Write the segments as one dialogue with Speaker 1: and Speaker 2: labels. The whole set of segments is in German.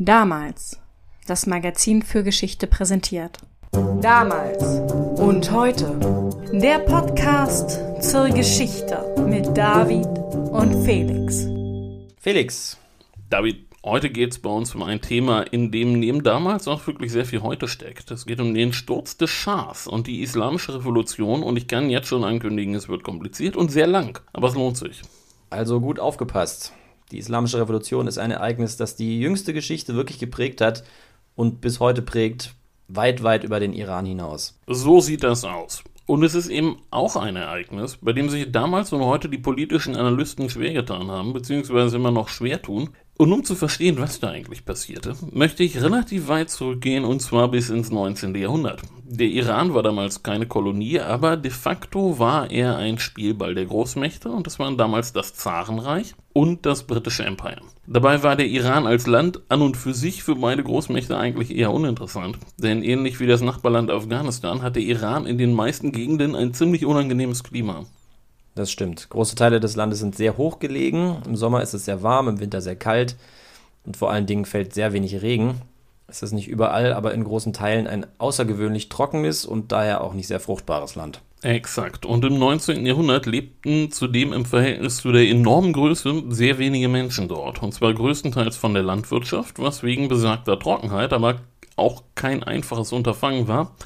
Speaker 1: Damals. Das Magazin für Geschichte präsentiert. Damals und heute. Der Podcast zur Geschichte mit David und Felix.
Speaker 2: Felix.
Speaker 3: David, heute geht es bei uns um ein Thema, in dem neben damals auch wirklich sehr viel heute steckt. Es geht um den Sturz des Schahs und die islamische Revolution und ich kann jetzt schon ankündigen, es wird kompliziert und sehr lang, aber es lohnt sich.
Speaker 2: Also gut aufgepasst. Die Islamische Revolution ist ein Ereignis, das die jüngste Geschichte wirklich geprägt hat und bis heute prägt, weit, weit über den Iran hinaus.
Speaker 3: So sieht das aus. Und es ist eben auch ein Ereignis, bei dem sich damals und heute die politischen Analysten schwer getan haben, beziehungsweise immer noch schwer tun. Und um zu verstehen, was da eigentlich passierte, möchte ich relativ weit zurückgehen und zwar bis ins 19. Jahrhundert. Der Iran war damals keine Kolonie, aber de facto war er ein Spielball der Großmächte und das waren damals das Zarenreich und das britische Empire. Dabei war der Iran als Land an und für sich für beide Großmächte eigentlich eher uninteressant, denn ähnlich wie das Nachbarland Afghanistan hat der Iran in den meisten Gegenden ein ziemlich unangenehmes Klima.
Speaker 2: Das stimmt. Große Teile des Landes sind sehr hoch gelegen. Im Sommer ist es sehr warm, im Winter sehr kalt und vor allen Dingen fällt sehr wenig Regen. Es ist nicht überall, aber in großen Teilen ein außergewöhnlich trockenes und daher auch nicht sehr fruchtbares Land.
Speaker 3: Exakt. Und im 19. Jahrhundert lebten zudem im Verhältnis zu der enormen Größe sehr wenige Menschen dort. Und zwar größtenteils von der Landwirtschaft, was wegen besagter Trockenheit aber auch kein einfaches Unterfangen war.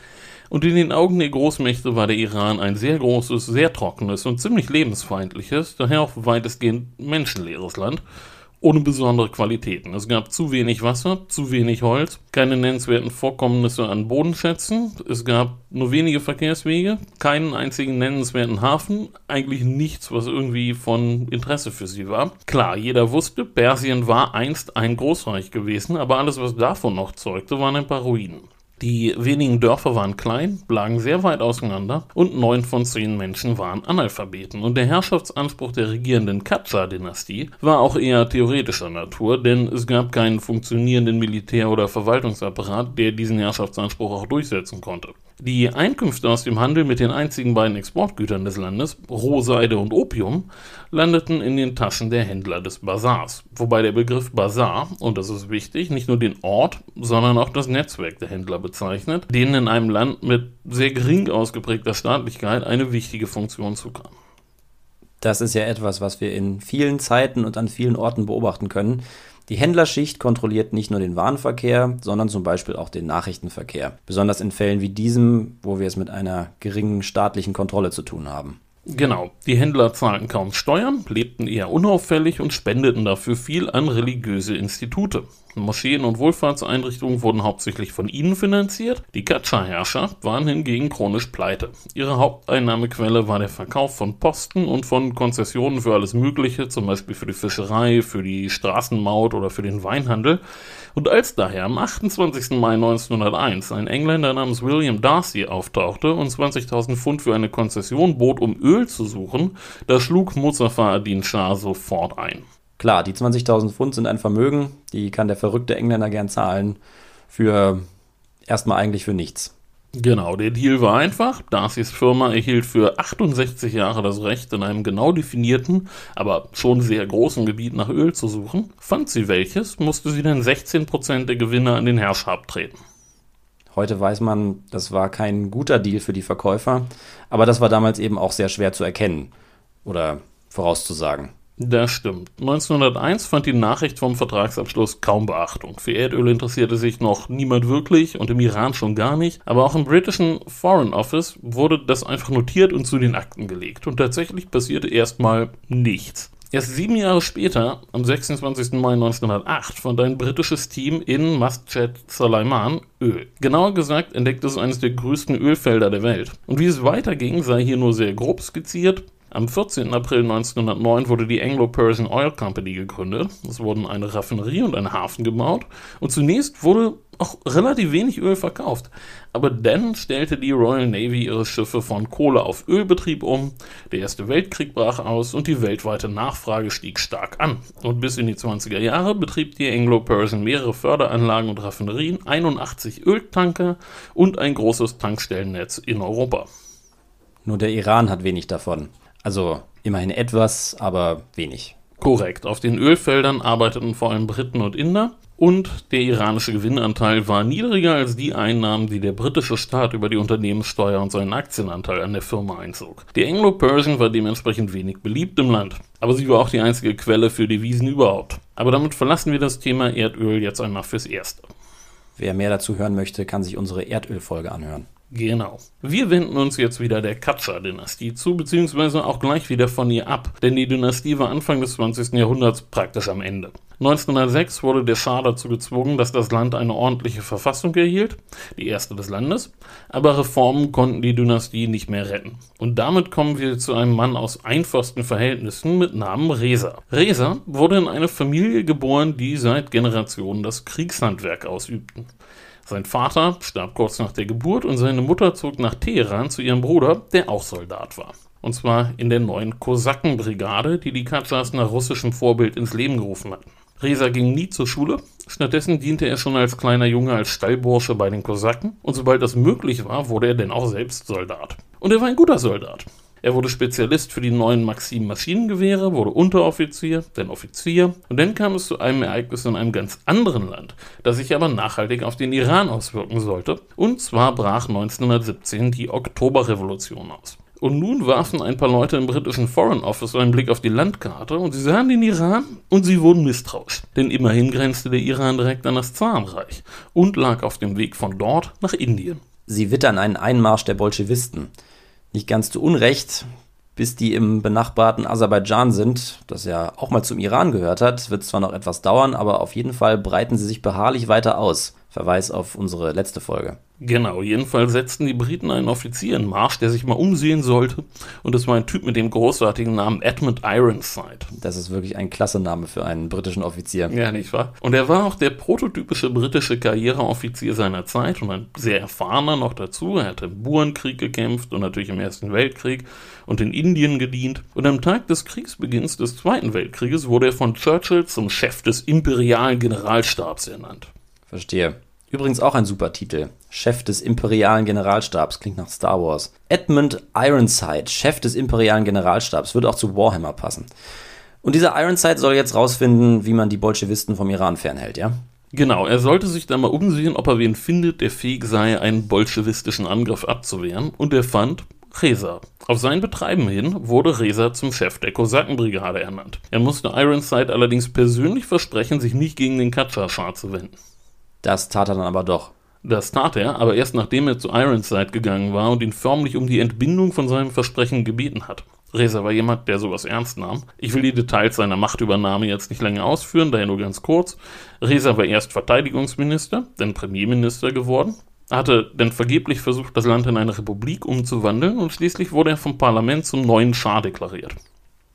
Speaker 3: Und in den Augen der Großmächte war der Iran ein sehr großes, sehr trockenes und ziemlich lebensfeindliches, daher auch weitestgehend menschenleeres Land, ohne besondere Qualitäten. Es gab zu wenig Wasser, zu wenig Holz, keine nennenswerten Vorkommnisse an Bodenschätzen, es gab nur wenige Verkehrswege, keinen einzigen nennenswerten Hafen, eigentlich nichts, was irgendwie von Interesse für sie war. Klar, jeder wusste, Persien war einst ein Großreich gewesen, aber alles, was davon noch zeugte, waren ein paar Ruinen. Die wenigen Dörfer waren klein, lagen sehr weit auseinander und neun von zehn Menschen waren Analphabeten. Und der Herrschaftsanspruch der regierenden Qajar-Dynastie war auch eher theoretischer Natur, denn es gab keinen funktionierenden Militär- oder Verwaltungsapparat, der diesen Herrschaftsanspruch auch durchsetzen konnte. Die Einkünfte aus dem Handel mit den einzigen beiden Exportgütern des Landes, Rohseide und Opium, landeten in den Taschen der Händler des Bazars. Wobei der Begriff Bazar, und das ist wichtig, nicht nur den Ort, sondern auch das Netzwerk der Händler bezeichnet, denen in einem Land mit sehr gering ausgeprägter Staatlichkeit eine wichtige Funktion zukam.
Speaker 2: Das ist ja etwas, was wir in vielen Zeiten und an vielen Orten beobachten können. Die Händlerschicht kontrolliert nicht nur den Warenverkehr, sondern zum Beispiel auch den Nachrichtenverkehr. Besonders in Fällen wie diesem, wo wir es mit einer geringen staatlichen Kontrolle zu tun haben.
Speaker 3: Genau, die Händler zahlten kaum Steuern, lebten eher unauffällig und spendeten dafür viel an religiöse Institute. Moscheen und Wohlfahrtseinrichtungen wurden hauptsächlich von ihnen finanziert. Die Qajar-Herrscher waren hingegen chronisch pleite. Ihre Haupteinnahmequelle war der Verkauf von Posten und von Konzessionen für alles Mögliche, zum Beispiel für die Fischerei, für die Straßenmaut oder für den Weinhandel. Und als daher am 28. Mai 1901 ein Engländer namens William Darcy auftauchte und 20.000 Pfund für eine Konzession bot, um Öl zu suchen, da schlug Muzaffar ad-Din Shah sofort ein.
Speaker 2: Klar, die 20.000 Pfund sind ein Vermögen, die kann der verrückte Engländer gern zahlen, für erstmal eigentlich für nichts.
Speaker 3: Genau, der Deal war einfach. Darcys Firma erhielt für 68 Jahre das Recht, in einem genau definierten, aber schon sehr großen Gebiet nach Öl zu suchen. Fand sie welches, musste sie dann 16% der Gewinne an den Herrscher abtreten.
Speaker 2: Heute weiß man, das war kein guter Deal für die Verkäufer, aber das war damals eben auch sehr schwer zu erkennen oder vorauszusagen.
Speaker 3: Das stimmt. 1901 fand die Nachricht vom Vertragsabschluss kaum Beachtung. Für Erdöl interessierte sich noch niemand wirklich und im Iran schon gar nicht. Aber auch im britischen Foreign Office wurde das einfach notiert und zu den Akten gelegt. Und tatsächlich passierte erstmal nichts. Erst sieben Jahre später, am 26. Mai 1908, fand ein britisches Team in Masjid Salaiman Öl. Genauer gesagt entdeckte es eines der größten Ölfelder der Welt. Und wie es weiterging, sei hier nur sehr grob skizziert. Am 14. April 1909 wurde die Anglo-Persian Oil Company gegründet. Es wurden eine Raffinerie und ein Hafen gebaut und zunächst wurde auch relativ wenig Öl verkauft. Aber dann stellte die Royal Navy ihre Schiffe von Kohle auf Ölbetrieb um, der Erste Weltkrieg brach aus und die weltweite Nachfrage stieg stark an. Und bis in die 20er Jahre betrieb die Anglo-Persian mehrere Förderanlagen und Raffinerien, 81 Öltanker und ein großes Tankstellennetz in Europa.
Speaker 2: Nur der Iran hat wenig davon. Also immerhin etwas, aber wenig.
Speaker 3: Korrekt. Auf den Ölfeldern arbeiteten vor allem Briten und Inder. und der iranische Gewinnanteil war niedriger als die Einnahmen, die der britische Staat über die Unternehmenssteuer und seinen Aktienanteil an der Firma einzog. Die Anglo-Persian war dementsprechend wenig beliebt im Land, aber sie war auch die einzige Quelle für Devisen überhaupt. Aber damit verlassen wir das Thema Erdöl jetzt einmal fürs Erste.
Speaker 2: Wer mehr dazu hören möchte, kann sich unsere Erdölfolge anhören.
Speaker 3: Genau. Wir wenden uns jetzt wieder der Katscha-Dynastie zu, beziehungsweise auch gleich wieder von ihr ab, denn die Dynastie war Anfang des 20. Jahrhunderts praktisch am Ende. 1906 wurde der Schah dazu gezwungen, dass das Land eine ordentliche Verfassung erhielt, die erste des Landes, aber Reformen konnten die Dynastie nicht mehr retten. Und damit kommen wir zu einem Mann aus einfachsten Verhältnissen mit Namen Reza. Reza wurde in eine Familie geboren, die seit Generationen das Kriegshandwerk ausübten. Sein Vater starb kurz nach der Geburt und seine Mutter zog nach Teheran zu ihrem Bruder, der auch Soldat war. Und zwar in der neuen Kosakenbrigade, die die Katschas nach russischem Vorbild ins Leben gerufen hatten. Reza ging nie zur Schule, stattdessen diente er schon als kleiner Junge als Stallbursche bei den Kosaken und sobald das möglich war, wurde er denn auch selbst Soldat. Und er war ein guter Soldat. Er wurde Spezialist für die neuen Maxim Maschinengewehre, wurde Unteroffizier, dann Offizier und dann kam es zu einem Ereignis in einem ganz anderen Land, das sich aber nachhaltig auf den Iran auswirken sollte. Und zwar brach 1917 die Oktoberrevolution aus. Und nun warfen ein paar Leute im britischen Foreign Office einen Blick auf die Landkarte und sie sahen den Iran und sie wurden misstrauisch. Denn immerhin grenzte der Iran direkt an das Zarenreich und lag auf dem Weg von dort nach Indien.
Speaker 2: Sie wittern einen Einmarsch der Bolschewisten. Nicht ganz zu Unrecht, bis die im benachbarten Aserbaidschan sind, das ja auch mal zum Iran gehört hat, wird zwar noch etwas dauern, aber auf jeden Fall breiten sie sich beharrlich weiter aus. Verweis auf unsere letzte Folge.
Speaker 3: Genau, jedenfalls setzten die Briten einen Offizier in Marsch, der sich mal umsehen sollte. Und das war ein Typ mit dem großartigen Namen Edmund Ironside.
Speaker 2: Das ist wirklich ein klasse Name für einen britischen Offizier.
Speaker 3: Ja, nicht wahr? Und er war auch der prototypische britische Karriereoffizier seiner Zeit und ein sehr erfahrener noch dazu. Er hatte im Burenkrieg gekämpft und natürlich im Ersten Weltkrieg und in Indien gedient. Und am Tag des Kriegsbeginns des Zweiten Weltkrieges wurde er von Churchill zum Chef des imperialen Generalstabs ernannt.
Speaker 2: Verstehe. Übrigens auch ein super Titel. Chef des imperialen Generalstabs. Klingt nach Star Wars. Edmund Ironside, Chef des imperialen Generalstabs. Würde auch zu Warhammer passen. Und dieser Ironside soll jetzt rausfinden, wie man die Bolschewisten vom Iran fernhält, ja?
Speaker 3: Genau, er sollte sich dann mal umsehen, ob er wen findet, der fähig sei, einen bolschewistischen Angriff abzuwehren. Und er fand Reza. Auf sein Betreiben hin wurde Reza zum Chef der Kosakenbrigade ernannt. Er musste Ironside allerdings persönlich versprechen, sich nicht gegen den Katscha-Schah zu wenden.
Speaker 2: Das tat er dann aber doch.
Speaker 3: Das tat er, aber erst nachdem er zu Ironside gegangen war und ihn förmlich um die Entbindung von seinem Versprechen gebeten hat. Reza war jemand, der sowas ernst nahm. Ich will die Details seiner Machtübernahme jetzt nicht länger ausführen, daher nur ganz kurz. Reza war erst Verteidigungsminister, dann Premierminister geworden, hatte dann vergeblich versucht, das Land in eine Republik umzuwandeln und schließlich wurde er vom Parlament zum neuen Schah deklariert.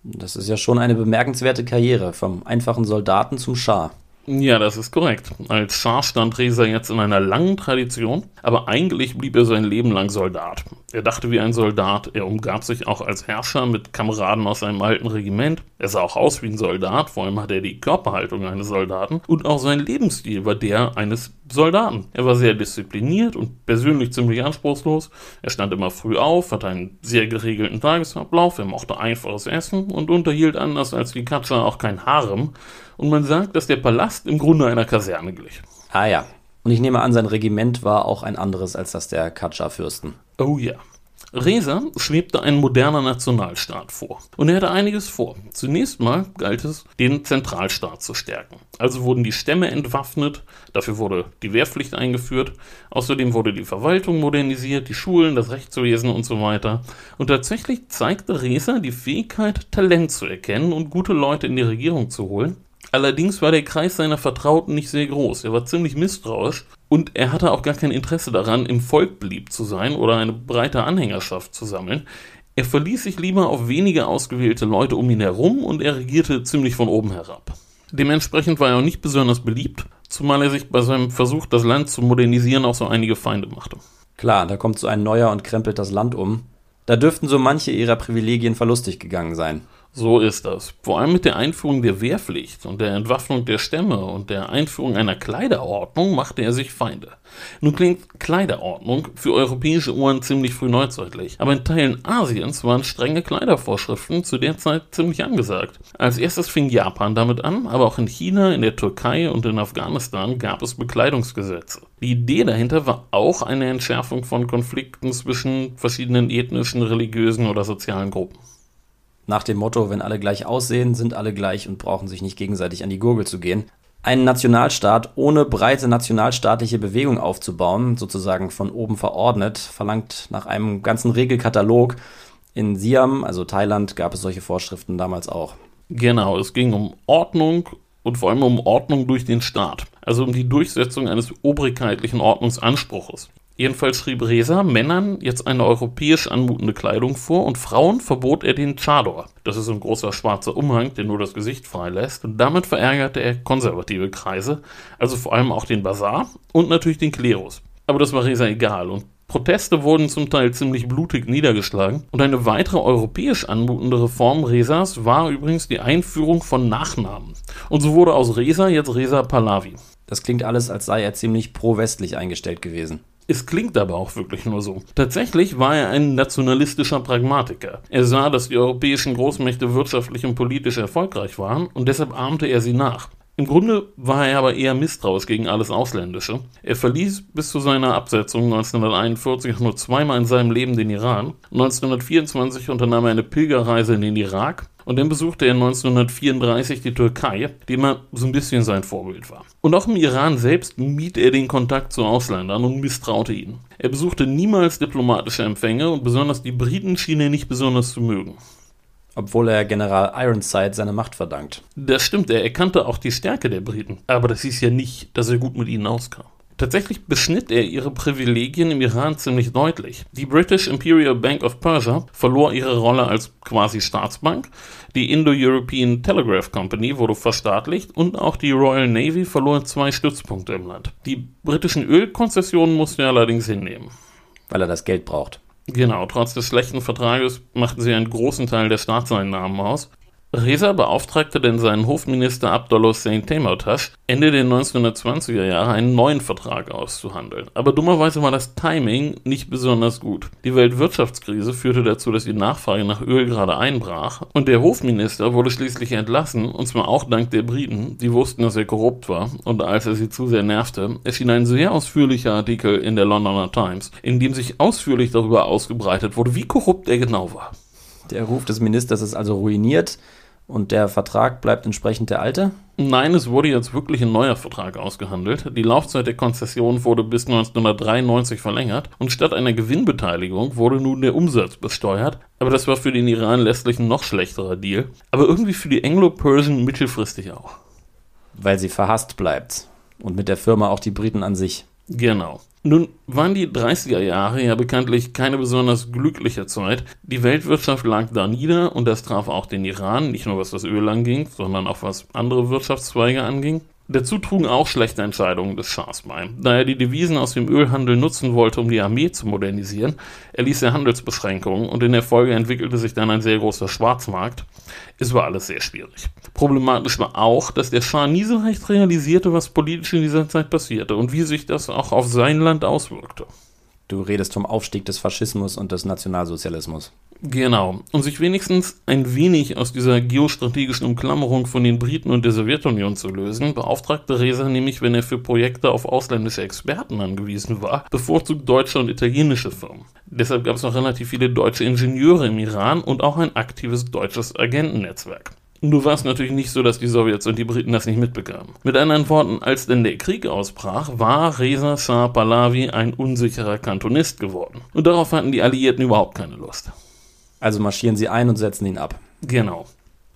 Speaker 2: Das ist ja schon eine bemerkenswerte Karriere, vom einfachen Soldaten zum Schah.
Speaker 3: Ja, das ist korrekt. Als Schah stand Reza jetzt in einer langen Tradition, aber eigentlich blieb er sein Leben lang Soldat. Er dachte wie ein Soldat, er umgab sich auch als Herrscher mit Kameraden aus seinem alten Regiment. Er sah auch aus wie ein Soldat, vor allem hatte er die Körperhaltung eines Soldaten und auch sein Lebensstil war der eines Soldaten. Er war sehr diszipliniert und persönlich ziemlich anspruchslos. Er stand immer früh auf, hatte einen sehr geregelten Tagesablauf, er mochte einfaches Essen und unterhielt anders als die Katze auch kein Harem und man sagt, dass der Palast im Grunde einer Kaserne glich.
Speaker 2: Ah ja. Und ich nehme an, sein Regiment war auch ein anderes als das der Katscha-Fürsten.
Speaker 3: Oh ja. Reza schwebte ein moderner Nationalstaat vor. Und er hatte einiges vor. Zunächst mal galt es, den Zentralstaat zu stärken. Also wurden die Stämme entwaffnet, dafür wurde die Wehrpflicht eingeführt, außerdem wurde die Verwaltung modernisiert, die Schulen, das Rechtswesen und so weiter. Und tatsächlich zeigte Reza die Fähigkeit, Talent zu erkennen und gute Leute in die Regierung zu holen. Allerdings war der Kreis seiner Vertrauten nicht sehr groß. Er war ziemlich misstrauisch und er hatte auch gar kein Interesse daran, im Volk beliebt zu sein oder eine breite Anhängerschaft zu sammeln. Er verließ sich lieber auf wenige ausgewählte Leute um ihn herum und er regierte ziemlich von oben herab. Dementsprechend war er auch nicht besonders beliebt, zumal er sich bei seinem Versuch, das Land zu modernisieren, auch so einige Feinde machte.
Speaker 2: Klar, da kommt so ein Neuer und krempelt das Land um. Da dürften so manche ihrer Privilegien verlustig gegangen sein.
Speaker 3: So ist das. Vor allem mit der Einführung der Wehrpflicht und der Entwaffnung der Stämme und der Einführung einer Kleiderordnung machte er sich Feinde. Nun klingt Kleiderordnung für europäische Ohren ziemlich früh neuzeitlich, aber in Teilen Asiens waren strenge Kleidervorschriften zu der Zeit ziemlich angesagt. Als erstes fing Japan damit an, aber auch in China, in der Türkei und in Afghanistan gab es Bekleidungsgesetze. Die Idee dahinter war auch eine Entschärfung von Konflikten zwischen verschiedenen ethnischen, religiösen oder sozialen Gruppen.
Speaker 2: Nach dem Motto, wenn alle gleich aussehen, sind alle gleich und brauchen sich nicht gegenseitig an die Gurgel zu gehen. Einen Nationalstaat ohne breite nationalstaatliche Bewegung aufzubauen, sozusagen von oben verordnet, verlangt nach einem ganzen Regelkatalog. In Siam, also Thailand, gab es solche Vorschriften damals auch.
Speaker 3: Genau, es ging um Ordnung und vor allem um Ordnung durch den Staat, also um die Durchsetzung eines obrigkeitlichen Ordnungsanspruches. Jedenfalls schrieb Reza Männern jetzt eine europäisch anmutende Kleidung vor und Frauen verbot er den Chador. Das ist ein großer schwarzer Umhang, der nur das Gesicht freilässt. Und damit verärgerte er konservative Kreise, also vor allem auch den Bazar und natürlich den Klerus. Aber das war Reza egal und Proteste wurden zum Teil ziemlich blutig niedergeschlagen und eine weitere europäisch anmutende Reform Resas war übrigens die Einführung von Nachnamen. Und so wurde aus Reza jetzt Reza Pahlavi.
Speaker 2: Das klingt alles, als sei er ziemlich pro-westlich eingestellt gewesen.
Speaker 3: Es klingt aber auch wirklich nur so. Tatsächlich war er ein nationalistischer Pragmatiker. Er sah, dass die europäischen Großmächte wirtschaftlich und politisch erfolgreich waren und deshalb ahmte er sie nach. Im Grunde war er aber eher misstrauisch gegen alles Ausländische. Er verließ bis zu seiner Absetzung 1941 nur zweimal in seinem Leben den Iran. 1924 unternahm er eine Pilgerreise in den Irak und dann besuchte er 1934 die Türkei, die immer so ein bisschen sein Vorbild war. Und auch im Iran selbst mied er den Kontakt zu Ausländern und misstraute ihnen. Er besuchte niemals diplomatische Empfänge und besonders die Briten schien er nicht besonders zu mögen
Speaker 2: obwohl er General Ironside seine Macht verdankt.
Speaker 3: Das stimmt, er erkannte auch die Stärke der Briten, aber das hieß ja nicht, dass er gut mit ihnen auskam. Tatsächlich beschnitt er ihre Privilegien im Iran ziemlich deutlich. Die British Imperial Bank of Persia verlor ihre Rolle als quasi Staatsbank, die Indo-European Telegraph Company wurde verstaatlicht und auch die Royal Navy verlor zwei Stützpunkte im Land. Die britischen Ölkonzessionen musste er allerdings hinnehmen.
Speaker 2: Weil er das Geld braucht.
Speaker 3: Genau, trotz des schlechten Vertrages machten sie einen großen Teil der Staatseinnahmen aus. Reza beauftragte denn seinen Hofminister Abdullah Hussein Temotash Ende der 1920er Jahre einen neuen Vertrag auszuhandeln. Aber dummerweise war das Timing nicht besonders gut. Die Weltwirtschaftskrise führte dazu, dass die Nachfrage nach Öl gerade einbrach und der Hofminister wurde schließlich entlassen, und zwar auch dank der Briten, die wussten, dass er korrupt war und als er sie zu sehr nervte, erschien ein sehr ausführlicher Artikel in der Londoner Times, in dem sich ausführlich darüber ausgebreitet wurde, wie korrupt er genau war.
Speaker 2: Der Ruf des Ministers ist also ruiniert und der Vertrag bleibt entsprechend der alte?
Speaker 3: Nein, es wurde jetzt wirklich ein neuer Vertrag ausgehandelt. Die Laufzeit der Konzession wurde bis 1993 verlängert und statt einer Gewinnbeteiligung wurde nun der Umsatz besteuert. Aber das war für den Iran letztlich ein noch schlechterer Deal. Aber irgendwie für die Anglo-Persian mittelfristig auch.
Speaker 2: Weil sie verhasst bleibt. Und mit der Firma auch die Briten an sich.
Speaker 3: Genau. Nun waren die 30er Jahre ja bekanntlich keine besonders glückliche Zeit. Die Weltwirtschaft lag da nieder und das traf auch den Iran, nicht nur was das Öl anging, sondern auch was andere Wirtschaftszweige anging. Dazu trugen auch schlechte Entscheidungen des Schahs bei. Da er die Devisen aus dem Ölhandel nutzen wollte, um die Armee zu modernisieren, erließ er Handelsbeschränkungen und in der Folge entwickelte sich dann ein sehr großer Schwarzmarkt. Es war alles sehr schwierig. Problematisch war auch, dass der Schah nie so recht realisierte, was politisch in dieser Zeit passierte und wie sich das auch auf sein Land auswirkte.
Speaker 2: Du redest vom Aufstieg des Faschismus und des Nationalsozialismus.
Speaker 3: Genau. Um sich wenigstens ein wenig aus dieser geostrategischen Umklammerung von den Briten und der Sowjetunion zu lösen, beauftragte Reza nämlich, wenn er für Projekte auf ausländische Experten angewiesen war, bevorzugt deutsche und italienische Firmen. Deshalb gab es noch relativ viele deutsche Ingenieure im Iran und auch ein aktives deutsches Agentennetzwerk. Nur war es natürlich nicht so, dass die Sowjets und die Briten das nicht mitbekamen. Mit anderen Worten, als denn der Krieg ausbrach, war Reza Shah Pahlavi ein unsicherer Kantonist geworden. Und darauf hatten die Alliierten überhaupt keine Lust.
Speaker 2: Also marschieren sie ein und setzen ihn ab.
Speaker 3: Genau.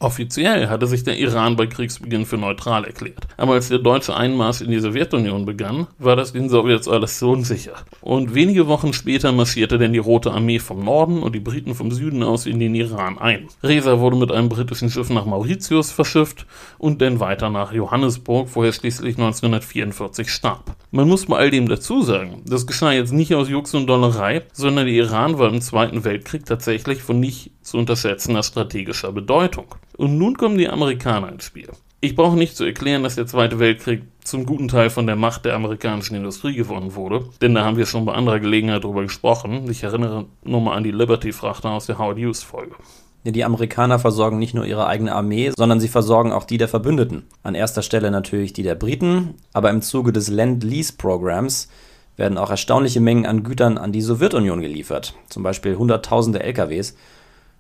Speaker 3: Offiziell hatte sich der Iran bei Kriegsbeginn für neutral erklärt. Aber als der deutsche Einmarsch in die Sowjetunion begann, war das den Sowjets alles so unsicher. Und wenige Wochen später marschierte denn die Rote Armee vom Norden und die Briten vom Süden aus in den Iran ein. Reza wurde mit einem britischen Schiff nach Mauritius verschifft und dann weiter nach Johannesburg, wo er schließlich 1944 starb. Man muss bei all dem dazu sagen, das geschah jetzt nicht aus Jux und Dollerei, sondern der Iran war im Zweiten Weltkrieg tatsächlich von nicht zu unterschätzender strategischer Bedeutung. Und nun kommen die Amerikaner ins Spiel. Ich brauche nicht zu erklären, dass der Zweite Weltkrieg zum guten Teil von der Macht der amerikanischen Industrie gewonnen wurde, denn da haben wir schon bei anderer Gelegenheit drüber gesprochen. Ich erinnere nur mal an die Liberty-Frachter aus der Howard Hughes-Folge.
Speaker 2: Die Amerikaner versorgen nicht nur ihre eigene Armee, sondern sie versorgen auch die der Verbündeten. An erster Stelle natürlich die der Briten, aber im Zuge des Land-Lease-Programms werden auch erstaunliche Mengen an Gütern an die Sowjetunion geliefert, zum Beispiel Hunderttausende LKWs.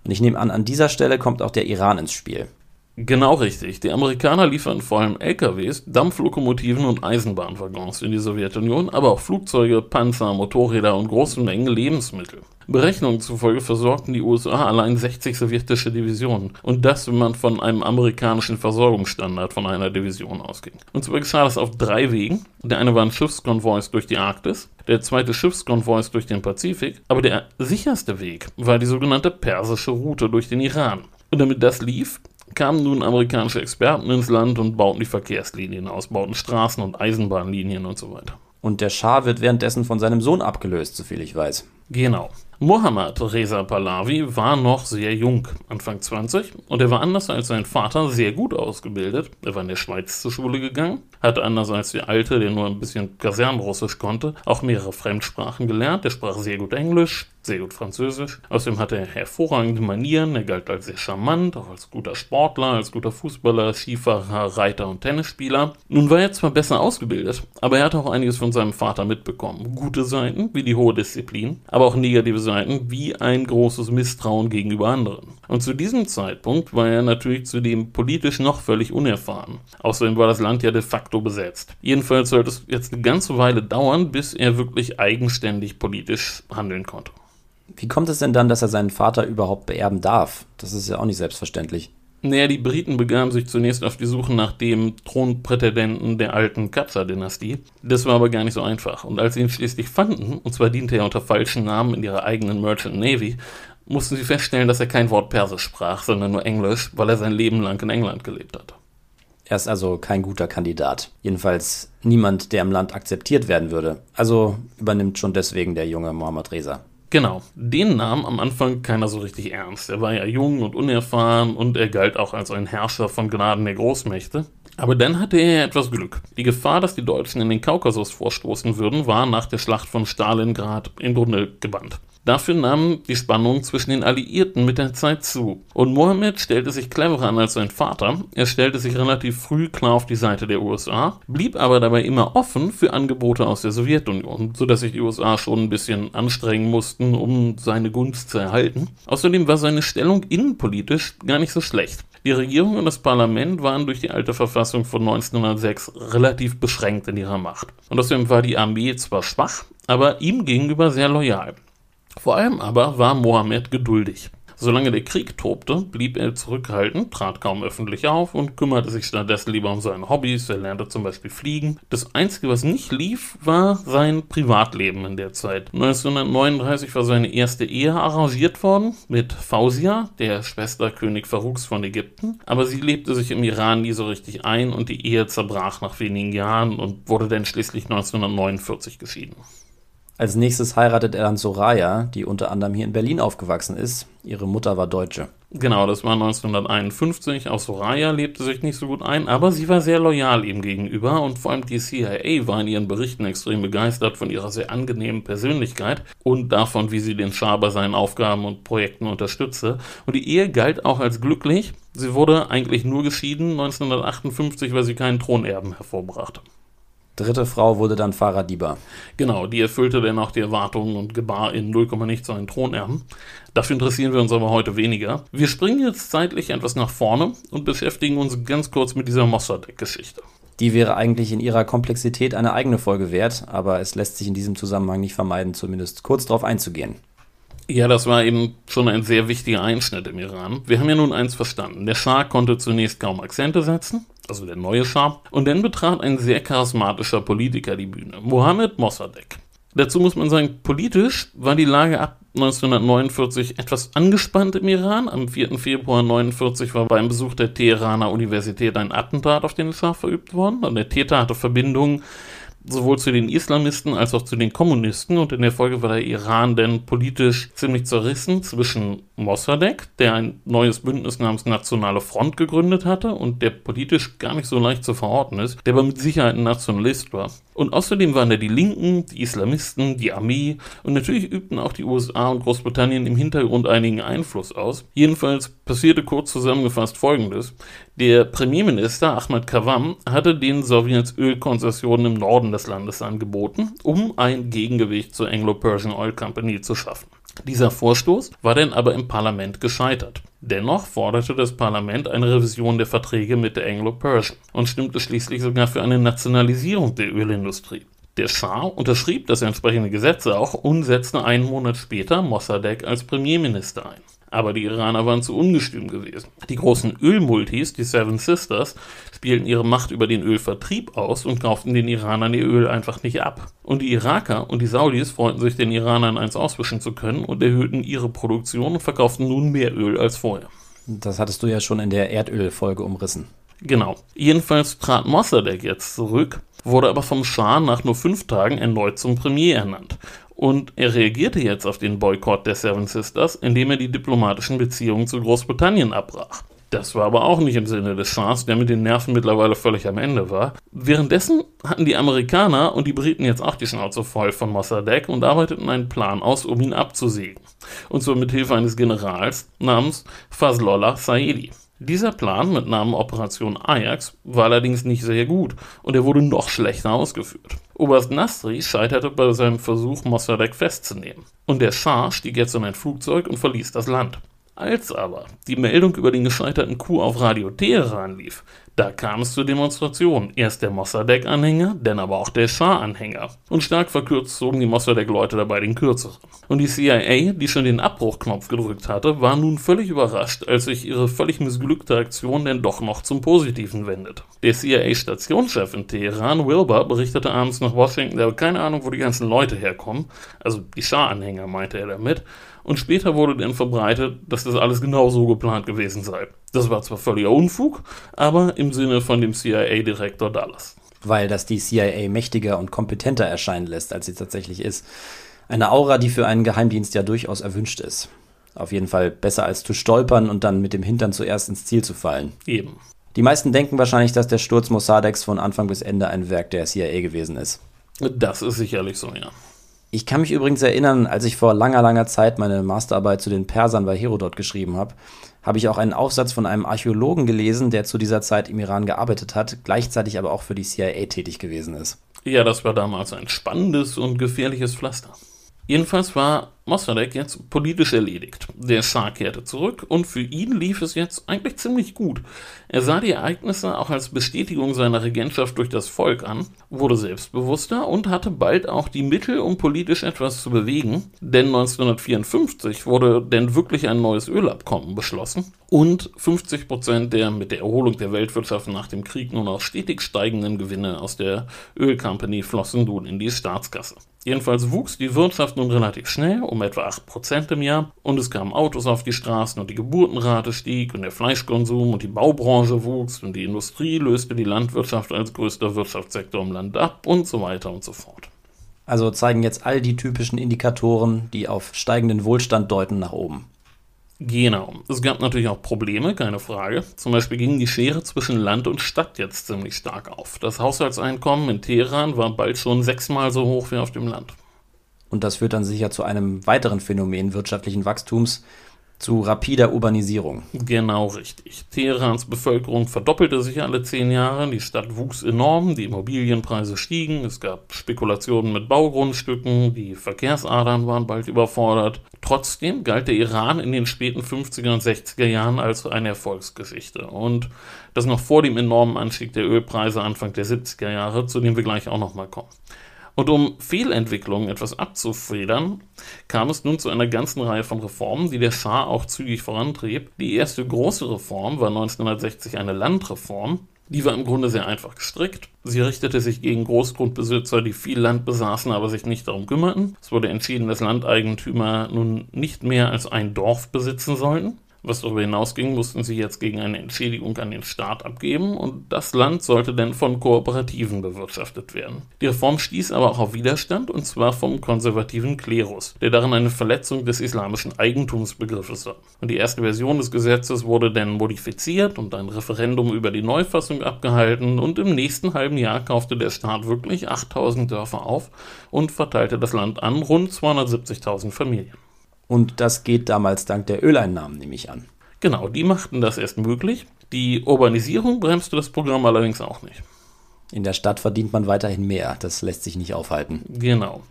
Speaker 2: Und ich nehme an, an dieser Stelle kommt auch der Iran ins Spiel.
Speaker 3: Genau richtig. Die Amerikaner liefern vor allem LKWs, Dampflokomotiven und Eisenbahnwaggons in die Sowjetunion, aber auch Flugzeuge, Panzer, Motorräder und große Mengen Lebensmittel. Berechnungen zufolge versorgten die USA allein 60 sowjetische Divisionen. Und das, wenn man von einem amerikanischen Versorgungsstandard von einer Division ausging. Und zwar geschah das auf drei Wegen. Der eine waren Schiffskonvois durch die Arktis, der zweite Schiffskonvois durch den Pazifik, aber der sicherste Weg war die sogenannte persische Route durch den Iran. Und damit das lief, kamen nun amerikanische Experten ins Land und bauten die Verkehrslinien aus, bauten Straßen und Eisenbahnlinien und so weiter.
Speaker 2: Und der Schah wird währenddessen von seinem Sohn abgelöst, soviel ich weiß.
Speaker 3: Genau. Mohammad Reza Pahlavi war noch sehr jung, Anfang 20, und er war anders als sein Vater sehr gut ausgebildet. Er war in der Schweiz zur Schule gegangen, hatte anders als der Alte, der nur ein bisschen Kasernrussisch konnte, auch mehrere Fremdsprachen gelernt. Er sprach sehr gut Englisch, sehr gut Französisch. Außerdem hatte er hervorragende Manieren, er galt als sehr charmant, auch als guter Sportler, als guter Fußballer, Skifahrer, Reiter und Tennisspieler. Nun war er zwar besser ausgebildet, aber er hatte auch einiges von seinem Vater mitbekommen. Gute Seiten, wie die hohe Disziplin, aber auch negative Seiten wie ein großes Misstrauen gegenüber anderen. Und zu diesem Zeitpunkt war er natürlich zudem politisch noch völlig unerfahren. Außerdem war das Land ja de facto besetzt. Jedenfalls sollte es jetzt eine ganze Weile dauern, bis er wirklich eigenständig politisch handeln konnte.
Speaker 2: Wie kommt es denn dann, dass er seinen Vater überhaupt beerben darf? Das ist ja auch nicht selbstverständlich.
Speaker 3: Naja, die Briten begaben sich zunächst auf die Suche nach dem Thronprätendenten der alten Kapsa-Dynastie. Das war aber gar nicht so einfach. Und als sie ihn schließlich fanden, und zwar diente er unter falschen Namen in ihrer eigenen Merchant Navy, mussten sie feststellen, dass er kein Wort Persisch sprach, sondern nur Englisch, weil er sein Leben lang in England gelebt hat.
Speaker 2: Er ist also kein guter Kandidat. Jedenfalls niemand, der im Land akzeptiert werden würde. Also übernimmt schon deswegen der junge Mohammad Reza.
Speaker 3: Genau, den nahm am Anfang keiner so richtig ernst. Er war ja jung und unerfahren und er galt auch als ein Herrscher von Gnaden der Großmächte. Aber dann hatte er etwas Glück. Die Gefahr, dass die Deutschen in den Kaukasus vorstoßen würden, war nach der Schlacht von Stalingrad im Grunde gebannt. Dafür nahm die Spannung zwischen den Alliierten mit der Zeit zu. Und Mohammed stellte sich cleverer an als sein Vater. Er stellte sich relativ früh klar auf die Seite der USA, blieb aber dabei immer offen für Angebote aus der Sowjetunion, sodass sich die USA schon ein bisschen anstrengen mussten, um seine Gunst zu erhalten. Außerdem war seine Stellung innenpolitisch gar nicht so schlecht. Die Regierung und das Parlament waren durch die alte Verfassung von 1906 relativ beschränkt in ihrer Macht. Und außerdem war die Armee zwar schwach, aber ihm gegenüber sehr loyal. Vor allem aber war Mohammed geduldig. Solange der Krieg tobte, blieb er zurückhaltend, trat kaum öffentlich auf und kümmerte sich stattdessen lieber um seine Hobbys. Er lernte zum Beispiel fliegen. Das Einzige, was nicht lief, war sein Privatleben in der Zeit. 1939 war seine erste Ehe arrangiert worden mit Fausia, der Schwester König Faruks von Ägypten. Aber sie lebte sich im Iran nie so richtig ein und die Ehe zerbrach nach wenigen Jahren und wurde dann schließlich 1949 geschieden.
Speaker 2: Als nächstes heiratet er dann Soraya, die unter anderem hier in Berlin aufgewachsen ist. Ihre Mutter war Deutsche.
Speaker 3: Genau, das war 1951. Auch Soraya lebte sich nicht so gut ein, aber sie war sehr loyal ihm gegenüber und vor allem die CIA war in ihren Berichten extrem begeistert von ihrer sehr angenehmen Persönlichkeit und davon, wie sie den Schah bei seinen Aufgaben und Projekten unterstützte. Und die Ehe galt auch als glücklich. Sie wurde eigentlich nur geschieden 1958, weil sie keinen Thronerben hervorbrachte.
Speaker 2: Dritte Frau wurde dann Farah Diba.
Speaker 3: Genau, die erfüllte dann auch die Erwartungen und gebar in 0, nichts seinen Thronerben. Dafür interessieren wir uns aber heute weniger. Wir springen jetzt zeitlich etwas nach vorne und beschäftigen uns ganz kurz mit dieser Mossadegh-Geschichte.
Speaker 2: Die wäre eigentlich in ihrer Komplexität eine eigene Folge wert, aber es lässt sich in diesem Zusammenhang nicht vermeiden, zumindest kurz darauf einzugehen.
Speaker 3: Ja, das war eben schon ein sehr wichtiger Einschnitt im Iran. Wir haben ja nun eins verstanden. Der Schah konnte zunächst kaum Akzente setzen, also der neue Schah, und dann betrat ein sehr charismatischer Politiker die Bühne, Mohammed Mossadegh. Dazu muss man sagen, politisch war die Lage ab 1949 etwas angespannt im Iran. Am 4. Februar 1949 war beim Besuch der Teheraner Universität ein Attentat auf den Schah verübt worden. Und der Täter hatte Verbindungen sowohl zu den Islamisten als auch zu den Kommunisten. Und in der Folge war der Iran dann politisch ziemlich zerrissen zwischen Mossadegh, der ein neues Bündnis namens Nationale Front gegründet hatte und der politisch gar nicht so leicht zu verorten ist, der aber mit Sicherheit ein Nationalist war. Und außerdem waren da die Linken, die Islamisten, die Armee und natürlich übten auch die USA und Großbritannien im Hintergrund einigen Einfluss aus. Jedenfalls passierte kurz zusammengefasst Folgendes. Der Premierminister Ahmad Kavam hatte den Sowjets Ölkonzessionen im Norden des Landes angeboten, um ein Gegengewicht zur Anglo-Persian Oil Company zu schaffen. Dieser Vorstoß war dann aber im Parlament gescheitert. Dennoch forderte das Parlament eine Revision der Verträge mit der Anglo-Persian und stimmte schließlich sogar für eine Nationalisierung der Ölindustrie. Der Schah unterschrieb das entsprechende Gesetz auch und setzte einen Monat später Mossadegh als Premierminister ein aber die Iraner waren zu ungestüm gewesen. Die großen Ölmultis, die Seven Sisters, spielten ihre Macht über den Ölvertrieb aus und kauften den Iranern ihr Öl einfach nicht ab. Und die Iraker und die Saudis freuten sich, den Iranern eins auswischen zu können und erhöhten ihre Produktion und verkauften nun mehr Öl als vorher.
Speaker 2: Das hattest du ja schon in der Erdölfolge umrissen.
Speaker 3: Genau. Jedenfalls trat Mossadegh jetzt zurück, wurde aber vom Schah nach nur fünf Tagen erneut zum Premier ernannt. Und er reagierte jetzt auf den Boykott der Seven Sisters, indem er die diplomatischen Beziehungen zu Großbritannien abbrach. Das war aber auch nicht im Sinne des Schahs, der mit den Nerven mittlerweile völlig am Ende war. Währenddessen hatten die Amerikaner und die Briten jetzt auch die Schnauze voll von Mossadegh und arbeiteten einen Plan aus, um ihn abzusägen. Und zwar mit Hilfe eines Generals namens Fazlollah Saedi. Dieser Plan mit Namen Operation Ajax war allerdings nicht sehr gut und er wurde noch schlechter ausgeführt. Oberst Nasri scheiterte bei seinem Versuch, Mossadegh festzunehmen. Und der Schah stieg jetzt in ein Flugzeug und verließ das Land. Als aber die Meldung über den gescheiterten Coup auf Radio Teheran lief, da kam es zur Demonstration. Erst der Mossadegh-Anhänger, dann aber auch der Schah-Anhänger. Und stark verkürzt zogen die Mossadegh-Leute dabei den kürzeren. Und die CIA, die schon den Abbruchknopf gedrückt hatte, war nun völlig überrascht, als sich ihre völlig missglückte Aktion denn doch noch zum Positiven wendet. Der CIA-Stationschef in Teheran, Wilbur, berichtete abends nach Washington, der habe keine Ahnung, wo die ganzen Leute herkommen. Also die Schah-Anhänger meinte er damit und später wurde dann verbreitet, dass das alles genau so geplant gewesen sei. Das war zwar völliger Unfug, aber im Sinne von dem CIA-Direktor Dallas.
Speaker 2: Weil das die CIA mächtiger und kompetenter erscheinen lässt, als sie tatsächlich ist. Eine Aura, die für einen Geheimdienst ja durchaus erwünscht ist. Auf jeden Fall besser als zu stolpern und dann mit dem Hintern zuerst ins Ziel zu fallen.
Speaker 3: Eben.
Speaker 2: Die meisten denken wahrscheinlich, dass der Sturz Mossadegs von Anfang bis Ende ein Werk der CIA gewesen ist.
Speaker 3: Das ist sicherlich so, ja.
Speaker 2: Ich kann mich übrigens erinnern, als ich vor langer, langer Zeit meine Masterarbeit zu den Persern bei Herodot geschrieben habe, habe ich auch einen Aufsatz von einem Archäologen gelesen, der zu dieser Zeit im Iran gearbeitet hat, gleichzeitig aber auch für die CIA tätig gewesen ist.
Speaker 3: Ja, das war damals ein spannendes und gefährliches Pflaster. Jedenfalls war Mossadegh jetzt politisch erledigt. Der Schah kehrte zurück und für ihn lief es jetzt eigentlich ziemlich gut. Er sah die Ereignisse auch als Bestätigung seiner Regentschaft durch das Volk an, wurde selbstbewusster und hatte bald auch die Mittel, um politisch etwas zu bewegen, denn 1954 wurde denn wirklich ein neues Ölabkommen beschlossen und 50 Prozent der mit der Erholung der Weltwirtschaft nach dem Krieg nur noch stetig steigenden Gewinne aus der Ölcompany flossen nun in die Staatskasse. Jedenfalls wuchs die Wirtschaft nun relativ schnell, um etwa 8% im Jahr, und es kamen Autos auf die Straßen und die Geburtenrate stieg und der Fleischkonsum und die Baubranche wuchs und die Industrie löste die Landwirtschaft als größter Wirtschaftssektor im Land ab und so weiter und so fort.
Speaker 2: Also zeigen jetzt all die typischen Indikatoren, die auf steigenden Wohlstand deuten, nach oben.
Speaker 3: Genau. Es gab natürlich auch Probleme, keine Frage. Zum Beispiel ging die Schere zwischen Land und Stadt jetzt ziemlich stark auf. Das Haushaltseinkommen in Teheran war bald schon sechsmal so hoch wie auf dem Land.
Speaker 2: Und das führt dann sicher zu einem weiteren Phänomen wirtschaftlichen Wachstums, zu rapider Urbanisierung.
Speaker 3: Genau richtig. Teherans Bevölkerung verdoppelte sich alle zehn Jahre, die Stadt wuchs enorm, die Immobilienpreise stiegen, es gab Spekulationen mit Baugrundstücken, die Verkehrsadern waren bald überfordert. Trotzdem galt der Iran in den späten 50er und 60er Jahren als eine Erfolgsgeschichte. Und das noch vor dem enormen Anstieg der Ölpreise Anfang der 70er Jahre, zu dem wir gleich auch nochmal kommen. Und um Fehlentwicklungen etwas abzufedern, kam es nun zu einer ganzen Reihe von Reformen, die der Schah auch zügig vorantrieb. Die erste große Reform war 1960 eine Landreform. Die war im Grunde sehr einfach gestrickt. Sie richtete sich gegen Großgrundbesitzer, die viel Land besaßen, aber sich nicht darum kümmerten. Es wurde entschieden, dass Landeigentümer nun nicht mehr als ein Dorf besitzen sollten. Was darüber hinausging, mussten sie jetzt gegen eine Entschädigung an den Staat abgeben und das Land sollte dann von Kooperativen bewirtschaftet werden. Die Reform stieß aber auch auf Widerstand und zwar vom konservativen Klerus, der darin eine Verletzung des islamischen Eigentumsbegriffes sah. Und die erste Version des Gesetzes wurde dann modifiziert und ein Referendum über die Neufassung abgehalten und im nächsten halben Jahr kaufte der Staat wirklich 8000 Dörfer auf und verteilte das Land an rund 270.000 Familien.
Speaker 2: Und das geht damals dank der Öleinnahmen, nehme ich an.
Speaker 3: Genau, die machten das erst möglich. Die Urbanisierung bremste das Programm allerdings auch nicht.
Speaker 2: In der Stadt verdient man weiterhin mehr, das lässt sich nicht aufhalten.
Speaker 3: Genau.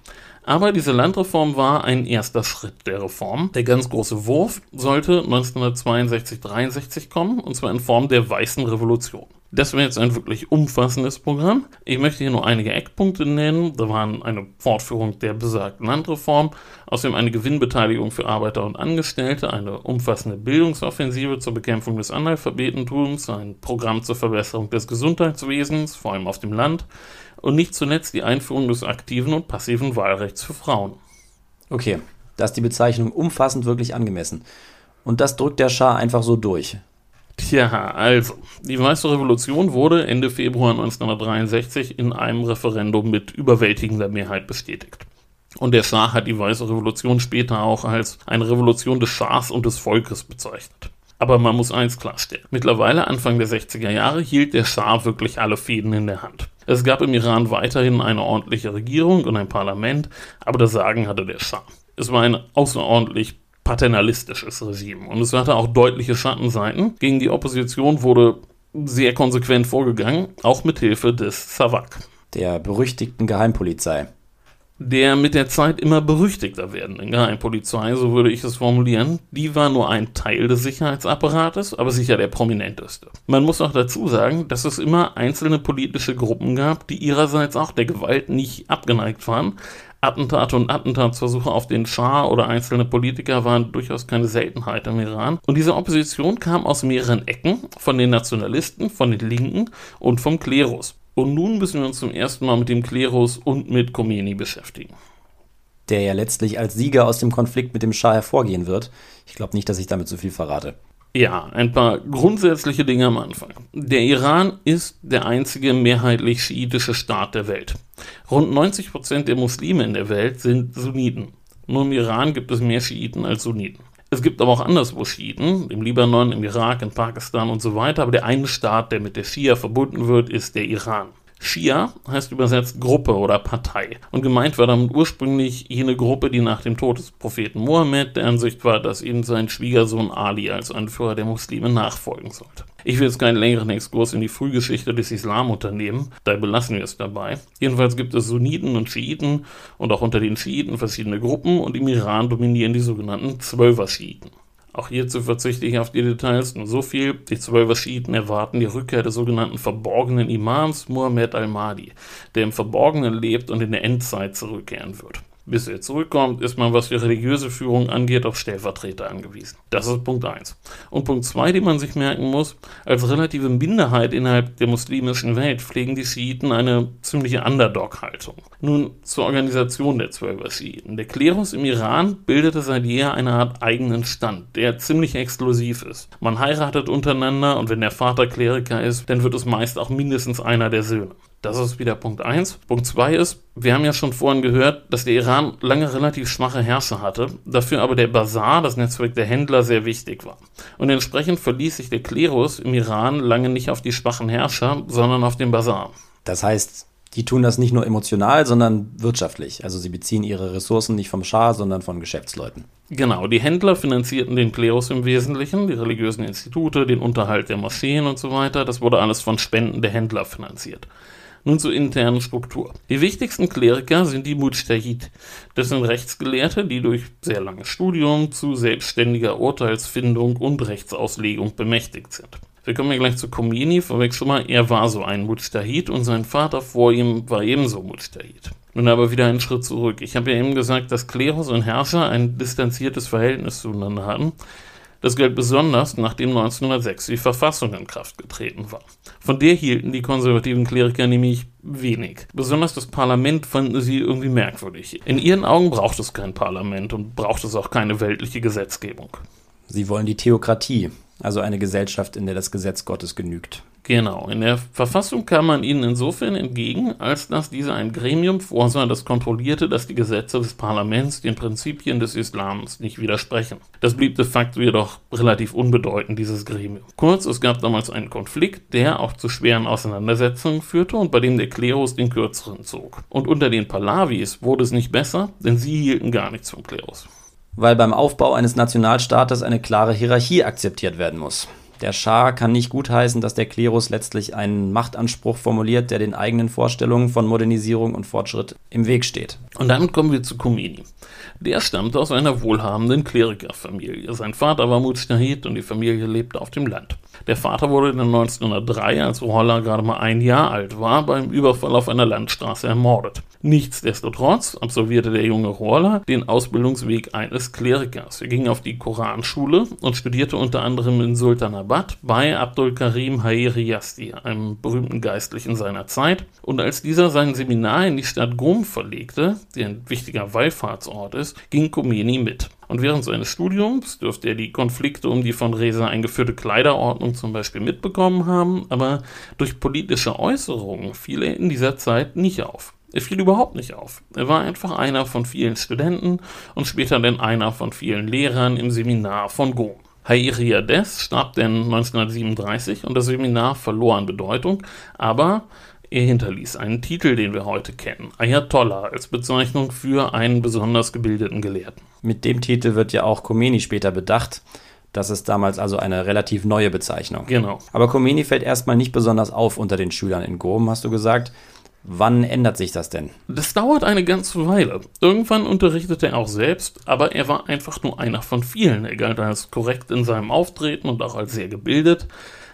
Speaker 3: Aber diese Landreform war ein erster Schritt der Reform. Der ganz große Wurf sollte 1962-63 kommen, und zwar in Form der Weißen Revolution. Das wäre jetzt ein wirklich umfassendes Programm. Ich möchte hier nur einige Eckpunkte nennen. Da waren eine Fortführung der besagten Landreform, außerdem eine Gewinnbeteiligung für Arbeiter und Angestellte, eine umfassende Bildungsoffensive zur Bekämpfung des Analphabetentums, ein Programm zur Verbesserung des Gesundheitswesens, vor allem auf dem Land, und nicht zuletzt die Einführung des aktiven und passiven Wahlrechts für Frauen.
Speaker 2: Okay, da ist die Bezeichnung umfassend wirklich angemessen. Und das drückt der Schah einfach so durch.
Speaker 3: Tja, also, die Weiße Revolution wurde Ende Februar 1963 in einem Referendum mit überwältigender Mehrheit bestätigt. Und der Schah hat die Weiße Revolution später auch als eine Revolution des Schahs und des Volkes bezeichnet. Aber man muss eins klarstellen. Mittlerweile, Anfang der 60er Jahre, hielt der Schah wirklich alle Fäden in der Hand. Es gab im Iran weiterhin eine ordentliche Regierung und ein Parlament, aber das Sagen hatte der Schah. Es war ein außerordentlich paternalistisches Regime. Und es hatte auch deutliche Schattenseiten. Gegen die Opposition wurde sehr konsequent vorgegangen, auch mit Hilfe des Savak.
Speaker 2: Der berüchtigten Geheimpolizei.
Speaker 3: Der mit der Zeit immer berüchtigter werdenden Geheimpolizei, so würde ich es formulieren, die war nur ein Teil des Sicherheitsapparates, aber sicher der prominenteste. Man muss auch dazu sagen, dass es immer einzelne politische Gruppen gab, die ihrerseits auch der Gewalt nicht abgeneigt waren, Attentate und Attentatsversuche auf den Schah oder einzelne Politiker waren durchaus keine Seltenheit im Iran. Und diese Opposition kam aus mehreren Ecken, von den Nationalisten, von den Linken und vom Klerus. Und nun müssen wir uns zum ersten Mal mit dem Klerus und mit Khomeini beschäftigen.
Speaker 2: Der ja letztlich als Sieger aus dem Konflikt mit dem Schah hervorgehen wird. Ich glaube nicht, dass ich damit zu viel verrate.
Speaker 3: Ja, ein paar grundsätzliche Dinge am Anfang. Der Iran ist der einzige mehrheitlich schiitische Staat der Welt. Rund 90 Prozent der Muslime in der Welt sind Sunniten. Nur im Iran gibt es mehr Schiiten als Sunniten. Es gibt aber auch anderswo Schiiten, im Libanon, im Irak, in Pakistan und so weiter, aber der eine Staat, der mit der Schia verbunden wird, ist der Iran. Shia heißt übersetzt Gruppe oder Partei. Und gemeint war damit ursprünglich jene Gruppe, die nach dem Tod des Propheten Mohammed der Ansicht war, dass ihnen sein Schwiegersohn Ali als Anführer der Muslime nachfolgen sollte. Ich will jetzt keinen längeren Exkurs in die Frühgeschichte des Islam unternehmen, da belassen wir es dabei. Jedenfalls gibt es Sunniten und Schiiten und auch unter den Schiiten verschiedene Gruppen und im Iran dominieren die sogenannten Zwölfer-Schiiten. Auch hierzu verzichte ich auf die Details, nur so viel. Die zwölf Schiiten erwarten die Rückkehr des sogenannten verborgenen Imams Muhammad al-Mahdi, der im Verborgenen lebt und in der Endzeit zurückkehren wird. Bis er zurückkommt, ist man, was die religiöse Führung angeht, auf Stellvertreter angewiesen. Das ist Punkt 1. Und Punkt 2, den man sich merken muss, als relative Minderheit innerhalb der muslimischen Welt pflegen die Schiiten eine ziemliche Underdog-Haltung. Nun zur Organisation der Zwölfer Schiiten. Der Klerus im Iran bildete seit jeher eine Art eigenen Stand, der ziemlich exklusiv ist. Man heiratet untereinander und wenn der Vater Kleriker ist, dann wird es meist auch mindestens einer der Söhne. Das ist wieder Punkt 1. Punkt 2 ist, wir haben ja schon vorhin gehört, dass der Iran lange relativ schwache Herrscher hatte, dafür aber der Bazar, das Netzwerk der Händler, sehr wichtig war. Und entsprechend verließ sich der Klerus im Iran lange nicht auf die schwachen Herrscher, sondern auf den Bazar.
Speaker 2: Das heißt, die tun das nicht nur emotional, sondern wirtschaftlich. Also sie beziehen ihre Ressourcen nicht vom Schah, sondern von Geschäftsleuten.
Speaker 3: Genau, die Händler finanzierten den Klerus im Wesentlichen, die religiösen Institute, den Unterhalt der Moscheen und so weiter. Das wurde alles von Spenden der Händler finanziert. Nun zur internen Struktur. Die wichtigsten Kleriker sind die Mujtahid. Das sind Rechtsgelehrte, die durch sehr langes Studium zu selbstständiger Urteilsfindung und Rechtsauslegung bemächtigt sind. Wir kommen ja gleich zu Khomeini, vorweg schon mal, er war so ein Mujtahid und sein Vater vor ihm war ebenso Mujtahid. Nun aber wieder einen Schritt zurück. Ich habe ja eben gesagt, dass Klerus und Herrscher ein distanziertes Verhältnis zueinander hatten. Das galt besonders, nachdem 1906 die Verfassung in Kraft getreten war. Von der hielten die konservativen Kleriker nämlich wenig. Besonders das Parlament fanden sie irgendwie merkwürdig. In ihren Augen braucht es kein Parlament und braucht es auch keine weltliche Gesetzgebung.
Speaker 2: Sie wollen die Theokratie, also eine Gesellschaft, in der das Gesetz Gottes genügt.
Speaker 3: Genau, in der Verfassung kam man ihnen insofern entgegen, als dass diese ein Gremium vorsah, das kontrollierte, dass die Gesetze des Parlaments den Prinzipien des Islams nicht widersprechen. Das blieb de facto jedoch relativ unbedeutend, dieses Gremium. Kurz, es gab damals einen Konflikt, der auch zu schweren Auseinandersetzungen führte und bei dem der Klerus den Kürzeren zog. Und unter den Palavis wurde es nicht besser, denn sie hielten gar nichts vom Klerus.
Speaker 2: Weil beim Aufbau eines Nationalstaates eine klare Hierarchie akzeptiert werden muss. Der Schah kann nicht gutheißen, dass der Klerus letztlich einen Machtanspruch formuliert, der den eigenen Vorstellungen von Modernisierung und Fortschritt im Weg steht.
Speaker 3: Und dann kommen wir zu Khomeini. Der stammte aus einer wohlhabenden Klerikerfamilie. Sein Vater war Mujtahid und die Familie lebte auf dem Land. Der Vater wurde dann 1903, als Rolla gerade mal ein Jahr alt war, beim Überfall auf einer Landstraße ermordet. Nichtsdestotrotz absolvierte der junge Rolla den Ausbildungsweg eines Klerikers. Er ging auf die Koranschule und studierte unter anderem in Sultanabad bei Abdul Karim Hairi Yasti, einem berühmten Geistlichen seiner Zeit. Und als dieser sein Seminar in die Stadt Gom verlegte, die ein wichtiger Wallfahrtsort ist, ging Khomeini mit. Und während seines Studiums dürfte er die Konflikte um die von Reza eingeführte Kleiderordnung zum Beispiel mitbekommen haben, aber durch politische Äußerungen fiel er in dieser Zeit nicht auf. Er fiel überhaupt nicht auf. Er war einfach einer von vielen Studenten und später dann einer von vielen Lehrern im Seminar von Gom. Hayriades starb dann 1937 und das Seminar verlor an Bedeutung, aber er hinterließ einen Titel, den wir heute kennen, Ayatollah, als Bezeichnung für einen besonders gebildeten Gelehrten.
Speaker 2: Mit dem Titel wird ja auch Khomeini später bedacht. Das ist damals also eine relativ neue Bezeichnung.
Speaker 3: Genau.
Speaker 2: Aber Khomeini fällt erstmal nicht besonders auf unter den Schülern in Gom, hast du gesagt. Wann ändert sich das denn?
Speaker 3: Das dauert eine ganze Weile. Irgendwann unterrichtete er auch selbst, aber er war einfach nur einer von vielen. Er galt als korrekt in seinem Auftreten und auch als sehr gebildet.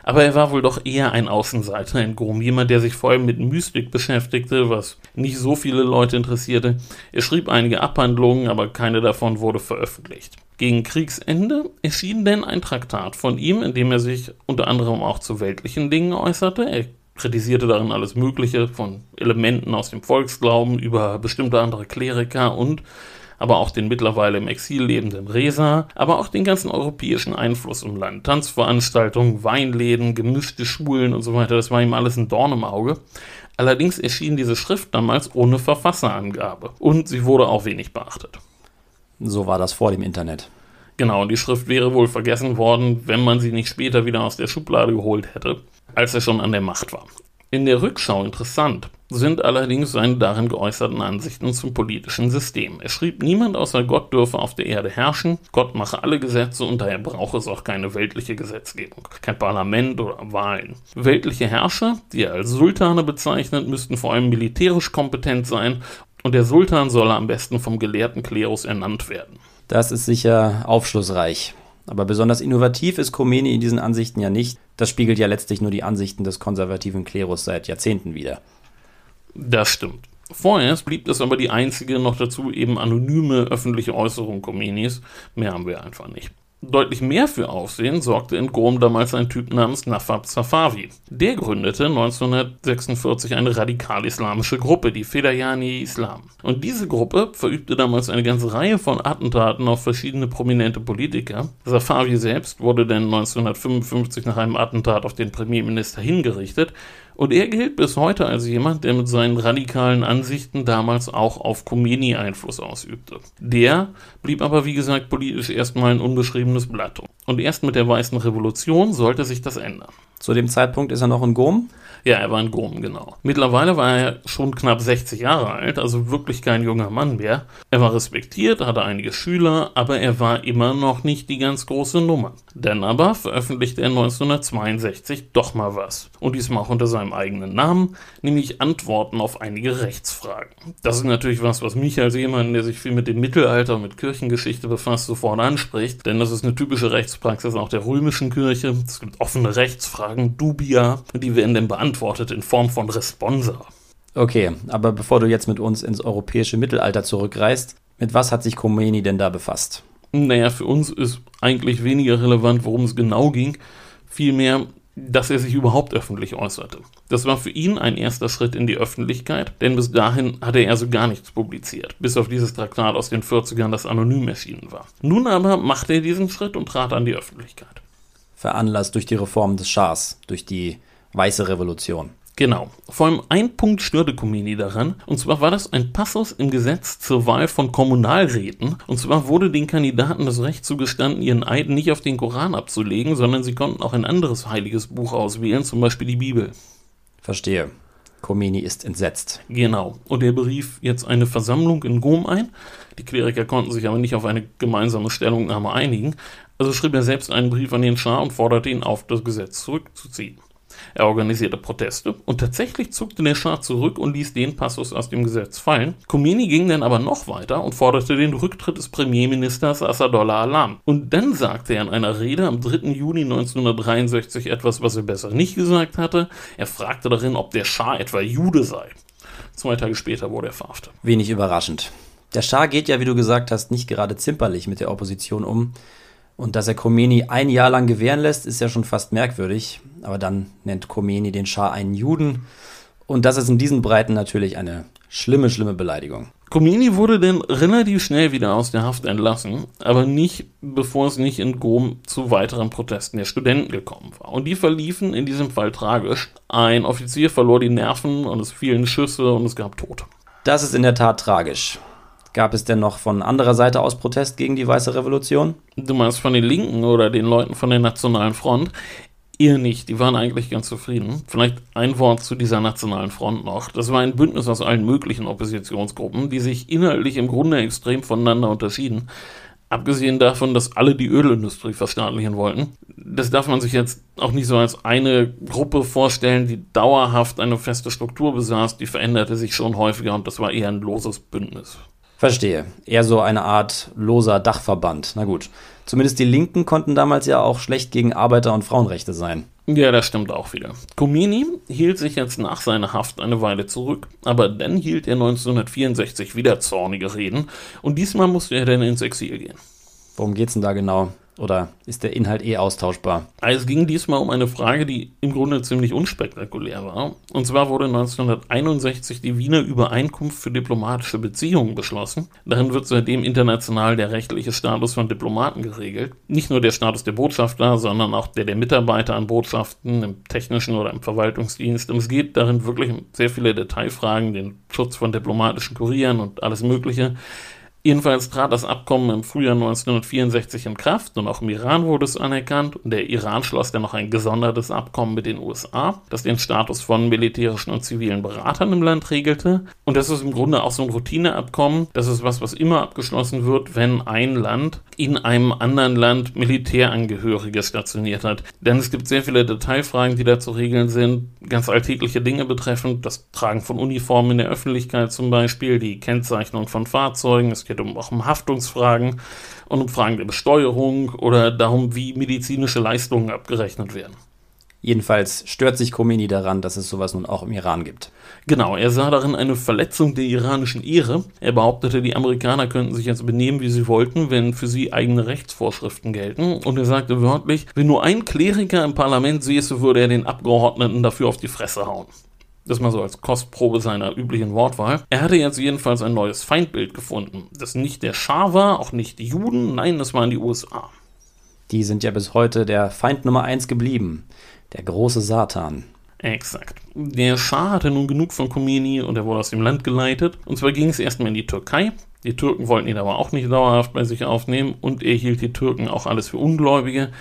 Speaker 3: Aber er war wohl doch eher ein Außenseiter in Grom, jemand, der sich vor allem mit Mystik beschäftigte, was nicht so viele Leute interessierte. Er schrieb einige Abhandlungen, aber keine davon wurde veröffentlicht. Gegen Kriegsende erschien denn ein Traktat von ihm, in dem er sich unter anderem auch zu weltlichen Dingen äußerte. Er kritisierte darin alles Mögliche, von Elementen aus dem Volksglauben über bestimmte andere Kleriker und aber auch den mittlerweile im Exil lebenden Resa, aber auch den ganzen europäischen Einfluss im Land. Tanzveranstaltungen, Weinläden, gemischte Schulen und so weiter, das war ihm alles ein Dorn im Auge. Allerdings erschien diese Schrift damals ohne Verfasserangabe und sie wurde auch wenig beachtet.
Speaker 2: So war das vor dem Internet.
Speaker 3: Genau, und die Schrift wäre wohl vergessen worden, wenn man sie nicht später wieder aus der Schublade geholt hätte als er schon an der Macht war. In der Rückschau interessant sind allerdings seine darin geäußerten Ansichten zum politischen System. Er schrieb, niemand außer Gott dürfe auf der Erde herrschen, Gott mache alle Gesetze und daher brauche es auch keine weltliche Gesetzgebung, kein Parlament oder Wahlen. Weltliche Herrscher, die er als Sultane bezeichnet, müssten vor allem militärisch kompetent sein und der Sultan solle am besten vom gelehrten Klerus ernannt werden.
Speaker 2: Das ist sicher aufschlussreich. Aber besonders innovativ ist Khomeini in diesen Ansichten ja nicht. Das spiegelt ja letztlich nur die Ansichten des konservativen Klerus seit Jahrzehnten wider.
Speaker 3: Das stimmt. Vorerst blieb es aber die einzige, noch dazu eben anonyme öffentliche Äußerung Khomeinis. Mehr haben wir einfach nicht. Deutlich mehr für Aufsehen sorgte in Gom damals ein Typ namens Nafab Safavi. Der gründete 1946 eine radikal-islamische Gruppe, die Fedayani Islam. Und diese Gruppe verübte damals eine ganze Reihe von Attentaten auf verschiedene prominente Politiker. Safavi selbst wurde dann 1955 nach einem Attentat auf den Premierminister hingerichtet und er gilt bis heute als jemand, der mit seinen radikalen Ansichten damals auch auf Khomeini Einfluss ausübte. Der blieb aber, wie gesagt, politisch erstmal ein unbeschriebenes Blatt. Und erst mit der Weißen Revolution sollte sich das ändern.
Speaker 2: Zu dem Zeitpunkt ist er noch in Gom?
Speaker 3: Ja, er war in Gom, genau. Mittlerweile war er schon knapp 60 Jahre alt, also wirklich kein junger Mann mehr. Er war respektiert, hatte einige Schüler, aber er war immer noch nicht die ganz große Nummer. Dann aber veröffentlichte er 1962 doch mal was. Und diesmal auch unter seinem eigenen Namen, nämlich Antworten auf einige Rechtsfragen. Das ist natürlich was, was mich als jemand, der sich viel mit dem Mittelalter und mit Kirchengeschichte befasst, sofort anspricht. Denn das ist eine typische Rechtspraxis auch der römischen Kirche. Es gibt offene Rechtsfragen, Dubia, die werden dann beantwortet beantwortet in Form von Responser.
Speaker 2: Okay, aber bevor du jetzt mit uns ins europäische Mittelalter zurückreist, mit was hat sich Khomeini denn da befasst?
Speaker 3: Naja, für uns ist eigentlich weniger relevant, worum es genau ging. Vielmehr, dass er sich überhaupt öffentlich äußerte. Das war für ihn ein erster Schritt in die Öffentlichkeit, denn bis dahin hatte er so gar nichts publiziert, bis auf dieses Traktat aus den 40ern, das anonym erschienen war. Nun aber machte er diesen Schritt und trat an die Öffentlichkeit.
Speaker 2: Veranlasst durch die Reform des Schahs, durch die Weiße Revolution.
Speaker 3: Genau. Vor allem ein Punkt störte Khomeini daran, und zwar war das ein Passus im Gesetz zur Wahl von Kommunalräten, und zwar wurde den Kandidaten das Recht zugestanden, ihren Eid nicht auf den Koran abzulegen, sondern sie konnten auch ein anderes heiliges Buch auswählen, zum Beispiel die Bibel.
Speaker 2: Verstehe. Khomeini ist entsetzt.
Speaker 3: Genau. Und er berief jetzt eine Versammlung in Gom ein. Die Kleriker konnten sich aber nicht auf eine gemeinsame Stellungnahme einigen. Also schrieb er selbst einen Brief an den Schah und forderte ihn auf, das Gesetz zurückzuziehen. Er organisierte Proteste und tatsächlich zuckte der Schah zurück und ließ den Passus aus dem Gesetz fallen. Khomeini ging dann aber noch weiter und forderte den Rücktritt des Premierministers Assadollah Alam. Und dann sagte er in einer Rede am 3. Juni 1963 etwas, was er besser nicht gesagt hatte. Er fragte darin, ob der Schah etwa Jude sei. Zwei Tage später wurde er verhaftet.
Speaker 2: Wenig überraschend. Der Schah geht ja, wie du gesagt hast, nicht gerade zimperlich mit der Opposition um. Und dass er Khomeini ein Jahr lang gewähren lässt, ist ja schon fast merkwürdig. Aber dann nennt Khomeini den Schah einen Juden. Und das ist in diesen Breiten natürlich eine schlimme, schlimme Beleidigung.
Speaker 3: Khomeini wurde dann relativ schnell wieder aus der Haft entlassen, aber nicht, bevor es nicht in Gom zu weiteren Protesten der Studenten gekommen war. Und die verliefen in diesem Fall tragisch. Ein Offizier verlor die Nerven und es fielen Schüsse und es gab Tote.
Speaker 2: Das ist in der Tat tragisch. Gab es denn noch von anderer Seite aus Protest gegen die Weiße Revolution?
Speaker 3: Du meinst von den Linken oder den Leuten von der Nationalen Front? Ihr nicht, die waren eigentlich ganz zufrieden. Vielleicht ein Wort zu dieser Nationalen Front noch. Das war ein Bündnis aus allen möglichen Oppositionsgruppen, die sich inhaltlich im Grunde extrem voneinander unterschieden. Abgesehen davon, dass alle die Ölindustrie verstaatlichen wollten. Das darf man sich jetzt auch nicht so als eine Gruppe vorstellen, die dauerhaft eine feste Struktur besaß. Die veränderte sich schon häufiger und das war eher ein loses Bündnis.
Speaker 2: Verstehe. Eher so eine Art loser Dachverband. Na gut. Zumindest die Linken konnten damals ja auch schlecht gegen Arbeiter- und Frauenrechte sein.
Speaker 3: Ja, das stimmt auch wieder. Khomeini hielt sich jetzt nach seiner Haft eine Weile zurück, aber dann hielt er 1964 wieder zornige Reden und diesmal musste er dann ins Exil gehen.
Speaker 2: Worum geht's denn da genau? Oder ist der Inhalt eh austauschbar?
Speaker 3: Also es ging diesmal um eine Frage, die im Grunde ziemlich unspektakulär war. Und zwar wurde 1961 die Wiener Übereinkunft für diplomatische Beziehungen beschlossen. Darin wird seitdem international der rechtliche Status von Diplomaten geregelt. Nicht nur der Status der Botschafter, sondern auch der der Mitarbeiter an Botschaften im technischen oder im Verwaltungsdienst. Und es geht darin wirklich um sehr viele Detailfragen, den Schutz von diplomatischen Kurieren und alles Mögliche. Jedenfalls trat das Abkommen im Frühjahr 1964 in Kraft und auch im Iran wurde es anerkannt und der Iran schloss dann noch ein gesondertes Abkommen mit den USA, das den Status von militärischen und zivilen Beratern im Land regelte. Und das ist im Grunde auch so ein Routineabkommen. Das ist was, was immer abgeschlossen wird, wenn ein Land in einem anderen Land Militärangehörige stationiert hat. Denn es gibt sehr viele Detailfragen, die da zu regeln sind, ganz alltägliche Dinge betreffend, das Tragen von Uniformen in der Öffentlichkeit zum Beispiel, die Kennzeichnung von Fahrzeugen, es geht geht um, auch um Haftungsfragen und um Fragen der Besteuerung oder darum, wie medizinische Leistungen abgerechnet werden.
Speaker 2: Jedenfalls stört sich Khomeini daran, dass es sowas nun auch im Iran gibt.
Speaker 3: Genau, er sah darin eine Verletzung der iranischen Ehre. Er behauptete, die Amerikaner könnten sich jetzt benehmen, wie sie wollten, wenn für sie eigene Rechtsvorschriften gelten. Und er sagte wörtlich, wenn nur ein Kleriker im Parlament säße, würde er den Abgeordneten dafür auf die Fresse hauen. Das mal so als Kostprobe seiner üblichen Wortwahl. Er hatte jetzt jedenfalls ein neues Feindbild gefunden. Das nicht der Schah war, auch nicht die Juden, nein, das waren die USA.
Speaker 2: Die sind ja bis heute der Feind Nummer eins geblieben. Der große Satan.
Speaker 3: Exakt. Der Schah hatte nun genug von Khomeini und er wurde aus dem Land geleitet. Und zwar ging es erstmal in die Türkei. Die Türken wollten ihn aber auch nicht dauerhaft bei sich aufnehmen und er hielt die Türken auch alles für Ungläubige.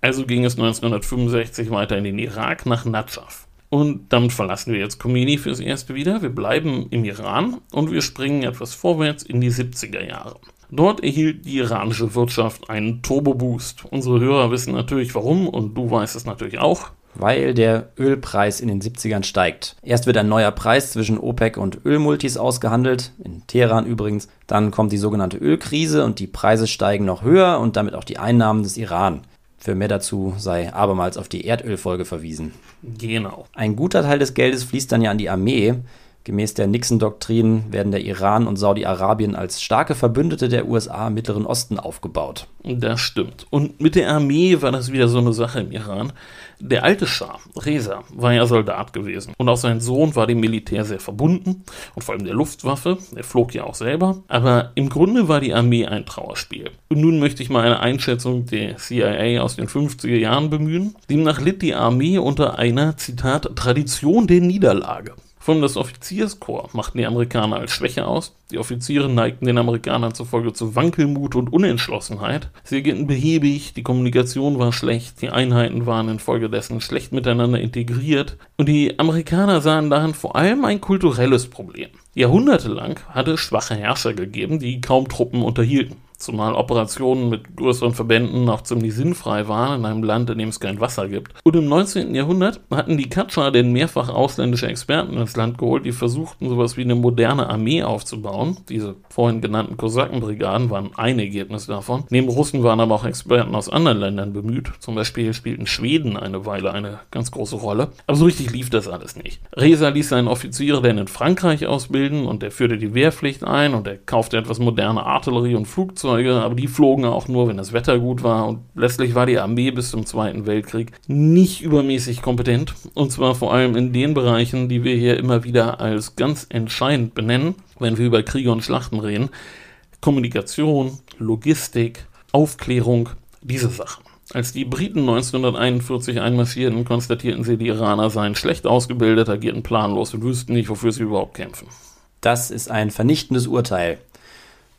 Speaker 3: Also ging es 1965 weiter in den Irak nach Najaf. Und damit verlassen wir jetzt Khomeini fürs erste wieder. Wir bleiben im Iran und wir springen etwas vorwärts in die 70er Jahre. Dort erhielt die iranische Wirtschaft einen Turbo-Boost. Unsere Hörer wissen natürlich warum und du weißt es natürlich auch.
Speaker 2: Weil der Ölpreis in den 70ern steigt. Erst wird ein neuer Preis zwischen OPEC und Ölmultis ausgehandelt, in Teheran übrigens. Dann kommt die sogenannte Ölkrise und die Preise steigen noch höher und damit auch die Einnahmen des Iran. Für mehr dazu sei abermals auf die Erdölfolge verwiesen.
Speaker 3: Genau.
Speaker 2: Ein guter Teil des Geldes fließt dann ja an die Armee. Gemäß der Nixon-Doktrin werden der Iran und Saudi-Arabien als starke Verbündete der USA im Mittleren Osten aufgebaut.
Speaker 3: Das stimmt. Und mit der Armee war das wieder so eine Sache im Iran. Der alte Schah, Reza, war ja Soldat gewesen. Und auch sein Sohn war dem Militär sehr verbunden. Und vor allem der Luftwaffe. Er flog ja auch selber. Aber im Grunde war die Armee ein Trauerspiel. Und nun möchte ich mal eine Einschätzung der CIA aus den 50er Jahren bemühen. Demnach litt die Armee unter einer, Zitat, Tradition der Niederlage. Von das Offizierskorps machten die Amerikaner als Schwäche aus. Die Offiziere neigten den Amerikanern zufolge zu Wankelmut und Unentschlossenheit. Sie agierten behäbig, die Kommunikation war schlecht, die Einheiten waren infolgedessen schlecht miteinander integriert und die Amerikaner sahen darin vor allem ein kulturelles Problem. Jahrhundertelang hatte es schwache Herrscher gegeben, die kaum Truppen unterhielten zumal Operationen mit größeren Verbänden auch ziemlich sinnfrei waren in einem Land, in dem es kein Wasser gibt. Und im 19. Jahrhundert hatten die Katscha denn mehrfach ausländische Experten ins Land geholt, die versuchten, sowas wie eine moderne Armee aufzubauen. Diese vorhin genannten Kosakenbrigaden waren ein Ergebnis davon. Neben Russen waren aber auch Experten aus anderen Ländern bemüht. Zum Beispiel spielten Schweden eine Weile eine ganz große Rolle. Aber so richtig lief das alles nicht. Reza ließ seinen Offiziere denn in Frankreich ausbilden und er führte die Wehrpflicht ein und er kaufte etwas moderne Artillerie und Flugzeuge Flugzeuge, aber die flogen auch nur, wenn das Wetter gut war. Und letztlich war die Armee bis zum Zweiten Weltkrieg nicht übermäßig kompetent. Und zwar vor allem in den Bereichen, die wir hier immer wieder als ganz entscheidend benennen, wenn wir über Kriege und Schlachten reden. Kommunikation, Logistik, Aufklärung, diese Sachen. Als die Briten 1941 einmarschierten, konstatierten sie, die Iraner seien schlecht ausgebildet, agierten planlos und wüssten nicht, wofür sie überhaupt kämpfen.
Speaker 2: Das ist ein vernichtendes Urteil.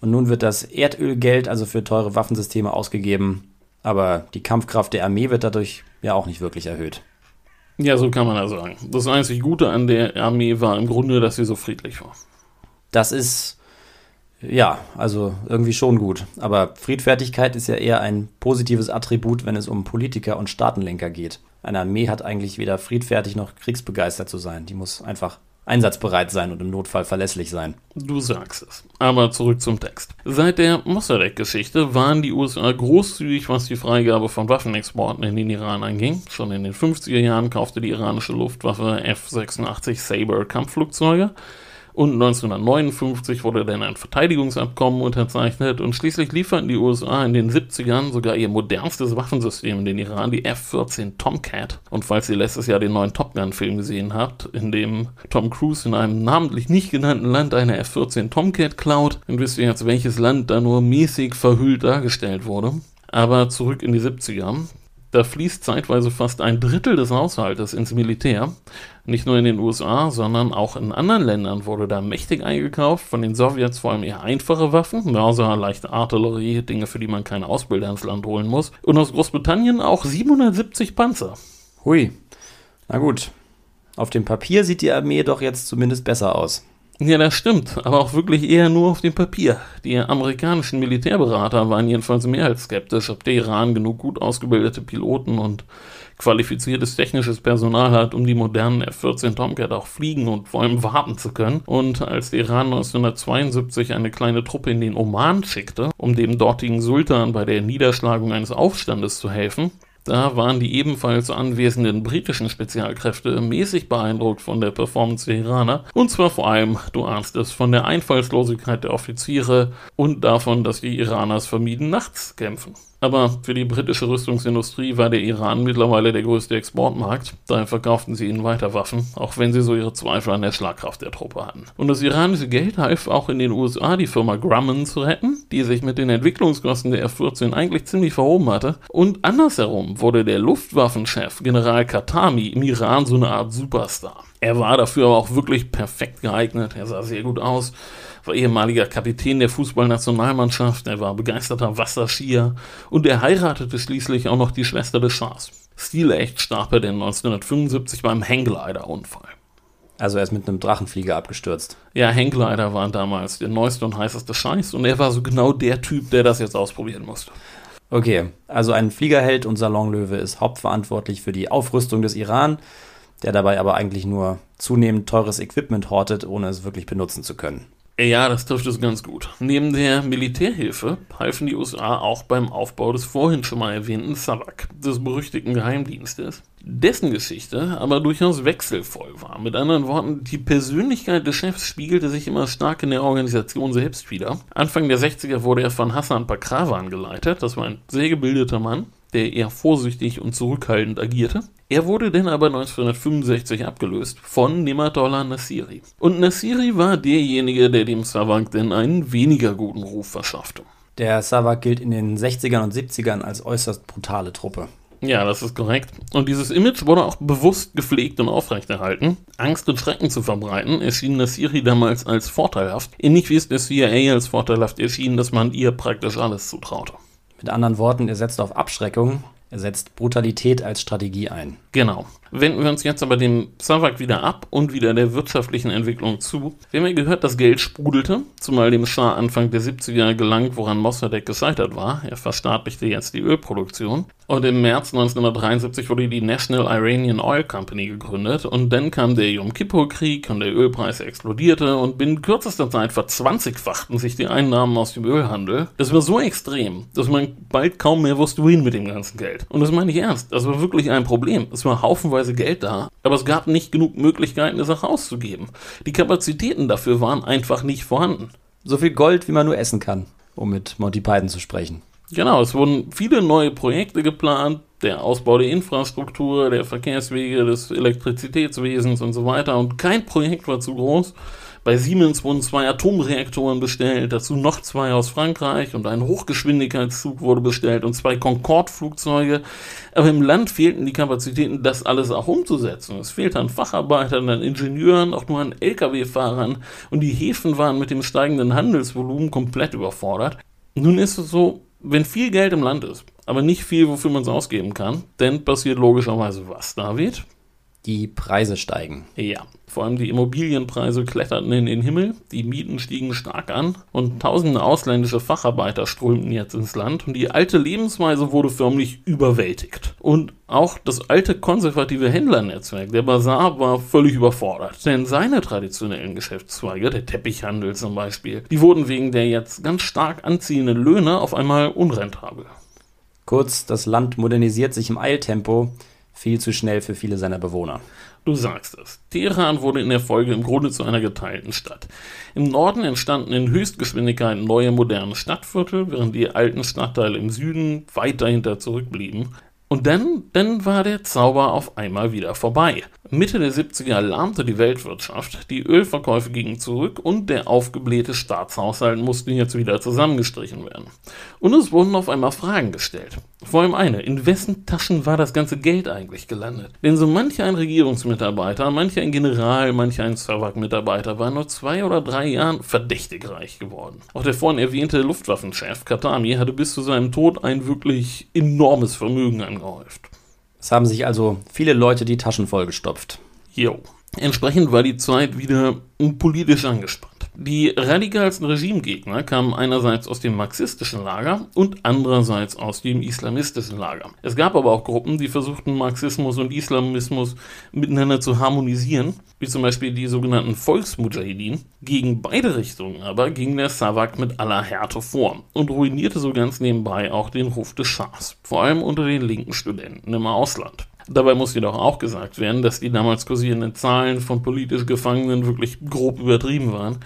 Speaker 2: Und nun wird das Erdölgeld also für teure Waffensysteme ausgegeben, aber die Kampfkraft der Armee wird dadurch ja auch nicht wirklich erhöht.
Speaker 3: Ja, so kann man ja sagen. Das einzig Gute an der Armee war im Grunde, dass sie so friedlich war.
Speaker 2: Das ist ja, also irgendwie schon gut. Aber Friedfertigkeit ist ja eher ein positives Attribut, wenn es um Politiker und Staatenlenker geht. Eine Armee hat eigentlich weder friedfertig noch kriegsbegeistert zu sein. Die muss einfach einsatzbereit sein und im Notfall verlässlich sein.
Speaker 3: Du sagst es. Aber zurück zum Text. Seit der Mossadegh-Geschichte waren die USA großzügig, was die Freigabe von Waffenexporten in den Iran anging. Schon in den 50er Jahren kaufte die iranische Luftwaffe F-86 Sabre Kampfflugzeuge und 1959 wurde dann ein Verteidigungsabkommen unterzeichnet und schließlich lieferten die USA in den 70ern sogar ihr modernstes Waffensystem in den Iran, die F-14 Tomcat. Und falls ihr letztes Jahr den neuen Top Gun-Film gesehen habt, in dem Tom Cruise in einem namentlich nicht genannten Land eine F-14 Tomcat klaut, dann wisst ihr jetzt, welches Land da nur mäßig verhüllt dargestellt wurde. Aber zurück in die 70er. Da fließt zeitweise fast ein Drittel des Haushaltes ins Militär. Nicht nur in den USA, sondern auch in anderen Ländern wurde da mächtig eingekauft. Von den Sowjets vor allem eher einfache Waffen, Mörser, leichte Artillerie, Dinge, für die man keine Ausbilder ins Land holen muss. Und aus Großbritannien auch 770 Panzer.
Speaker 2: Hui. Na gut. Auf dem Papier sieht die Armee doch jetzt zumindest besser aus.
Speaker 3: Ja, das stimmt, aber auch wirklich eher nur auf dem Papier. Die amerikanischen Militärberater waren jedenfalls mehr als skeptisch, ob der Iran genug gut ausgebildete Piloten und qualifiziertes technisches Personal hat, um die modernen F-14 Tomcat auch fliegen und vor allem warten zu können. Und als der Iran 1972 eine kleine Truppe in den Oman schickte, um dem dortigen Sultan bei der Niederschlagung eines Aufstandes zu helfen, da waren die ebenfalls anwesenden britischen Spezialkräfte mäßig beeindruckt von der Performance der Iraner. Und zwar vor allem, du ahnst es, von der Einfallslosigkeit der Offiziere und davon, dass die Iraners vermieden nachts kämpfen. Aber für die britische Rüstungsindustrie war der Iran mittlerweile der größte Exportmarkt. Daher verkauften sie ihnen weiter Waffen, auch wenn sie so ihre Zweifel an der Schlagkraft der Truppe hatten. Und das iranische Geld half auch in den USA die Firma Grumman zu retten, die sich mit den Entwicklungskosten der F-14 eigentlich ziemlich verhoben hatte. Und andersherum wurde der Luftwaffenchef General Khatami im Iran so eine Art Superstar. Er war dafür aber auch wirklich perfekt geeignet. Er sah sehr gut aus war ehemaliger Kapitän der Fußballnationalmannschaft, er war begeisterter Wasserskier und er heiratete schließlich auch noch die Schwester des Schahs. Stilecht starb er denn 1975 beim Hangglider-Unfall.
Speaker 2: Also er ist mit einem Drachenflieger abgestürzt.
Speaker 3: Ja, Hangglider waren damals der neueste und heißeste Scheiß und er war so genau der Typ, der das jetzt ausprobieren musste.
Speaker 2: Okay, also ein Fliegerheld und Salonlöwe ist hauptverantwortlich für die Aufrüstung des Iran, der dabei aber eigentlich nur zunehmend teures Equipment hortet, ohne es wirklich benutzen zu können.
Speaker 3: Ja, das trifft es ganz gut. Neben der Militärhilfe halfen die USA auch beim Aufbau des vorhin schon mal erwähnten SAVAK, des berüchtigten Geheimdienstes, dessen Geschichte aber durchaus wechselvoll war. Mit anderen Worten, die Persönlichkeit des Chefs spiegelte sich immer stark in der Organisation selbst wieder. Anfang der 60er wurde er von Hassan Pakrawan geleitet, das war ein sehr gebildeter Mann, der eher vorsichtig und zurückhaltend agierte. Er wurde dann aber 1965 abgelöst von Nematollah Nassiri. Und Nassiri war derjenige, der dem Savak denn einen weniger guten Ruf verschaffte.
Speaker 2: Der Savak gilt in den 60ern und 70ern als äußerst brutale Truppe.
Speaker 3: Ja, das ist korrekt. Und dieses Image wurde auch bewusst gepflegt und aufrechterhalten. Angst und Schrecken zu verbreiten, erschien Nassiri damals als vorteilhaft. Ähnlich wie es der CIA als vorteilhaft erschien, dass man ihr praktisch alles zutraute.
Speaker 2: Mit anderen Worten, er setzt auf Abschreckung, er setzt Brutalität als Strategie ein.
Speaker 3: Genau. Wenden wir uns jetzt aber dem Savak wieder ab und wieder der wirtschaftlichen Entwicklung zu. Wir haben ja gehört, das Geld sprudelte, zumal dem Schah Anfang der 70er gelangt, woran Mossadegh gescheitert war. Er verstaatlichte jetzt die Ölproduktion. Und im März 1973 wurde die National Iranian Oil Company gegründet. Und dann kam der Yom Kippur-Krieg und der Ölpreis explodierte und binnen kürzester Zeit verzwanzigfachten sich die Einnahmen aus dem Ölhandel. Das war so extrem, dass man bald kaum mehr wusste, wohin mit dem ganzen Geld. Und das meine ich ernst. Das war wirklich ein Problem. Es war haufenweise Geld da, aber es gab nicht genug Möglichkeiten, es auch auszugeben. Die Kapazitäten dafür waren einfach nicht vorhanden.
Speaker 2: So viel Gold, wie man nur essen kann, um mit Monty Python zu sprechen.
Speaker 3: Genau, es wurden viele neue Projekte geplant, der Ausbau der Infrastruktur, der Verkehrswege, des Elektrizitätswesens und so weiter. Und kein Projekt war zu groß. Bei Siemens wurden zwei Atomreaktoren bestellt, dazu noch zwei aus Frankreich und ein Hochgeschwindigkeitszug wurde bestellt und zwei Concorde-Flugzeuge. Aber im Land fehlten die Kapazitäten, das alles auch umzusetzen. Es fehlte an Facharbeitern, an Ingenieuren, auch nur an Lkw-Fahrern und die Häfen waren mit dem steigenden Handelsvolumen komplett überfordert. Nun ist es so, wenn viel Geld im Land ist, aber nicht viel, wofür man es ausgeben kann, dann passiert logischerweise was, David?
Speaker 2: Die Preise steigen.
Speaker 3: Ja, vor allem die Immobilienpreise kletterten in den Himmel, die Mieten stiegen stark an und tausende ausländische Facharbeiter strömten jetzt ins Land und die alte Lebensweise wurde förmlich überwältigt. Und auch das alte konservative Händlernetzwerk, der Bazar, war völlig überfordert, denn seine traditionellen Geschäftszweige, der Teppichhandel zum Beispiel, die wurden wegen der jetzt ganz stark anziehenden Löhne auf einmal unrentabel.
Speaker 2: Kurz, das Land modernisiert sich im Eiltempo, viel zu schnell für viele seiner Bewohner.
Speaker 3: Du sagst es. Teheran wurde in der Folge im Grunde zu einer geteilten Stadt. Im Norden entstanden in Höchstgeschwindigkeit neue moderne Stadtviertel, während die alten Stadtteile im Süden weit dahinter zurückblieben. Und dann, dann war der Zauber auf einmal wieder vorbei. Mitte der 70er lahmte die Weltwirtschaft, die Ölverkäufe gingen zurück und der aufgeblähte Staatshaushalt musste jetzt wieder zusammengestrichen werden. Und es wurden auf einmal Fragen gestellt. Vor allem eine, in wessen Taschen war das ganze Geld eigentlich gelandet? Denn so mancher ein Regierungsmitarbeiter, mancher ein General, mancher ein Savak-Mitarbeiter war nur zwei oder drei Jahren verdächtig reich geworden. Auch der vorhin erwähnte Luftwaffenchef Katami hatte bis zu seinem Tod ein wirklich enormes Vermögen angehäuft.
Speaker 2: Es haben sich also viele Leute die Taschen vollgestopft.
Speaker 3: Jo. Entsprechend war die Zeit wieder politisch angespannt. Die radikalsten Regimegegner kamen einerseits aus dem marxistischen Lager und andererseits aus dem islamistischen Lager. Es gab aber auch Gruppen, die versuchten, Marxismus und Islamismus miteinander zu harmonisieren, wie zum Beispiel die sogenannten Volksmujahideen. Gegen beide Richtungen aber ging der Savak mit aller Härte vor und ruinierte so ganz nebenbei auch den Ruf des Schahs, vor allem unter den linken Studenten im Ausland. Dabei muss jedoch auch gesagt werden, dass die damals kursierenden Zahlen von politisch Gefangenen wirklich grob übertrieben waren.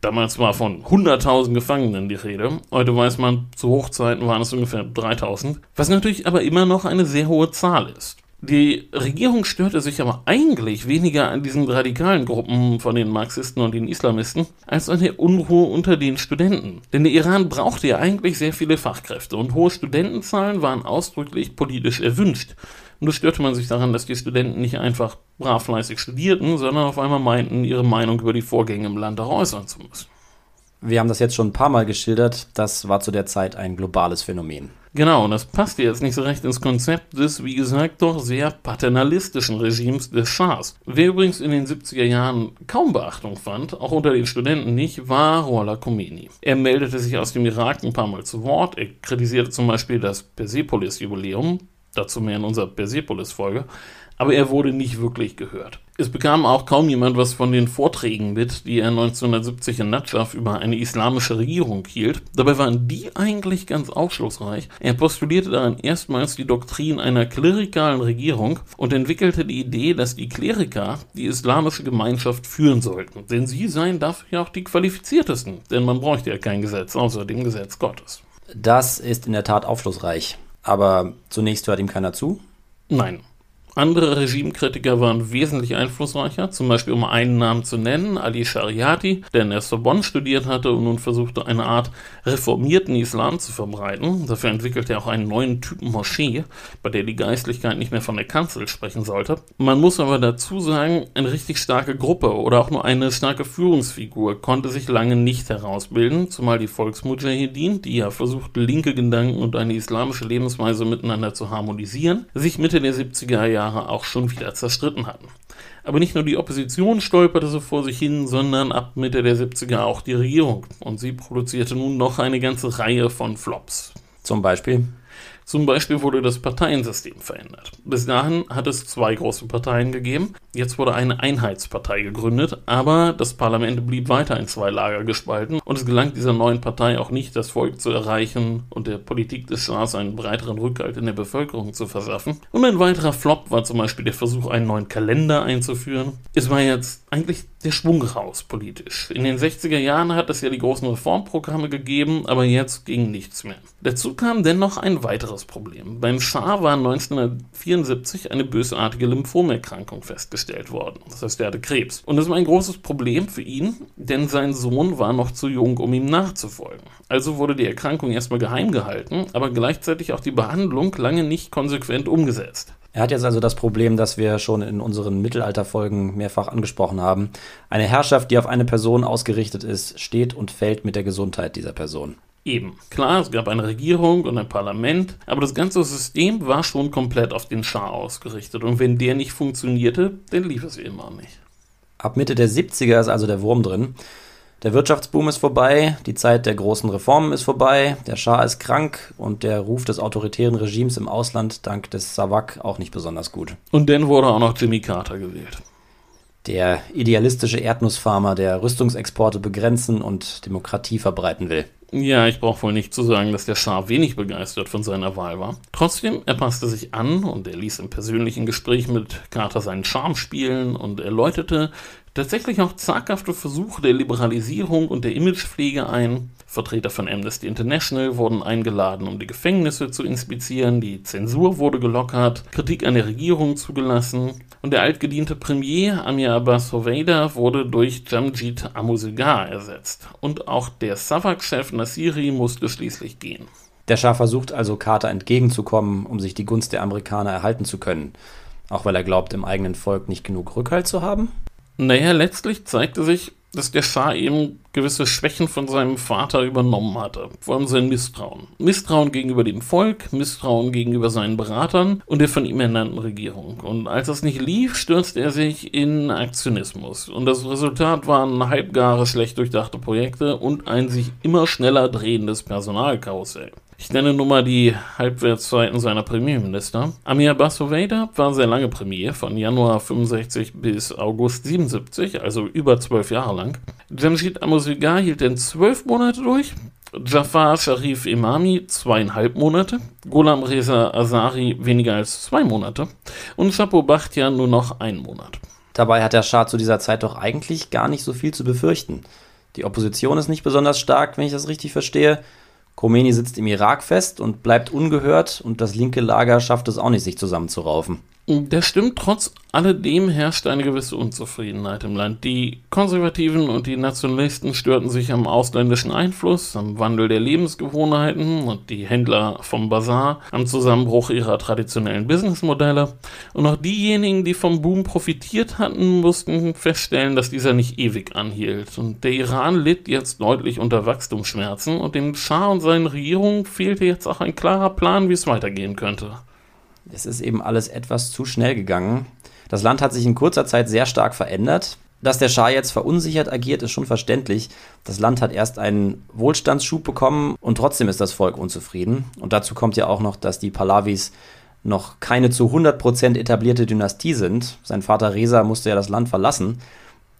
Speaker 3: Damals war von 100.000 Gefangenen die Rede. Heute weiß man, zu Hochzeiten waren es ungefähr 3.000. Was natürlich aber immer noch eine sehr hohe Zahl ist. Die Regierung störte sich aber eigentlich weniger an diesen radikalen Gruppen von den Marxisten und den Islamisten als an der Unruhe unter den Studenten. Denn der Iran brauchte ja eigentlich sehr viele Fachkräfte und hohe Studentenzahlen waren ausdrücklich politisch erwünscht. Und da störte man sich daran, dass die Studenten nicht einfach brav fleißig studierten, sondern auf einmal meinten, ihre Meinung über die Vorgänge im Land auch äußern zu müssen.
Speaker 2: Wir haben das jetzt schon ein paar Mal geschildert, das war zu der Zeit ein globales Phänomen.
Speaker 3: Genau, und das passt jetzt nicht so recht ins Konzept des, wie gesagt, doch sehr paternalistischen Regimes des Schahs. Wer übrigens in den 70er Jahren kaum Beachtung fand, auch unter den Studenten nicht, war Ruhollah Khomeini. Er meldete sich aus dem Irak ein paar Mal zu Wort, er kritisierte zum Beispiel das Persepolis-Jubiläum, dazu mehr in unserer Persepolis-Folge, aber er wurde nicht wirklich gehört. Es bekam auch kaum jemand was von den Vorträgen mit, die er 1970 in Nadschaf über eine islamische Regierung hielt. Dabei waren die eigentlich ganz aufschlussreich. Er postulierte darin erstmals die Doktrin einer klerikalen Regierung und entwickelte die Idee, dass die Kleriker die islamische Gemeinschaft führen sollten. Denn sie seien dafür ja auch die qualifiziertesten, denn man bräuchte ja kein Gesetz außer dem Gesetz Gottes.
Speaker 2: Das ist in der Tat aufschlussreich. Aber zunächst hört ihm keiner zu?
Speaker 3: Nein. Andere Regimekritiker waren wesentlich einflussreicher, zum Beispiel um einen Namen zu nennen, Ali Shariati, der in der Sorbonne studiert hatte und nun versuchte, eine Art reformierten Islam zu verbreiten. Dafür entwickelte er auch einen neuen Typen Moschee, bei der die Geistlichkeit nicht mehr von der Kanzel sprechen sollte. Man muss aber dazu sagen, eine richtig starke Gruppe oder auch nur eine starke Führungsfigur konnte sich lange nicht herausbilden, zumal die Volksmujahedin, die ja versuchten, linke Gedanken und eine islamische Lebensweise miteinander zu harmonisieren, sich Mitte der 70er Jahre Jahre auch schon wieder zerstritten hatten. Aber nicht nur die Opposition stolperte so vor sich hin, sondern ab Mitte der 70er auch die Regierung. Und sie produzierte nun noch eine ganze Reihe von Flops.
Speaker 2: Zum Beispiel?
Speaker 3: Zum Beispiel wurde das Parteiensystem verändert. Bis dahin hat es zwei große Parteien gegeben. Jetzt wurde eine Einheitspartei gegründet, aber das Parlament blieb weiter in zwei Lager gespalten und es gelang dieser neuen Partei auch nicht, das Volk zu erreichen und der Politik des Schahs einen breiteren Rückhalt in der Bevölkerung zu verschaffen. Und ein weiterer Flop war zum Beispiel der Versuch, einen neuen Kalender einzuführen. Es war jetzt eigentlich der Schwung raus politisch. In den 60er Jahren hat es ja die großen Reformprogramme gegeben, aber jetzt ging nichts mehr. Dazu kam dennoch ein weiteres Problem. Beim Schah war 1974 eine bösartige Lymphomerkrankung festgestellt worden. Das heißt, er hatte Krebs. Und das war ein großes Problem für ihn, denn sein Sohn war noch zu jung, um ihm nachzufolgen. Also wurde die Erkrankung erstmal geheim gehalten, aber gleichzeitig auch die Behandlung lange nicht konsequent umgesetzt.
Speaker 2: Er hat jetzt also das Problem, das wir schon in unseren Mittelalterfolgen mehrfach angesprochen haben. Eine Herrschaft, die auf eine Person ausgerichtet ist, steht und fällt mit der Gesundheit dieser Person.
Speaker 3: Eben. Klar, es gab eine Regierung und ein Parlament, aber das ganze System war schon komplett auf den Schah ausgerichtet. Und wenn der nicht funktionierte, dann lief es immer nicht.
Speaker 2: Ab Mitte der 70er ist also der Wurm drin. Der Wirtschaftsboom ist vorbei, die Zeit der großen Reformen ist vorbei, der Schah ist krank und der Ruf des autoritären Regimes im Ausland dank des Savak auch nicht besonders gut.
Speaker 3: Und dann wurde auch noch Jimmy Carter gewählt.
Speaker 2: Der idealistische Erdnussfarmer, der Rüstungsexporte begrenzen und Demokratie verbreiten will.
Speaker 3: Ja, ich brauche wohl nicht zu sagen, dass der Schah wenig begeistert von seiner Wahl war. Trotzdem, er passte sich an und er ließ im persönlichen Gespräch mit Carter seinen Charme spielen und er läutete tatsächlich auch zaghafte Versuche der Liberalisierung und der Imagepflege ein. Vertreter von Amnesty International wurden eingeladen, um die Gefängnisse zu inspizieren, die Zensur wurde gelockert, Kritik an der Regierung zugelassen und der altgediente Premier Amir Abbas Hoveyda wurde durch Jamjid Amusigar ersetzt. Und auch der Savak-Chef Nasiri musste schließlich gehen.
Speaker 2: Der Schah versucht also Carter entgegenzukommen, um sich die Gunst der Amerikaner erhalten zu können. Auch weil er glaubt, im eigenen Volk nicht genug Rückhalt zu haben?
Speaker 3: Naja, letztlich zeigte sich, dass der Schah eben gewisse Schwächen von seinem Vater übernommen hatte. Vor allem sein Misstrauen. Misstrauen gegenüber dem Volk, Misstrauen gegenüber seinen Beratern und der von ihm ernannten Regierung. Und als das nicht lief, stürzte er sich in Aktionismus. Und das Resultat waren halbgare, schlecht durchdachte Projekte und ein sich immer schneller drehendes Personalkarussell. Ich nenne nur mal die Halbwertszeiten seiner Premierminister. Amir Basoveda war sehr lange Premier, von Januar 65 bis August 77, also über zwölf Jahre lang. Jamshid Amosigar hielt dann zwölf Monate durch. Jafar Sharif Imami zweieinhalb Monate, Ghulam Reza Azari weniger als zwei Monate und Chapo Bakhtiar nur noch einen Monat.
Speaker 2: Dabei hat der Schah zu dieser Zeit doch eigentlich gar nicht so viel zu befürchten. Die Opposition ist nicht besonders stark, wenn ich das richtig verstehe. Khomeini sitzt im Irak fest und bleibt ungehört und das linke Lager schafft es auch nicht, sich zusammenzuraufen.
Speaker 3: Das stimmt, trotz alledem herrscht eine gewisse Unzufriedenheit im Land. Die Konservativen und die Nationalisten störten sich am ausländischen Einfluss, am Wandel der Lebensgewohnheiten und die Händler vom Bazar am Zusammenbruch ihrer traditionellen Businessmodelle. Und auch diejenigen, die vom Boom profitiert hatten, mussten feststellen, dass dieser nicht ewig anhielt. Und der Iran litt jetzt deutlich unter Wachstumsschmerzen und dem Schah und seinen Regierungen fehlte jetzt auch ein klarer Plan, wie es weitergehen könnte
Speaker 2: es ist eben alles etwas zu schnell gegangen. Das Land hat sich in kurzer Zeit sehr stark verändert. Dass der Schah jetzt verunsichert agiert, ist schon verständlich. Das Land hat erst einen Wohlstandsschub bekommen und trotzdem ist das Volk unzufrieden. Und dazu kommt ja auch noch, dass die Pahlavis noch keine zu 100% etablierte Dynastie sind. Sein Vater Reza musste ja das Land verlassen.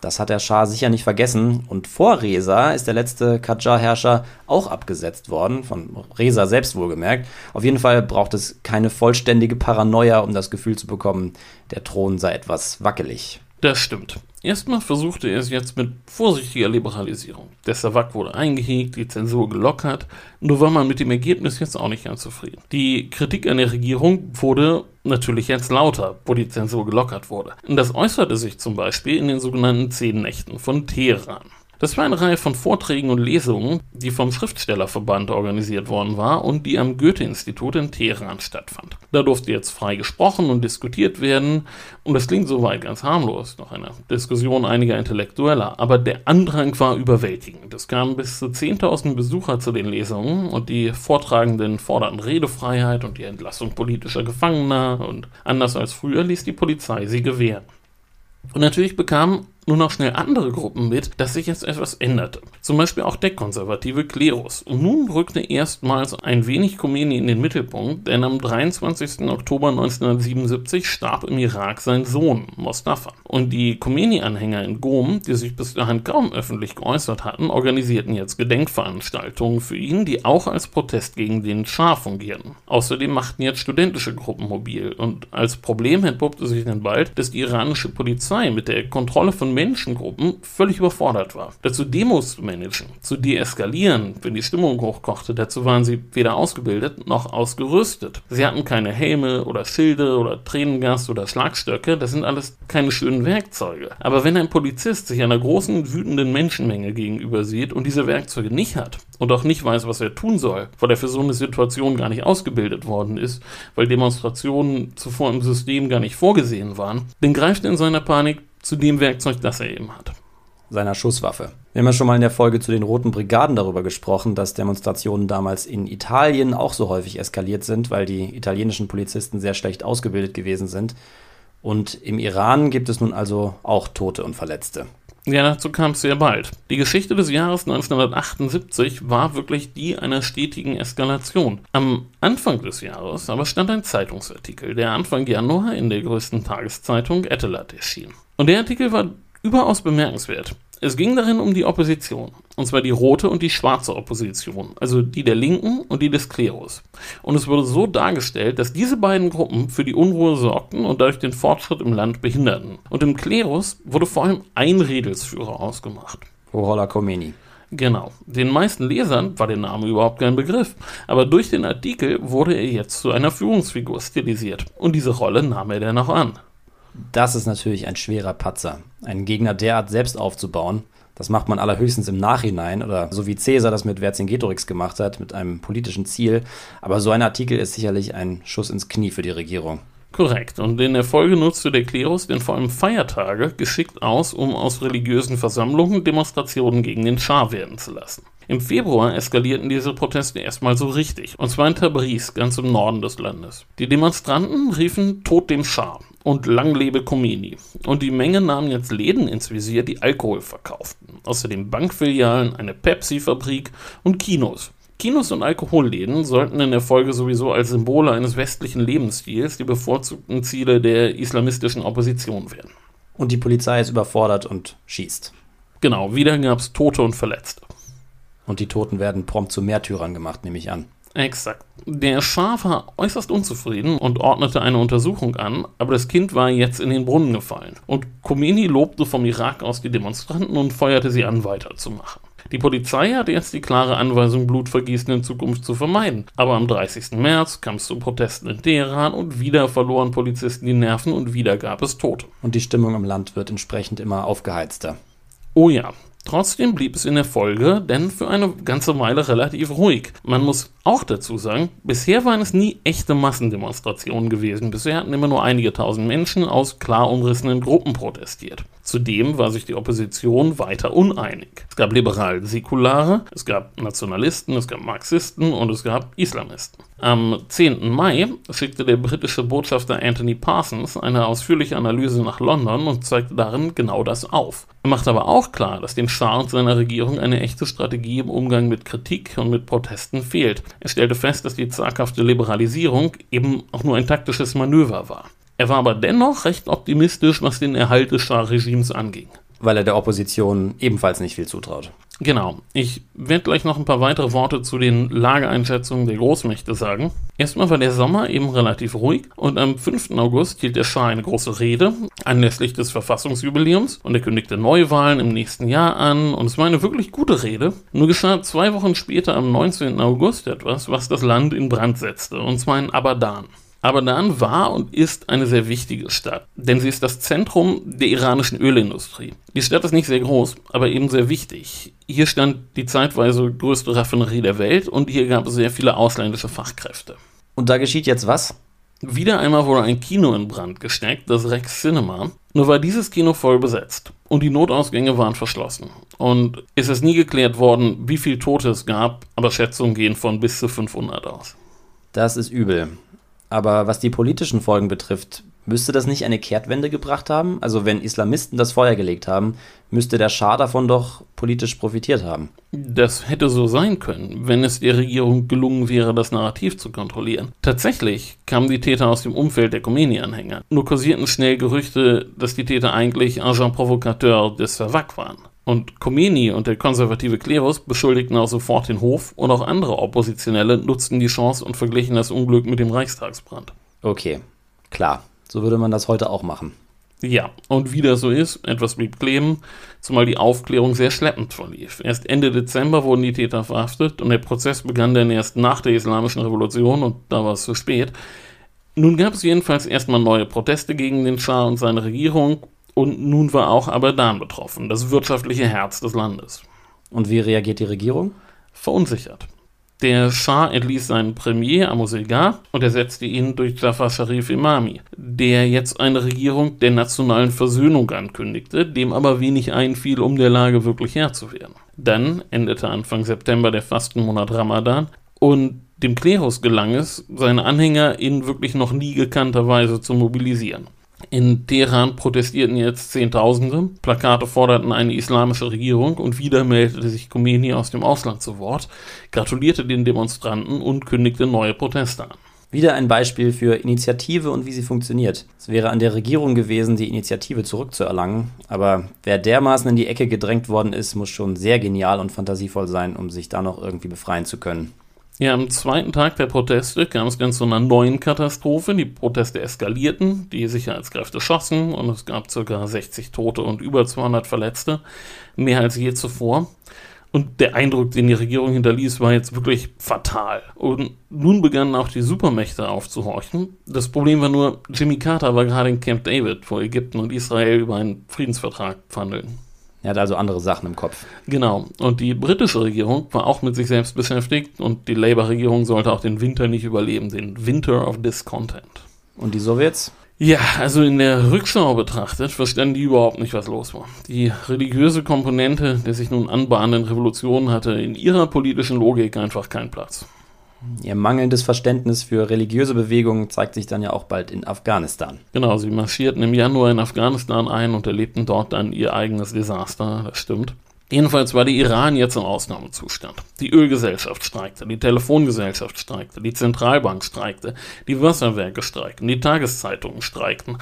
Speaker 2: Das hat der Schah sicher nicht vergessen. Und vor Reza ist der letzte Qajar-Herrscher auch abgesetzt worden, von Reza selbst wohlgemerkt. Auf jeden Fall braucht es keine vollständige Paranoia, um das Gefühl zu bekommen, der Thron sei etwas wackelig.
Speaker 3: Das stimmt. Erstmal versuchte er es jetzt mit vorsichtiger Liberalisierung. Der Savak wurde eingehegt, die Zensur gelockert, nur war man mit dem Ergebnis jetzt auch nicht ganz zufrieden. Die Kritik an der Regierung wurde natürlich jetzt lauter, wo die Zensur gelockert wurde. Das äußerte sich zum Beispiel in den sogenannten Zehn Nächten von Teheran. Das war eine Reihe von Vorträgen und Lesungen, die vom Schriftstellerverband organisiert worden war und die am Goethe-Institut in Teheran stattfand. Da durfte jetzt frei gesprochen und diskutiert werden und das klingt soweit ganz harmlos, nach einer Diskussion einiger Intellektueller, aber der Andrang war überwältigend. Es kamen bis zu 10.000 Besucher zu den Lesungen und die Vortragenden forderten Redefreiheit und die Entlassung politischer Gefangener und anders als früher ließ die Polizei sie gewähren. Und natürlich bekamen nur noch schnell andere Gruppen mit, dass sich jetzt etwas änderte. Zum Beispiel auch der konservative Klerus. Und nun rückte erstmals ein wenig Khomeini in den Mittelpunkt, denn am 23. Oktober 1977 starb im Irak sein Sohn Mostafa. Und die Khomeini-Anhänger in Gom, die sich bis dahin kaum öffentlich geäußert hatten, organisierten jetzt Gedenkveranstaltungen für ihn, die auch als Protest gegen den Schah fungierten. Außerdem machten jetzt studentische Gruppen mobil. Und als Problem entpuppte sich dann bald, dass die iranische Polizei mit der Kontrolle von Menschengruppen völlig überfordert war. Dazu Demos zu managen, zu deeskalieren, wenn die Stimmung hochkochte, dazu waren sie weder ausgebildet noch ausgerüstet. Sie hatten keine Helme oder Schilde oder Tränengas oder Schlagstöcke, das sind alles keine schönen Werkzeuge. Aber wenn ein Polizist sich einer großen, wütenden Menschenmenge gegenüber sieht und diese Werkzeuge nicht hat und auch nicht weiß, was er tun soll, weil er für so eine Situation gar nicht ausgebildet worden ist, weil Demonstrationen zuvor im System gar nicht vorgesehen waren, dann greift er in seiner Panik zu dem Werkzeug, das er eben hat.
Speaker 2: Seiner Schusswaffe. Wir haben ja schon mal in der Folge zu den Roten Brigaden darüber gesprochen, dass Demonstrationen damals in Italien auch so häufig eskaliert sind, weil die italienischen Polizisten sehr schlecht ausgebildet gewesen sind. Und im Iran gibt es nun also auch Tote und Verletzte.
Speaker 3: Ja, dazu kam es sehr bald. Die Geschichte des Jahres 1978 war wirklich die einer stetigen Eskalation. Am Anfang des Jahres aber stand ein Zeitungsartikel, der Anfang Januar in der größten Tageszeitung Etelat erschien. Und der Artikel war überaus bemerkenswert. Es ging darin um die Opposition, und zwar die rote und die schwarze Opposition, also die der Linken und die des Klerus. Und es wurde so dargestellt, dass diese beiden Gruppen für die Unruhe sorgten und dadurch den Fortschritt im Land behinderten. Und im Klerus wurde vor allem ein Redelsführer ausgemacht.
Speaker 2: Rohola Khomeini.
Speaker 3: Genau. Den meisten Lesern war der Name überhaupt kein Begriff, aber durch den Artikel wurde er jetzt zu einer Führungsfigur stilisiert. Und diese Rolle nahm er dann auch an.
Speaker 2: Das ist natürlich ein schwerer Patzer. Einen Gegner derart selbst aufzubauen, das macht man allerhöchstens im Nachhinein oder so wie Cäsar das mit Vercingetorix gemacht hat, mit einem politischen Ziel. Aber so ein Artikel ist sicherlich ein Schuss ins Knie für die Regierung.
Speaker 3: Korrekt. Und in der Folge nutzte der Klerus den vor allem Feiertage geschickt aus, um aus religiösen Versammlungen Demonstrationen gegen den Schah werden zu lassen. Im Februar eskalierten diese Proteste erstmal so richtig, und zwar in Tabriz, ganz im Norden des Landes. Die Demonstranten riefen Tod dem Schah und Lang lebe Khomeini. Und die Menge nahm jetzt Läden ins Visier, die Alkohol verkauften. Außerdem Bankfilialen, eine Pepsi-Fabrik und Kinos. Kinos und Alkoholläden sollten in der Folge sowieso als Symbole eines westlichen Lebensstils die bevorzugten Ziele der islamistischen Opposition werden.
Speaker 2: Und die Polizei ist überfordert und schießt.
Speaker 3: Genau, wieder gab es Tote und Verletzte.
Speaker 2: Und die Toten werden prompt zu Märtyrern gemacht, nehme ich an.
Speaker 3: Exakt. Der Schah war äußerst unzufrieden und ordnete eine Untersuchung an, aber das Kind war jetzt in den Brunnen gefallen. Und Khomeini lobte vom Irak aus die Demonstranten und feuerte sie an, weiterzumachen. Die Polizei hatte jetzt die klare Anweisung, Blutvergießen in Zukunft zu vermeiden. Aber am 30. März kam es zu Protesten in Teheran und wieder verloren Polizisten die Nerven und wieder gab es Tote.
Speaker 2: Und die Stimmung im Land wird entsprechend immer aufgeheizter.
Speaker 3: Oh ja, Trotzdem blieb es in der Folge denn für eine ganze Weile relativ ruhig. Man muss auch dazu sagen, bisher waren es nie echte Massendemonstrationen gewesen. Bisher hatten immer nur einige tausend Menschen aus klar umrissenen Gruppen protestiert. Zudem war sich die Opposition weiter uneinig. Es gab liberal-säkulare, es gab Nationalisten, es gab Marxisten und es gab Islamisten. Am 10. Mai schickte der britische Botschafter Anthony Parsons eine ausführliche Analyse nach London und zeigte darin genau das auf. Er machte aber auch klar, dass dem Schah und seiner Regierung eine echte Strategie im Umgang mit Kritik und mit Protesten fehlt. Er stellte fest, dass die zaghafte Liberalisierung eben auch nur ein taktisches Manöver war. Er war aber dennoch recht optimistisch, was den Erhalt des Schah-Regimes anging.
Speaker 2: Weil er der Opposition ebenfalls nicht viel zutraut.
Speaker 3: Genau. Ich werde gleich noch ein paar weitere Worte zu den Lageeinschätzungen der Großmächte sagen. Erstmal war der Sommer eben relativ ruhig und am 5. August hielt der Schah eine große Rede anlässlich des Verfassungsjubiläums und er kündigte Neuwahlen im nächsten Jahr an und es war eine wirklich gute Rede. Nur geschah zwei Wochen später am 19. August etwas, was das Land in Brand setzte und zwar in Abadan. Abadan war und ist eine sehr wichtige Stadt, denn sie ist das Zentrum der iranischen Ölindustrie. Die Stadt ist nicht sehr groß, aber eben sehr wichtig. Hier stand die zeitweise größte Raffinerie der Welt und hier gab es sehr viele ausländische Fachkräfte.
Speaker 2: Und da geschieht jetzt was?
Speaker 3: Wieder einmal wurde ein Kino in Brand gesteckt, das Rex Cinema. Nur war dieses Kino voll besetzt und die Notausgänge waren verschlossen. Und es ist nie geklärt worden, wie viel Tote es gab, aber Schätzungen gehen von bis zu 500 aus.
Speaker 2: Das ist übel. Aber was die politischen Folgen betrifft, müsste das nicht eine Kehrtwende gebracht haben? Also wenn Islamisten das Feuer gelegt haben, müsste der Schah davon doch politisch profitiert haben.
Speaker 3: Das hätte so sein können, wenn es der Regierung gelungen wäre, das Narrativ zu kontrollieren. Tatsächlich kamen die Täter aus dem Umfeld der Khomeini-Anhänger. Nur kursierten schnell Gerüchte, dass die Täter eigentlich Agent Provocateur des Savak waren. Und Khomeini und der konservative Klerus beschuldigten auch sofort den Hof und auch andere Oppositionelle nutzten die Chance und verglichen das Unglück mit dem Reichstagsbrand.
Speaker 2: Okay, klar. So würde man das heute auch machen.
Speaker 3: Ja, und wie das so ist, etwas blieb kleben, zumal die Aufklärung sehr schleppend verlief. Erst Ende Dezember wurden die Täter verhaftet und der Prozess begann dann erst nach der Islamischen Revolution und da war es zu spät. Nun gab es jedenfalls erstmal neue Proteste gegen den Schah und seine Regierung und nun war auch Abadan betroffen, das wirtschaftliche Herz des Landes.
Speaker 2: Und wie reagiert die Regierung?
Speaker 3: Verunsichert. Der Schah entließ seinen Premier Amosilgar und ersetzte ihn durch Jafar Sharif Imami, der jetzt eine Regierung der nationalen Versöhnung ankündigte, dem aber wenig einfiel, um der Lage wirklich Herr zu werden. Dann endete Anfang September der Fastenmonat Ramadan und dem Klerus gelang es, seine Anhänger in wirklich noch nie gekannter Weise zu mobilisieren. In Teheran protestierten jetzt Zehntausende, Plakate forderten eine islamische Regierung und wieder meldete sich Khomeini aus dem Ausland zu Wort, gratulierte den Demonstranten und kündigte neue Proteste an.
Speaker 2: Wieder ein Beispiel für Initiative und wie sie funktioniert. Es wäre an der Regierung gewesen, die Initiative zurückzuerlangen, aber wer dermaßen in die Ecke gedrängt worden ist, muss schon sehr genial und fantasievoll sein, um sich da noch irgendwie befreien zu können.
Speaker 3: Ja, am zweiten Tag der Proteste kam es dann zu einer neuen Katastrophe. Die Proteste eskalierten, die Sicherheitskräfte schossen und es gab ca. 60 Tote und über 200 Verletzte, mehr als je zuvor. Und der Eindruck, den die Regierung hinterließ, war jetzt wirklich fatal. Und nun begannen auch die Supermächte aufzuhorchen. Das Problem war nur, Jimmy Carter war gerade in Camp David, wo Ägypten und Israel über einen Friedensvertrag verhandeln.
Speaker 2: Er hat also andere Sachen im Kopf.
Speaker 3: Genau. Und die britische Regierung war auch mit sich selbst beschäftigt und die Labour-Regierung sollte auch den Winter nicht überleben, den Winter of Discontent.
Speaker 2: Und die Sowjets?
Speaker 3: Ja, also in der Rückschau betrachtet, verstanden die überhaupt nicht, was los war. Die religiöse Komponente der sich nun anbahnenden Revolution hatte in ihrer politischen Logik einfach keinen Platz.
Speaker 2: Ihr mangelndes Verständnis für religiöse Bewegungen zeigt sich dann ja auch bald in Afghanistan.
Speaker 3: Genau, sie marschierten im Januar in Afghanistan ein und erlebten dort dann ihr eigenes Desaster, das stimmt. Jedenfalls war der Iran jetzt im Ausnahmezustand. Die Ölgesellschaft streikte, die Telefongesellschaft streikte, die Zentralbank streikte, die Wasserwerke streikten, die Tageszeitungen streikten.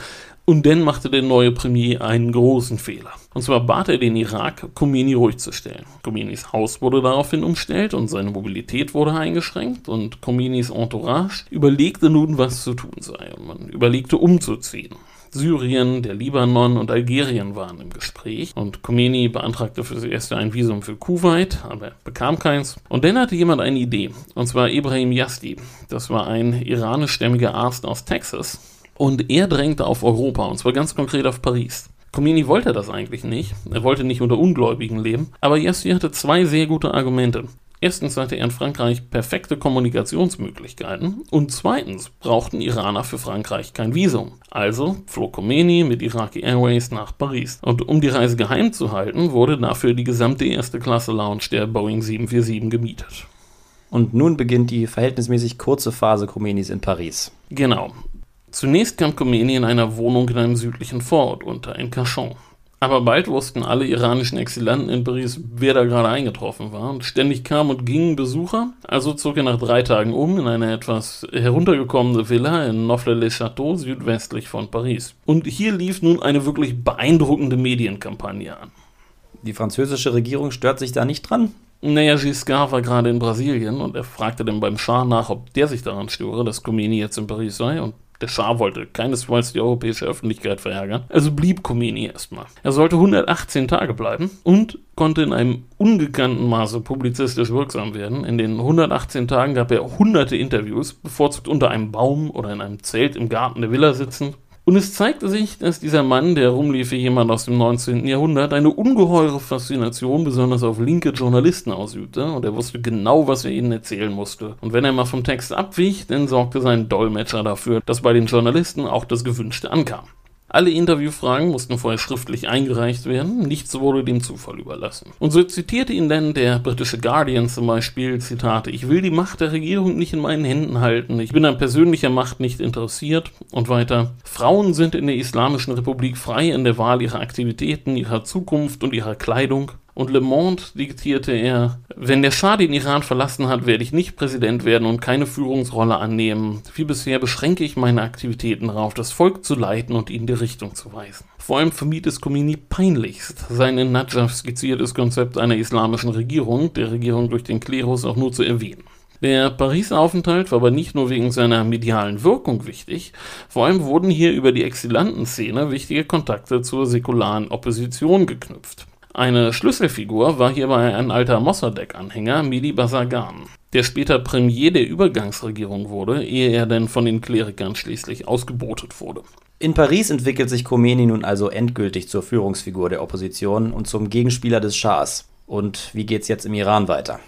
Speaker 3: Und dann machte der neue Premier einen großen Fehler. Und zwar bat er den Irak, Khomeini ruhig zu stellen. Khomeinis Haus wurde daraufhin umstellt und seine Mobilität wurde eingeschränkt und Khomeinis Entourage überlegte nun, was zu tun sei. Und man überlegte umzuziehen. Syrien, der Libanon und Algerien waren im Gespräch und Khomeini beantragte für das erste ein Visum für Kuwait, aber er bekam keins. Und dann hatte jemand eine Idee, und zwar Ibrahim Yasti. Das war ein iranischstämmiger Arzt aus Texas, und er drängte auf Europa, und zwar ganz konkret auf Paris. Khomeini wollte das eigentlich nicht. Er wollte nicht unter Ungläubigen leben. Aber Yassi hatte zwei sehr gute Argumente. Erstens hatte er in Frankreich perfekte Kommunikationsmöglichkeiten und zweitens brauchten Iraner für Frankreich kein Visum. Also flog Khomeini mit Iraqi Airways nach Paris. Und um die Reise geheim zu halten, wurde dafür die gesamte erste Klasse Lounge der Boeing 747 gemietet.
Speaker 2: Und nun beginnt die verhältnismäßig kurze Phase Khomeinis in Paris.
Speaker 3: Genau. Zunächst kam Khomeini in einer Wohnung in einem südlichen Vorort unter, in Cachan. Aber bald wussten alle iranischen Exilanten in Paris, wer da gerade eingetroffen war. Und ständig kamen und gingen Besucher. Also zog er nach drei Tagen um in eine etwas heruntergekommene Villa in Noffle-les-Châteaux südwestlich von Paris. Und hier lief nun eine wirklich beeindruckende Medienkampagne an.
Speaker 2: Die französische Regierung stört sich da nicht dran?
Speaker 3: Naja, Giscard war gerade in Brasilien und er fragte dann beim Schah nach, ob der sich daran störe, dass Khomeini jetzt in Paris sei. Und der Schah wollte keinesfalls die europäische Öffentlichkeit verärgern, also blieb Khomeini erstmal. Er sollte 118 Tage bleiben und konnte in einem ungekannten Maße publizistisch wirksam werden. In den 118 Tagen gab er hunderte Interviews, bevorzugt unter einem Baum oder in einem Zelt im Garten der Villa sitzend und es zeigte sich, dass dieser Mann, der rumlief wie jemand aus dem 19. Jahrhundert, eine ungeheure Faszination besonders auf linke Journalisten ausübte und er wusste genau, was er ihnen erzählen musste. Und wenn er mal vom Text abwich, dann sorgte sein Dolmetscher dafür, dass bei den Journalisten auch das Gewünschte ankam. Alle Interviewfragen mussten vorher schriftlich eingereicht werden, nichts wurde dem Zufall überlassen. Und so zitierte ihn dann der britische Guardian zum Beispiel, Zitate, ich will die Macht der Regierung nicht in meinen Händen halten, ich bin an persönlicher Macht nicht interessiert. Und weiter, Frauen sind in der Islamischen Republik frei in der Wahl ihrer Aktivitäten, ihrer Zukunft und ihrer Kleidung, und Le Monde diktierte er, wenn der Schah den Iran verlassen hat, werde ich nicht Präsident werden und keine Führungsrolle annehmen. Wie bisher beschränke ich meine Aktivitäten darauf, das Volk zu leiten und ihnen die Richtung zu weisen. Vor allem vermied es Khomeini peinlichst, sein in Najaf skizziertes Konzept einer islamischen Regierung, der Regierung durch den Klerus auch nur zu erwähnen. Der Paris-Aufenthalt war aber nicht nur wegen seiner medialen Wirkung wichtig, vor allem wurden hier über die Exilantenszene wichtige Kontakte zur säkularen Opposition geknüpft. Eine Schlüsselfigur war hierbei ein alter Mossadegh-Anhänger, Midi Basagan, der später Premier der Übergangsregierung wurde, ehe er denn von den Klerikern schließlich ausgebotet wurde.
Speaker 2: In Paris entwickelt sich Khomeini nun also endgültig zur Führungsfigur der Opposition und zum Gegenspieler des Schahs. Und wie geht's jetzt im Iran weiter?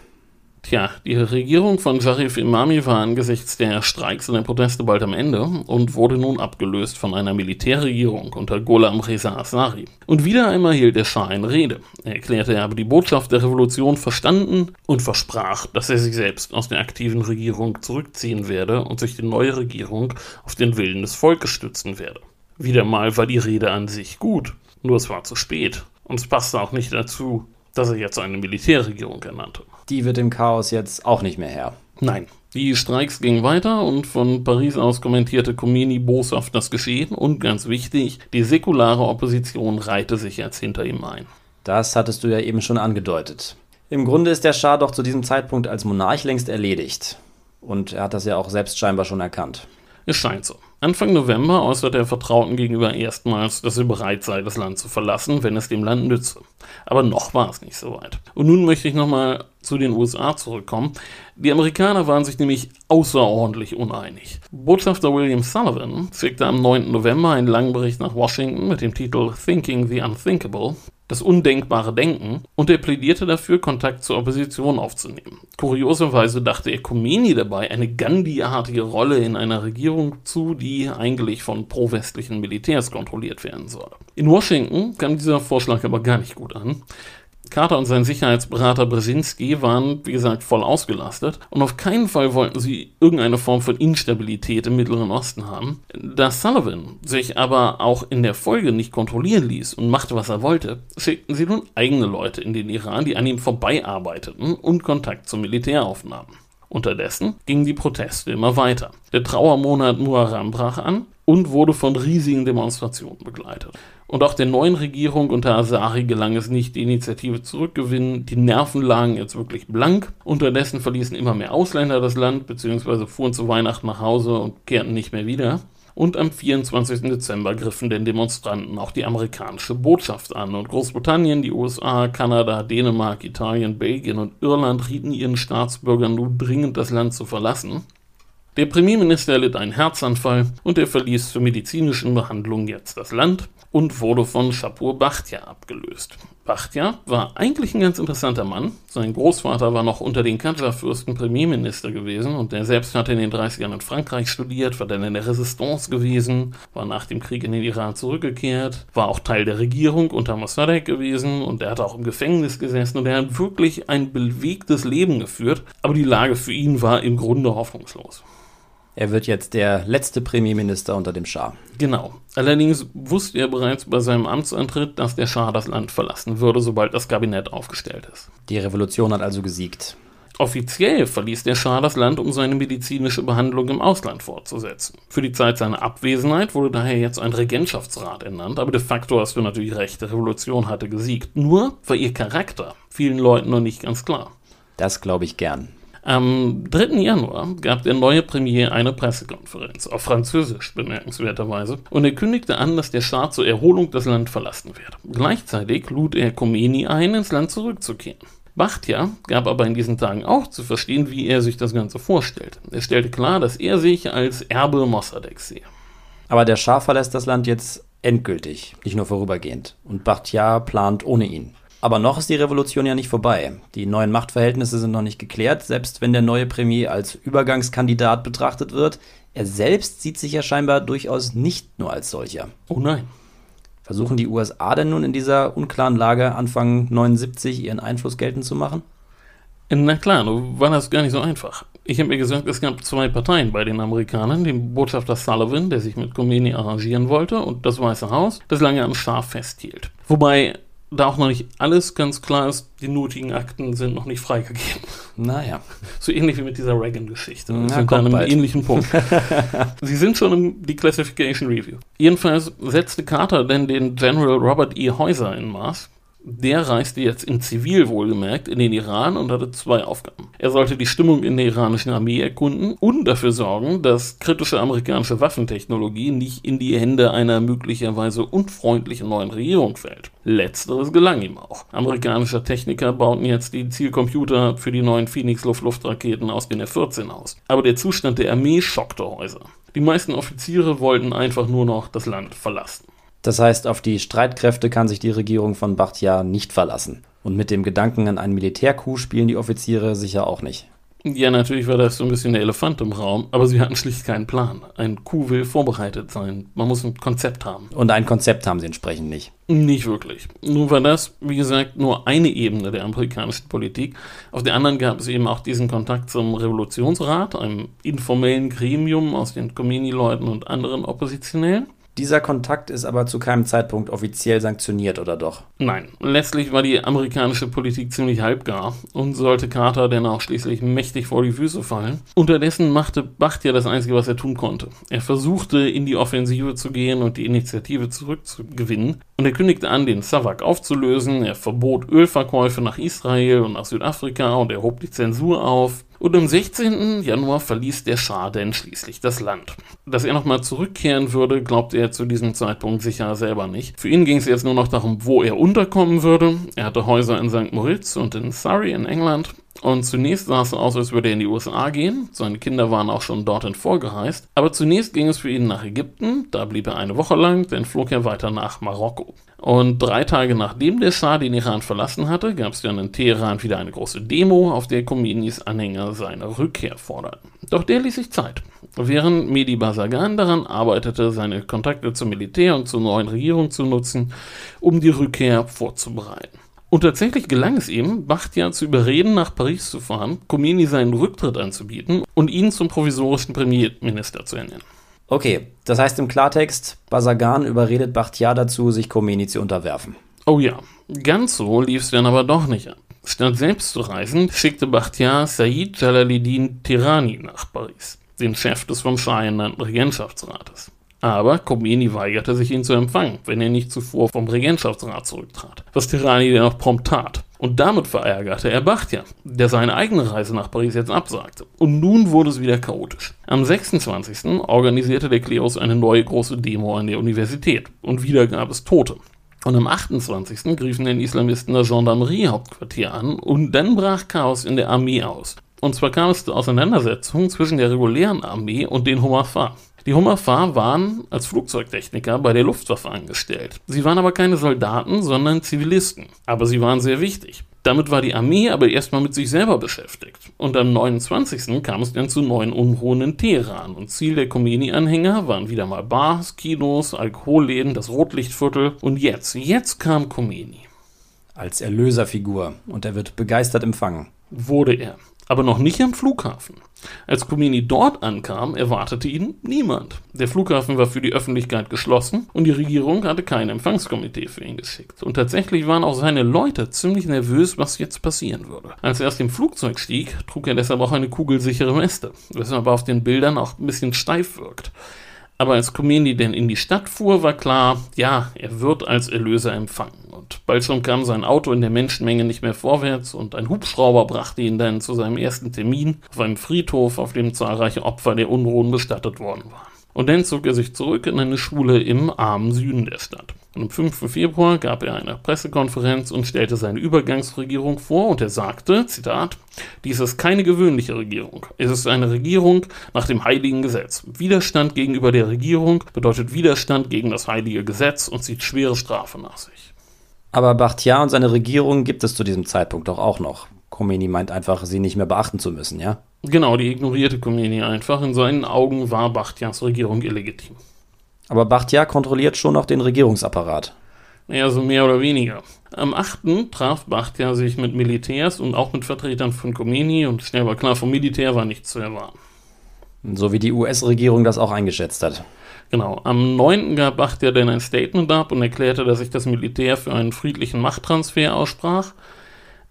Speaker 3: Tja, die Regierung von Sharif Imami war angesichts der Streiks und der Proteste bald am Ende und wurde nun abgelöst von einer Militärregierung unter Gholam Reza Asari. Und wieder einmal hielt der Schah eine Rede. Er erklärte, er habe die Botschaft der Revolution verstanden und versprach, dass er sich selbst aus der aktiven Regierung zurückziehen werde und sich die neue Regierung auf den Willen des Volkes stützen werde. Wieder mal war die Rede an sich gut, nur es war zu spät. Und es passte auch nicht dazu, dass er jetzt eine Militärregierung ernannte.
Speaker 2: Die wird im Chaos jetzt auch nicht mehr her.
Speaker 3: Nein. Die Streiks gingen weiter und von Paris aus kommentierte Khomeini boshaft das Geschehen und ganz wichtig, die säkulare Opposition reihte sich jetzt hinter ihm ein.
Speaker 2: Das hattest du ja eben schon angedeutet. Im Grunde ist der Schah doch zu diesem Zeitpunkt als Monarch längst erledigt. Und er hat das ja auch selbst scheinbar schon erkannt.
Speaker 3: Es scheint so. Anfang November äußert er Vertrauten gegenüber erstmals, dass er bereit sei, das Land zu verlassen, wenn es dem Land nütze. Aber noch war es nicht so weit. Und nun möchte ich nochmal zu den USA zurückkommen. Die Amerikaner waren sich nämlich außerordentlich uneinig. Botschafter William Sullivan schickte am 9. November einen langen Bericht nach Washington mit dem Titel Thinking the Unthinkable, das undenkbare Denken, und er plädierte dafür, Kontakt zur Opposition aufzunehmen. Kurioserweise dachte er Khomeini dabei eine Gandhi-artige Rolle in einer Regierung zu, die eigentlich von pro-westlichen Militärs kontrolliert werden soll. In Washington kam dieser Vorschlag aber gar nicht gut an. Carter und sein Sicherheitsberater Brzezinski waren, wie gesagt, voll ausgelastet und auf keinen Fall wollten sie irgendeine Form von Instabilität im Mittleren Osten haben. Da Sullivan sich aber auch in der Folge nicht kontrollieren ließ und machte, was er wollte, schickten sie nun eigene Leute in den Iran, die an ihm vorbeiarbeiteten und Kontakt zum Militär aufnahmen. Unterdessen gingen die Proteste immer weiter. Der Trauermonat Muharram brach an und wurde von riesigen Demonstrationen begleitet. Und auch der neuen Regierung unter Asari gelang es nicht, die Initiative zurückgewinnen. Die Nerven lagen jetzt wirklich blank. Unterdessen verließen immer mehr Ausländer das Land, beziehungsweise fuhren zu Weihnachten nach Hause und kehrten nicht mehr wieder. Und am 24. Dezember griffen den Demonstranten auch die amerikanische Botschaft an. Und Großbritannien, die USA, Kanada, Dänemark, Italien, Belgien und Irland rieten ihren Staatsbürgern nun dringend das Land zu verlassen. Der Premierminister erlitt einen Herzanfall und er verließ zur medizinischen Behandlung jetzt das Land und wurde von Shapur Bachtia abgelöst. Bachtja war eigentlich ein ganz interessanter Mann. Sein Großvater war noch unter den Kadja-Fürsten Premierminister gewesen und er selbst hatte in den 30ern in Frankreich studiert, war dann in der Resistance gewesen, war nach dem Krieg in den Iran zurückgekehrt, war auch Teil der Regierung unter Mossadegh gewesen und er hat auch im Gefängnis gesessen und er hat wirklich ein bewegtes Leben geführt, aber die Lage für ihn war im Grunde hoffnungslos.
Speaker 2: Er wird jetzt der letzte Premierminister unter dem Schah.
Speaker 3: Genau. Allerdings wusste er bereits bei seinem Amtsantritt, dass der Schah das Land verlassen würde, sobald das Kabinett aufgestellt ist.
Speaker 2: Die Revolution hat also gesiegt.
Speaker 3: Offiziell verließ der Schah das Land, um seine medizinische Behandlung im Ausland fortzusetzen. Für die Zeit seiner Abwesenheit wurde daher jetzt ein Regentschaftsrat ernannt, aber de facto hast du natürlich recht, die Revolution hatte gesiegt. Nur war ihr Charakter vielen Leuten noch nicht ganz klar.
Speaker 2: Das glaube ich gern.
Speaker 3: Am 3. Januar gab der neue Premier eine Pressekonferenz, auf Französisch bemerkenswerterweise, und er kündigte an, dass der Staat zur Erholung das Land verlassen werde. Gleichzeitig lud er Khomeini ein, ins Land zurückzukehren. Bachtja gab aber in diesen Tagen auch zu verstehen, wie er sich das Ganze vorstellt. Er stellte klar, dass er sich als Erbe Mossadegs sehe.
Speaker 2: Aber der Schah verlässt das Land jetzt endgültig, nicht nur vorübergehend. Und Bachtja plant ohne ihn. Aber noch ist die Revolution ja nicht vorbei. Die neuen Machtverhältnisse sind noch nicht geklärt, selbst wenn der neue Premier als Übergangskandidat betrachtet wird. Er selbst sieht sich ja scheinbar durchaus nicht nur als solcher.
Speaker 3: Oh nein.
Speaker 2: Versuchen die USA denn nun in dieser unklaren Lage Anfang 79 ihren Einfluss geltend zu machen?
Speaker 3: Na klar, nur war das gar nicht so einfach. Ich habe mir gesagt, es gab zwei Parteien bei den Amerikanern, den Botschafter Sullivan, der sich mit Khomeini arrangieren wollte, und das Weiße Haus, das lange am Schaf festhielt. Wobei da auch noch nicht alles ganz klar ist, die nötigen Akten sind noch nicht freigegeben.
Speaker 2: Naja.
Speaker 3: So ähnlich wie mit dieser Reagan-Geschichte. Wir sind
Speaker 2: kommt
Speaker 3: an einem
Speaker 2: bald.
Speaker 3: ähnlichen Punkt. Sie sind schon im Declassification Review. Jedenfalls setzte Carter denn den General Robert E. Heuser in Maß. Der reiste jetzt in Zivil wohlgemerkt in den Iran und hatte zwei Aufgaben. Er sollte die Stimmung in der iranischen Armee erkunden und dafür sorgen, dass kritische amerikanische Waffentechnologie nicht in die Hände einer möglicherweise unfreundlichen neuen Regierung fällt. Letzteres gelang ihm auch. Amerikanische Techniker bauten jetzt die Zielcomputer für die neuen Phoenix-Luftluftraketen aus den F-14 aus. Aber der Zustand der Armee schockte Häuser. Die meisten Offiziere wollten einfach nur noch das Land verlassen.
Speaker 2: Das heißt, auf die Streitkräfte kann sich die Regierung von Bachtjar nicht verlassen. Und mit dem Gedanken an einen Militärcoup spielen die Offiziere sicher auch nicht.
Speaker 3: Ja, natürlich war das so ein bisschen der Elefant im Raum, aber sie hatten schlicht keinen Plan. Ein Coup will vorbereitet sein. Man muss ein Konzept haben.
Speaker 2: Und ein Konzept haben sie entsprechend nicht.
Speaker 3: Nicht wirklich. Nun war das, wie gesagt, nur eine Ebene der amerikanischen Politik. Auf der anderen gab es eben auch diesen Kontakt zum Revolutionsrat, einem informellen Gremium aus den Khomeini-Leuten und anderen Oppositionellen.
Speaker 2: Dieser Kontakt ist aber zu keinem Zeitpunkt offiziell sanktioniert, oder doch?
Speaker 3: Nein, letztlich war die amerikanische Politik ziemlich halbgar und sollte Carter denn auch schließlich mächtig vor die Füße fallen. Unterdessen machte Bacht ja das Einzige, was er tun konnte. Er versuchte, in die Offensive zu gehen und die Initiative zurückzugewinnen. Und er kündigte an, den Savak aufzulösen. Er verbot Ölverkäufe nach Israel und nach Südafrika und er hob die Zensur auf. Und am 16. Januar verließ der Schah denn schließlich das Land. Dass er nochmal zurückkehren würde, glaubte er zu diesem Zeitpunkt sicher selber nicht. Für ihn ging es jetzt nur noch darum, wo er unterkommen würde. Er hatte Häuser in St. Moritz und in Surrey in England. Und zunächst sah es aus, als würde er in die USA gehen. Seine Kinder waren auch schon dorthin vorgereist. Aber zunächst ging es für ihn nach Ägypten. Da blieb er eine Woche lang, dann flog er weiter nach Marokko. Und drei Tage nachdem der Schah den Iran verlassen hatte, gab es dann in Teheran wieder eine große Demo, auf der Khomeinis Anhänger seine Rückkehr forderten. Doch der ließ sich Zeit. Während Mehdi Basagan daran arbeitete, seine Kontakte zum Militär und zur neuen Regierung zu nutzen, um die Rückkehr vorzubereiten. Und tatsächlich gelang es ihm, Bakhtiar zu überreden, nach Paris zu fahren, Khomeini seinen Rücktritt anzubieten und ihn zum provisorischen Premierminister zu ernennen.
Speaker 2: Okay, das heißt im Klartext, Basagan überredet Bachtjar dazu, sich Khomeini zu unterwerfen.
Speaker 3: Oh ja, ganz so lief es dann aber doch nicht an. Statt selbst zu reisen, schickte Bakhtiar Said Jalaluddin Tirani nach Paris, den Chef des vom Schah ernannten Regentschaftsrates. Aber Khomeini weigerte sich, ihn zu empfangen, wenn er nicht zuvor vom Regentschaftsrat zurücktrat, was Tirani dann auch prompt tat. Und damit verärgerte er Bachtja, der seine eigene Reise nach Paris jetzt absagte. Und nun wurde es wieder chaotisch. Am 26. organisierte der Klerus eine neue große Demo an der Universität. Und wieder gab es Tote. Und am 28. griffen den Islamisten das Gendarmerie-Hauptquartier an und dann brach Chaos in der Armee aus. Und zwar kam es zur Auseinandersetzung zwischen der regulären Armee und den Homafa. Die Hummerfahr waren als Flugzeugtechniker bei der Luftwaffe angestellt. Sie waren aber keine Soldaten, sondern Zivilisten. Aber sie waren sehr wichtig. Damit war die Armee aber erstmal mit sich selber beschäftigt. Und am 29. kam es dann zu neuen Unruhen in Teheran. Und Ziel der Khomeini-Anhänger waren wieder mal Bars, Kinos, Alkoholläden, das Rotlichtviertel. Und jetzt, jetzt kam Khomeini.
Speaker 2: Als Erlöserfigur. Und er wird begeistert empfangen.
Speaker 3: Wurde er aber noch nicht am Flughafen. Als Khomeini dort ankam, erwartete ihn niemand. Der Flughafen war für die Öffentlichkeit geschlossen und die Regierung hatte kein Empfangskomitee für ihn geschickt. Und tatsächlich waren auch seine Leute ziemlich nervös, was jetzt passieren würde. Als er aus dem Flugzeug stieg, trug er deshalb auch eine kugelsichere Weste, weshalb er auf den Bildern auch ein bisschen steif wirkt. Aber als Khomeini denn in die Stadt fuhr, war klar, ja, er wird als Erlöser empfangen. Und bald schon kam sein Auto in der Menschenmenge nicht mehr vorwärts und ein Hubschrauber brachte ihn dann zu seinem ersten Termin auf einem Friedhof, auf dem zahlreiche Opfer der Unruhen bestattet worden waren. Und dann zog er sich zurück in eine Schule im armen Süden der Stadt. Und am 5. Februar gab er eine Pressekonferenz und stellte seine Übergangsregierung vor und er sagte, Zitat, dies ist keine gewöhnliche Regierung. Es ist eine Regierung nach dem heiligen Gesetz. Widerstand gegenüber der Regierung bedeutet Widerstand gegen das heilige Gesetz und zieht schwere Strafe nach sich.
Speaker 2: Aber Bachtiar und seine Regierung gibt es zu diesem Zeitpunkt doch auch noch. Khomeini meint einfach, sie nicht mehr beachten zu müssen, ja?
Speaker 3: Genau, die ignorierte Khomeini einfach. In seinen Augen war Bachtiars Regierung illegitim.
Speaker 2: Aber Bachtiar kontrolliert schon noch den Regierungsapparat.
Speaker 3: Ja, so mehr oder weniger. Am 8. traf Bachtiar sich mit Militärs und auch mit Vertretern von Khomeini und schnell war klar, vom Militär war nichts zu erwarten.
Speaker 2: So wie die US-Regierung das auch eingeschätzt hat.
Speaker 3: Genau. Am 9. gab Bachtiar dann ein Statement ab und erklärte, dass sich das Militär für einen friedlichen Machttransfer aussprach.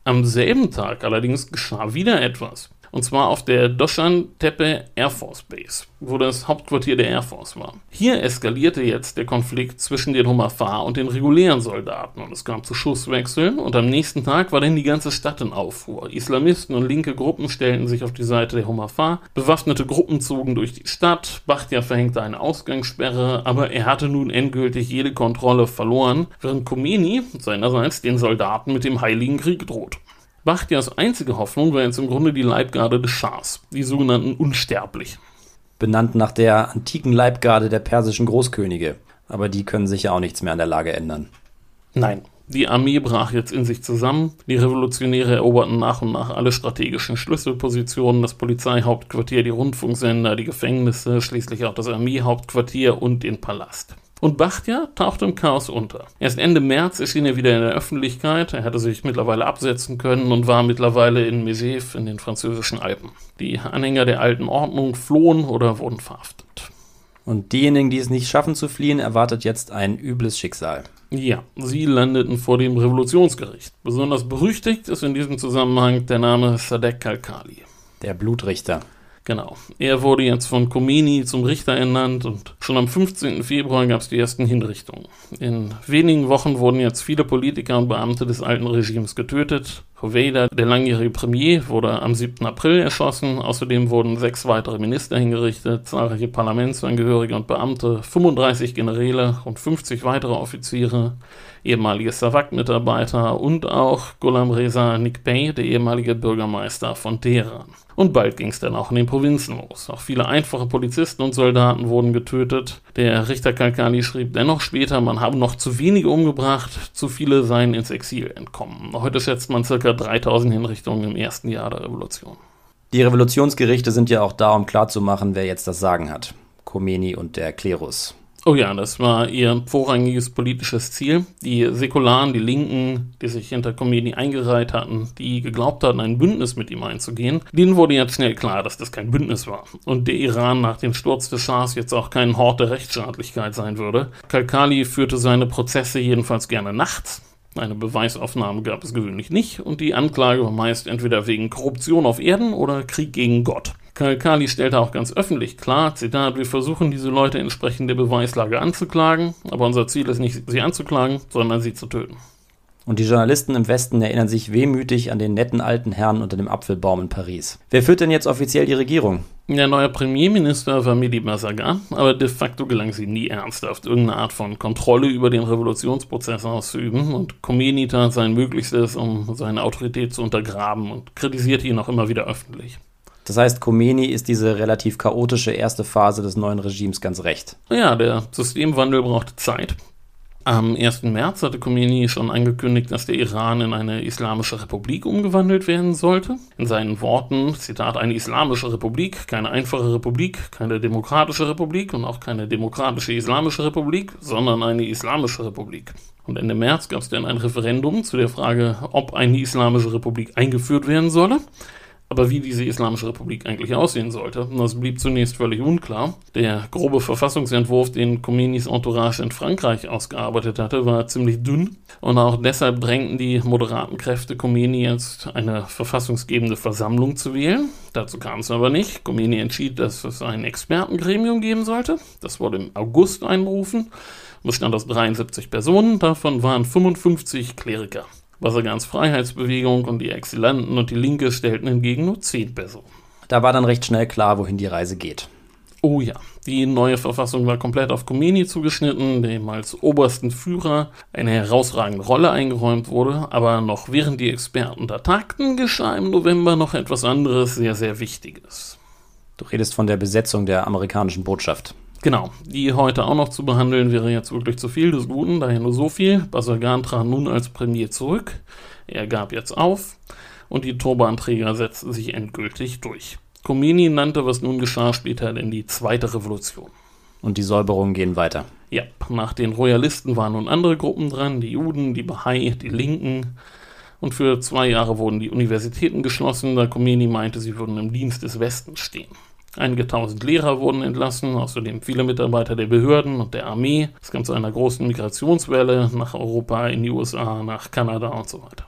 Speaker 3: Am selben Tag allerdings geschah wieder etwas. Und zwar auf der Doshan Tepe Air Force Base, wo das Hauptquartier der Air Force war. Hier eskalierte jetzt der Konflikt zwischen den Humafar und den regulären Soldaten und es kam zu Schusswechseln und am nächsten Tag war dann die ganze Stadt in Aufruhr. Islamisten und linke Gruppen stellten sich auf die Seite der Humafar, bewaffnete Gruppen zogen durch die Stadt, Bachtiar verhängte eine Ausgangssperre, aber er hatte nun endgültig jede Kontrolle verloren, während Khomeini seinerseits den Soldaten mit dem Heiligen Krieg droht. Bachtias einzige Hoffnung war jetzt im Grunde die Leibgarde des Schahs, die sogenannten Unsterblichen.
Speaker 2: Benannt nach der antiken Leibgarde der persischen Großkönige. Aber die können sich ja auch nichts mehr an der Lage ändern.
Speaker 3: Nein, die Armee brach jetzt in sich zusammen. Die Revolutionäre eroberten nach und nach alle strategischen Schlüsselpositionen, das Polizeihauptquartier, die Rundfunksender, die Gefängnisse, schließlich auch das Armeehauptquartier und den Palast. Und Bachtiar tauchte im Chaos unter. Erst Ende März erschien er wieder in der Öffentlichkeit. Er hatte sich mittlerweile absetzen können und war mittlerweile in Mesef in den französischen Alpen. Die Anhänger der alten Ordnung flohen oder wurden verhaftet.
Speaker 2: Und diejenigen, die es nicht schaffen zu fliehen, erwartet jetzt ein übles Schicksal.
Speaker 3: Ja, sie landeten vor dem Revolutionsgericht. Besonders berüchtigt ist in diesem Zusammenhang der Name Sadek Kalkali.
Speaker 2: Der Blutrichter.
Speaker 3: Genau. Er wurde jetzt von Khomeini zum Richter ernannt und schon am 15. Februar gab es die ersten Hinrichtungen. In wenigen Wochen wurden jetzt viele Politiker und Beamte des alten Regimes getötet. Hoveyda, der langjährige Premier, wurde am 7. April erschossen. Außerdem wurden sechs weitere Minister hingerichtet, zahlreiche Parlamentsangehörige und Beamte, 35 Generäle und 50 weitere Offiziere, ehemalige Savak-Mitarbeiter und auch Ghulam Reza Nikbey, der ehemalige Bürgermeister von Teheran. Und bald ging es dann auch in den Provinzen los. Auch viele einfache Polizisten und Soldaten wurden getötet. Der Richter Kalkani schrieb dennoch später, man habe noch zu wenige umgebracht, zu viele seien ins Exil entkommen. Heute schätzt man ca. 3000 Hinrichtungen im ersten Jahr der Revolution.
Speaker 2: Die Revolutionsgerichte sind ja auch da, um klarzumachen, wer jetzt das Sagen hat. Khomeini und der Klerus.
Speaker 3: Oh ja, das war ihr vorrangiges politisches Ziel. Die Säkularen, die Linken, die sich hinter Khomeini eingereiht hatten, die geglaubt hatten, ein Bündnis mit ihm einzugehen, denen wurde jetzt schnell klar, dass das kein Bündnis war. Und der Iran nach dem Sturz des Schahs jetzt auch kein Hort der Rechtsstaatlichkeit sein würde. Kalkali führte seine Prozesse jedenfalls gerne nachts. Eine Beweisaufnahme gab es gewöhnlich nicht und die Anklage war meist entweder wegen Korruption auf Erden oder Krieg gegen Gott. Kalkali stellte auch ganz öffentlich klar, Zitat, wir versuchen diese Leute entsprechend der Beweislage anzuklagen, aber unser Ziel ist nicht, sie anzuklagen, sondern sie zu töten.
Speaker 2: Und die Journalisten im Westen erinnern sich wehmütig an den netten alten Herrn unter dem Apfelbaum in Paris. Wer führt denn jetzt offiziell die Regierung?
Speaker 3: Der neue Premierminister war Mehdi Masagan, aber de facto gelang sie nie ernsthaft, irgendeine Art von Kontrolle über den Revolutionsprozess auszuüben und Khomeini tat sein Möglichstes, um seine Autorität zu untergraben und kritisierte ihn auch immer wieder öffentlich.
Speaker 2: Das heißt, Khomeini ist diese relativ chaotische erste Phase des neuen Regimes ganz recht.
Speaker 3: Ja, der Systemwandel braucht Zeit. Am 1. März hatte Khomeini schon angekündigt, dass der Iran in eine islamische Republik umgewandelt werden sollte. In seinen Worten, Zitat, eine islamische Republik, keine einfache Republik, keine demokratische Republik und auch keine demokratische islamische Republik, sondern eine islamische Republik. Und Ende März gab es dann ein Referendum zu der Frage, ob eine islamische Republik eingeführt werden solle. Aber wie diese Islamische Republik eigentlich aussehen sollte, das blieb zunächst völlig unklar. Der grobe Verfassungsentwurf, den Khomeinis Entourage in Frankreich ausgearbeitet hatte, war ziemlich dünn. Und auch deshalb drängten die moderaten Kräfte Khomeini jetzt eine verfassungsgebende Versammlung zu wählen. Dazu kam es aber nicht. Khomeini entschied, dass es ein Expertengremium geben sollte. Das wurde im August einberufen. Bestand aus 73 Personen, davon waren 55 Kleriker. Wassergans Freiheitsbewegung und die Exilanten und die Linke stellten hingegen nur zehn Personen.
Speaker 2: Da war dann recht schnell klar, wohin die Reise geht.
Speaker 3: Oh ja, die neue Verfassung war komplett auf Khomeini zugeschnitten, dem als obersten Führer eine herausragende Rolle eingeräumt wurde, aber noch während die Experten da tagten, geschah im November noch etwas anderes sehr, sehr Wichtiges.
Speaker 2: Du redest von der Besetzung der amerikanischen Botschaft.
Speaker 3: Genau, die heute auch noch zu behandeln wäre jetzt wirklich zu viel des Guten, daher nur so viel. Basagan trat nun als Premier zurück, er gab jetzt auf und die Turbanträger setzten sich endgültig durch. Khomeini nannte, was nun geschah, später denn die zweite Revolution.
Speaker 2: Und die Säuberungen gehen weiter.
Speaker 3: Ja, nach den Royalisten waren nun andere Gruppen dran, die Juden, die Bahai, die Linken. Und für zwei Jahre wurden die Universitäten geschlossen, da Khomeini meinte, sie würden im Dienst des Westens stehen. Einige tausend Lehrer wurden entlassen, außerdem viele Mitarbeiter der Behörden und der Armee. Es kam zu einer großen Migrationswelle nach Europa, in die USA, nach Kanada und so weiter.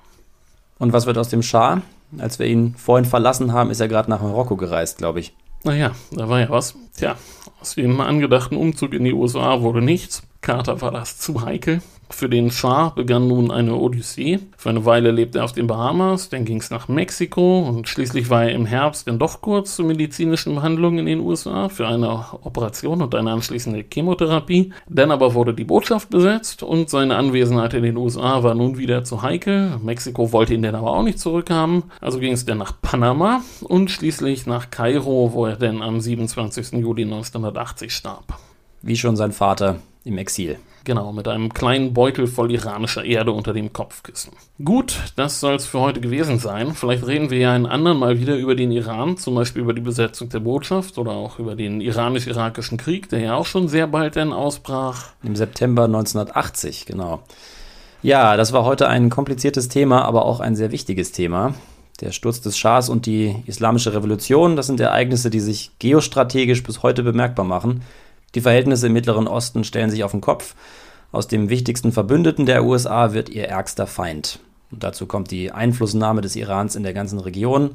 Speaker 2: Und was wird aus dem Schah? Als wir ihn vorhin verlassen haben, ist er gerade nach Marokko gereist, glaube ich.
Speaker 3: Naja, da war ja was. Tja, aus dem angedachten Umzug in die USA wurde nichts. Carter war das zu heikel. Für den Schah begann nun eine Odyssee. Für eine Weile lebte er auf den Bahamas, dann ging es nach Mexiko und schließlich war er im Herbst dann doch kurz zur medizinischen Behandlung in den USA für eine Operation und eine anschließende Chemotherapie. Dann aber wurde die Botschaft besetzt und seine Anwesenheit in den USA war nun wieder zu heikel. Mexiko wollte ihn dann aber auch nicht zurückhaben. Also ging es dann nach Panama und schließlich nach Kairo, wo er dann am 27. Juli 1980 starb.
Speaker 2: Wie schon sein Vater im Exil.
Speaker 3: Genau, mit einem kleinen Beutel voll iranischer Erde unter dem Kopfkissen. Gut, das soll es für heute gewesen sein. Vielleicht reden wir ja ein anderen Mal wieder über den Iran, zum Beispiel über die Besetzung der Botschaft oder auch über den iranisch-irakischen Krieg, der ja auch schon sehr bald dann ausbrach.
Speaker 2: Im September 1980, genau. Ja, das war heute ein kompliziertes Thema, aber auch ein sehr wichtiges Thema. Der Sturz des Schahs und die Islamische Revolution, das sind Ereignisse, die sich geostrategisch bis heute bemerkbar machen. Die Verhältnisse im Mittleren Osten stellen sich auf den Kopf. Aus dem wichtigsten Verbündeten der USA wird ihr ärgster Feind. Und dazu kommt die Einflussnahme des Irans in der ganzen Region.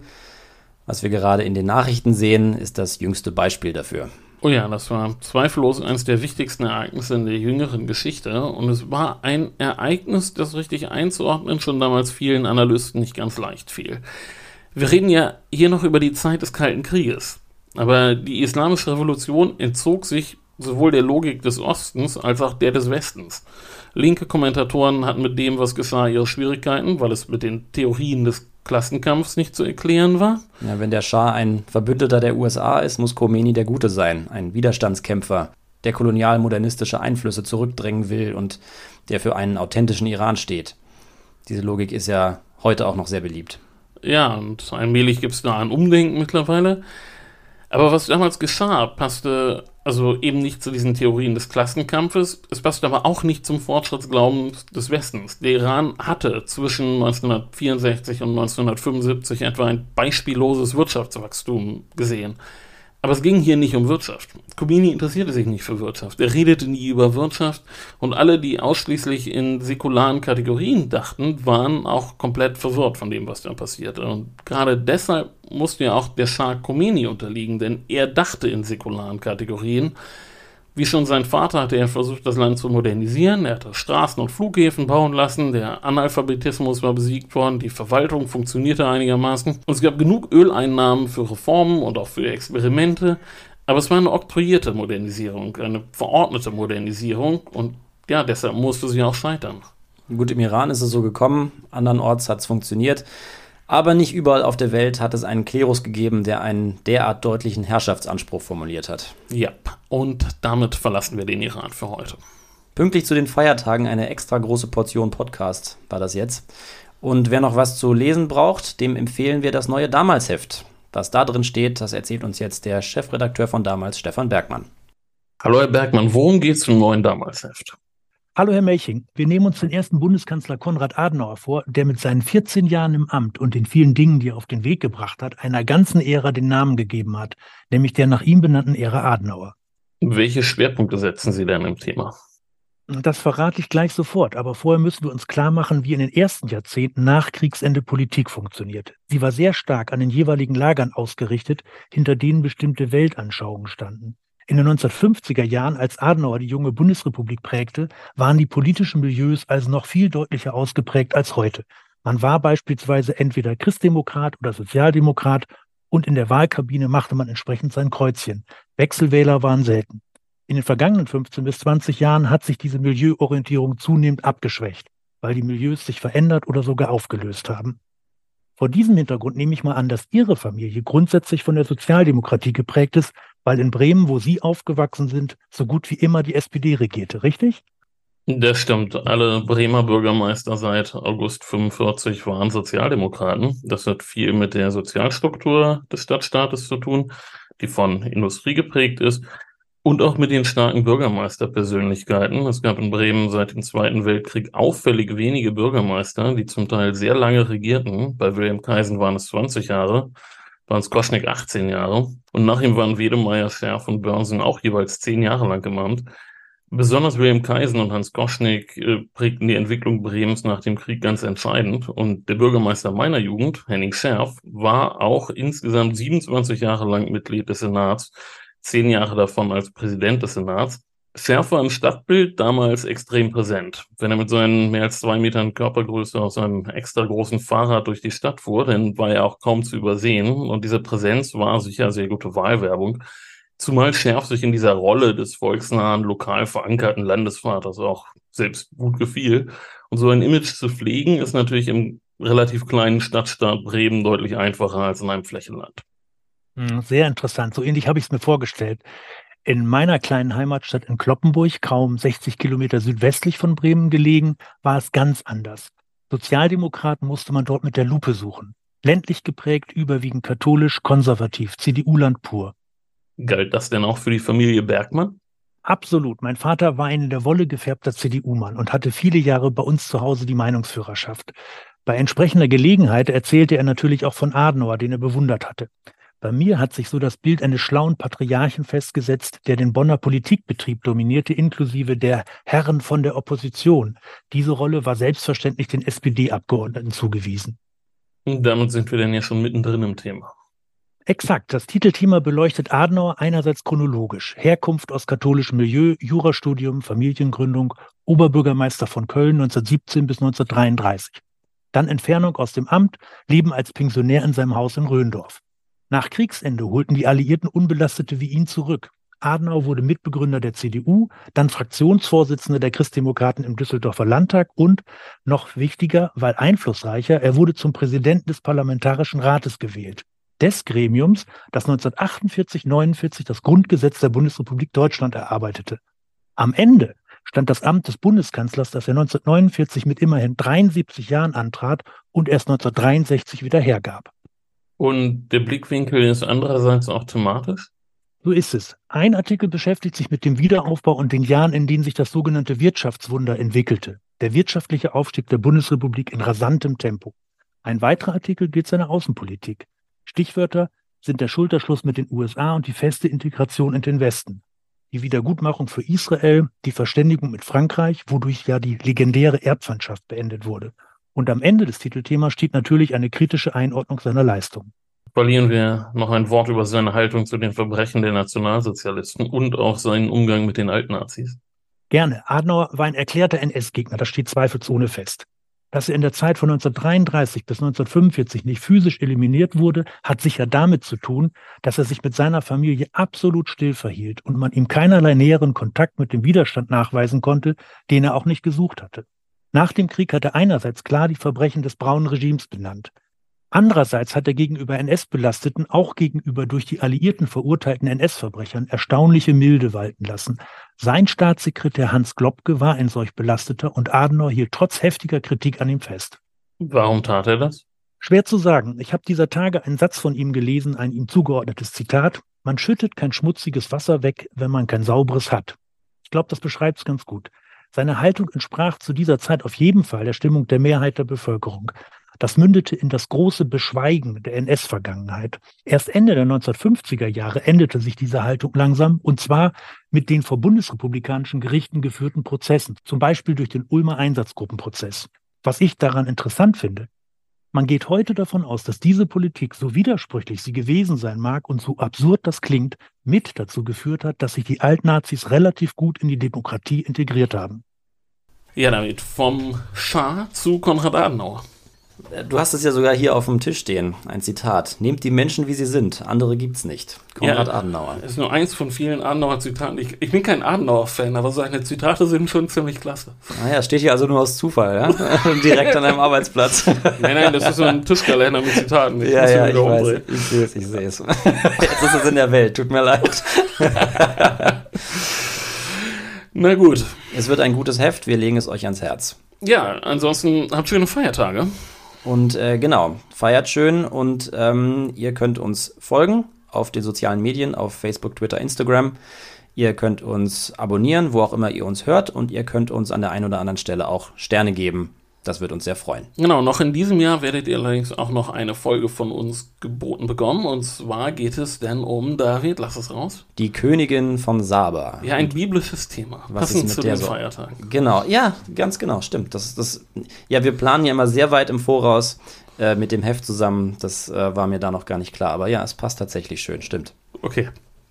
Speaker 2: Was wir gerade in den Nachrichten sehen, ist das jüngste Beispiel dafür.
Speaker 3: Oh ja, das war zweifellos eines der wichtigsten Ereignisse in der jüngeren Geschichte. Und es war ein Ereignis, das richtig einzuordnen schon damals vielen Analysten nicht ganz leicht fiel. Wir reden ja hier noch über die Zeit des Kalten Krieges. Aber die Islamische Revolution entzog sich sowohl der Logik des Ostens als auch der des Westens. Linke Kommentatoren hatten mit dem, was geschah, ihre Schwierigkeiten, weil es mit den Theorien des Klassenkampfs nicht zu erklären war.
Speaker 2: Ja, wenn der Schah ein Verbündeter der USA ist, muss Khomeini der Gute sein, ein Widerstandskämpfer, der kolonialmodernistische Einflüsse zurückdrängen will und der für einen authentischen Iran steht. Diese Logik ist ja heute auch noch sehr beliebt.
Speaker 3: Ja, und allmählich gibt es da ein Umdenken mittlerweile. Aber was damals geschah, passte also eben nicht zu diesen Theorien des Klassenkampfes, es passte aber auch nicht zum Fortschrittsglauben des Westens. Der Iran hatte zwischen 1964 und 1975 etwa ein beispielloses Wirtschaftswachstum gesehen. Aber es ging hier nicht um Wirtschaft. Khomeini interessierte sich nicht für Wirtschaft. Er redete nie über Wirtschaft und alle, die ausschließlich in säkularen Kategorien dachten, waren auch komplett verwirrt von dem, was da passierte. Und gerade deshalb musste ja auch der Schah Khomeini unterliegen, denn er dachte in säkularen Kategorien wie schon sein Vater hatte er versucht, das Land zu modernisieren. Er hatte Straßen und Flughäfen bauen lassen. Der Analphabetismus war besiegt worden. Die Verwaltung funktionierte einigermaßen. Und es gab genug Öleinnahmen für Reformen und auch für Experimente. Aber es war eine oktroyierte Modernisierung, eine verordnete Modernisierung. Und ja, deshalb musste sie auch scheitern.
Speaker 2: Gut, im Iran ist es so gekommen. Andernorts hat es funktioniert. Aber nicht überall auf der Welt hat es einen Klerus gegeben, der einen derart deutlichen Herrschaftsanspruch formuliert hat.
Speaker 3: Ja, und damit verlassen wir den Iran für heute.
Speaker 2: Pünktlich zu den Feiertagen eine extra große Portion Podcast war das jetzt. Und wer noch was zu lesen braucht, dem empfehlen wir das neue Damalsheft. Was da drin steht, das erzählt uns jetzt der Chefredakteur von damals, Stefan Bergmann.
Speaker 3: Hallo Herr Bergmann, worum geht es im neuen Damalsheft?
Speaker 4: Hallo Herr Melching, wir nehmen uns den ersten Bundeskanzler Konrad Adenauer vor, der mit seinen 14 Jahren im Amt und den vielen Dingen, die er auf den Weg gebracht hat, einer ganzen Ära den Namen gegeben hat, nämlich der nach ihm benannten Ära Adenauer.
Speaker 3: Welche Schwerpunkte setzen Sie denn im Thema?
Speaker 4: Das verrate ich gleich sofort, aber vorher müssen wir uns klar machen, wie in den ersten Jahrzehnten nach Kriegsende Politik funktioniert. Sie war sehr stark an den jeweiligen Lagern ausgerichtet, hinter denen bestimmte Weltanschauungen standen. In den 1950er Jahren, als Adenauer die junge Bundesrepublik prägte, waren die politischen Milieus also noch viel deutlicher ausgeprägt als heute. Man war beispielsweise entweder Christdemokrat oder Sozialdemokrat und in der Wahlkabine machte man entsprechend sein Kreuzchen. Wechselwähler waren selten. In den vergangenen 15 bis 20 Jahren hat sich diese Milieuorientierung zunehmend abgeschwächt, weil die Milieus sich verändert oder sogar aufgelöst haben. Vor diesem Hintergrund nehme ich mal an, dass Ihre Familie grundsätzlich von der Sozialdemokratie geprägt ist, weil in Bremen, wo Sie aufgewachsen sind, so gut wie immer die SPD regierte, richtig?
Speaker 3: Das stimmt. Alle Bremer Bürgermeister seit August 45 waren Sozialdemokraten. Das hat viel mit der Sozialstruktur des Stadtstaates zu tun, die von Industrie geprägt ist und auch mit den starken Bürgermeisterpersönlichkeiten. Es gab in Bremen seit dem Zweiten Weltkrieg auffällig wenige Bürgermeister, die zum Teil sehr lange regierten. Bei Wilhelm Kaisen waren es 20 Jahre waren Skoschnik 18 Jahre und nach ihm waren Wedemeyer, Scherf und Börsen auch jeweils 10 Jahre lang im. Besonders Wilhelm Kaisen und Hans Goschnik äh, prägten die Entwicklung Bremens nach dem Krieg ganz entscheidend. Und der Bürgermeister meiner Jugend, Henning Scherf, war auch insgesamt 27 Jahre lang Mitglied des Senats, zehn Jahre davon als Präsident des Senats. Schärfer im Stadtbild damals extrem präsent. Wenn er mit seinen mehr als zwei Metern Körpergröße aus einem extra großen Fahrrad durch die Stadt fuhr, dann war er auch kaum zu übersehen. Und diese Präsenz war sicher sehr gute Wahlwerbung. Zumal Schärf sich in dieser Rolle des volksnahen, lokal verankerten Landesvaters auch selbst gut gefiel. Und so ein Image zu pflegen, ist natürlich im relativ kleinen Stadtstaat Bremen deutlich einfacher als in einem Flächenland.
Speaker 4: Hm, sehr interessant. So ähnlich habe ich es mir vorgestellt. In meiner kleinen Heimatstadt in Kloppenburg, kaum 60 Kilometer südwestlich von Bremen gelegen, war es ganz anders. Sozialdemokraten musste man dort mit der Lupe suchen. Ländlich geprägt, überwiegend katholisch, konservativ, CDU-Land pur.
Speaker 3: Galt das denn auch für die Familie Bergmann?
Speaker 4: Absolut. Mein Vater war ein in der Wolle gefärbter CDU-Mann und hatte viele Jahre bei uns zu Hause die Meinungsführerschaft. Bei entsprechender Gelegenheit erzählte er natürlich auch von Adenauer, den er bewundert hatte. Bei mir hat sich so das Bild eines schlauen Patriarchen festgesetzt, der den Bonner Politikbetrieb dominierte, inklusive der Herren von der Opposition. Diese Rolle war selbstverständlich den SPD-Abgeordneten zugewiesen.
Speaker 3: damit sind wir dann ja schon mittendrin im Thema.
Speaker 4: Exakt. Das Titelthema beleuchtet Adenauer einerseits chronologisch. Herkunft aus katholischem Milieu, Jurastudium, Familiengründung, Oberbürgermeister von Köln 1917 bis 1933. Dann Entfernung aus dem Amt, Leben als Pensionär in seinem Haus in Röndorf. Nach Kriegsende holten die Alliierten Unbelastete wie ihn zurück. Adenauer wurde Mitbegründer der CDU, dann Fraktionsvorsitzender der Christdemokraten im Düsseldorfer Landtag und, noch wichtiger, weil einflussreicher, er wurde zum Präsidenten des Parlamentarischen Rates gewählt. Des Gremiums, das 1948-49 das Grundgesetz der Bundesrepublik Deutschland erarbeitete. Am Ende stand das Amt des Bundeskanzlers, das er 1949 mit immerhin 73 Jahren antrat und erst 1963 wieder hergab.
Speaker 3: Und der Blickwinkel ist andererseits auch thematisch?
Speaker 4: So ist es. Ein Artikel beschäftigt sich mit dem Wiederaufbau und den Jahren, in denen sich das sogenannte Wirtschaftswunder entwickelte. Der wirtschaftliche Aufstieg der Bundesrepublik in rasantem Tempo. Ein weiterer Artikel gilt seiner Außenpolitik. Stichwörter sind der Schulterschluss mit den USA und die feste Integration in den Westen. Die Wiedergutmachung für Israel, die Verständigung mit Frankreich, wodurch ja die legendäre Erbfeindschaft beendet wurde. Und am Ende des Titelthemas steht natürlich eine kritische Einordnung seiner Leistung.
Speaker 3: Verlieren wir noch ein Wort über seine Haltung zu den Verbrechen der Nationalsozialisten und auch seinen Umgang mit den Altnazis.
Speaker 4: Gerne. Adenauer war ein erklärter NS-Gegner, das steht zweifelsohne fest. Dass er in der Zeit von 1933 bis 1945 nicht physisch eliminiert wurde, hat sicher damit zu tun, dass er sich mit seiner Familie absolut still verhielt und man ihm keinerlei näheren Kontakt mit dem Widerstand nachweisen konnte, den er auch nicht gesucht hatte. Nach dem Krieg hat er einerseits klar die Verbrechen des braunen Regimes benannt. Andererseits hat er gegenüber NS-Belasteten, auch gegenüber durch die Alliierten verurteilten NS-Verbrechern, erstaunliche Milde walten lassen. Sein Staatssekretär Hans Globke war ein solch Belasteter und Adenauer hielt trotz heftiger Kritik an ihm fest.
Speaker 3: Warum tat er das?
Speaker 4: Schwer zu sagen. Ich habe dieser Tage einen Satz von ihm gelesen, ein ihm zugeordnetes Zitat. Man schüttet kein schmutziges Wasser weg, wenn man kein sauberes hat. Ich glaube, das beschreibt es ganz gut. Seine Haltung entsprach zu dieser Zeit auf jeden Fall der Stimmung der Mehrheit der Bevölkerung. Das mündete in das große Beschweigen der NS-Vergangenheit. Erst Ende der 1950er Jahre endete sich diese Haltung langsam, und zwar mit den vor bundesrepublikanischen Gerichten geführten Prozessen, zum Beispiel durch den Ulmer Einsatzgruppenprozess. Was ich daran interessant finde, man geht heute davon aus, dass diese Politik, so widersprüchlich sie gewesen sein mag und so absurd das klingt, mit dazu geführt hat, dass sich die Altnazis relativ gut in die Demokratie integriert haben.
Speaker 3: Ja, damit vom Schah zu Konrad Adenauer.
Speaker 2: Du hast es ja sogar hier auf dem Tisch stehen, ein Zitat. Nehmt die Menschen, wie sie sind, andere gibt's nicht. Konrad ja, Adenauer.
Speaker 3: Ist nur eins von vielen Adenauer-Zitaten. Ich, ich, bin kein Adenauer-Fan, aber seine Zitate sind schon ziemlich klasse.
Speaker 2: Naja, steht hier also nur aus Zufall, ja? Direkt an einem Arbeitsplatz.
Speaker 3: nein, nein, das ist so ein Tischkalender mit Zitaten.
Speaker 2: Ich ja, ja, ich weiß. Ich sehe es, ich sehe es. Jetzt ist es in der Welt, tut mir leid.
Speaker 3: Na gut.
Speaker 2: Es wird ein gutes Heft, wir legen es euch ans Herz.
Speaker 3: Ja, ansonsten habt schöne Feiertage.
Speaker 2: Und äh, genau, feiert schön und ähm, ihr könnt uns folgen auf den sozialen Medien, auf Facebook, Twitter, Instagram. Ihr könnt uns abonnieren, wo auch immer ihr uns hört und ihr könnt uns an der einen oder anderen Stelle auch Sterne geben. Das wird uns sehr freuen.
Speaker 3: Genau, noch in diesem Jahr werdet ihr allerdings auch noch eine Folge von uns geboten bekommen. Und zwar geht es denn um, David, lass es raus.
Speaker 2: Die Königin von Saba.
Speaker 3: Ja, ein biblisches Thema.
Speaker 2: Was Passend ist mit zu der den so? Feiertagen. Genau, ja, ganz genau, stimmt. Das, das, ja, wir planen ja immer sehr weit im Voraus äh, mit dem Heft zusammen. Das äh, war mir da noch gar nicht klar. Aber ja, es passt tatsächlich schön, stimmt.
Speaker 3: Okay.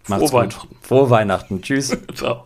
Speaker 2: Macht's Frohe gut. Weihnachten. Frohe Weihnachten. Tschüss. Ciao.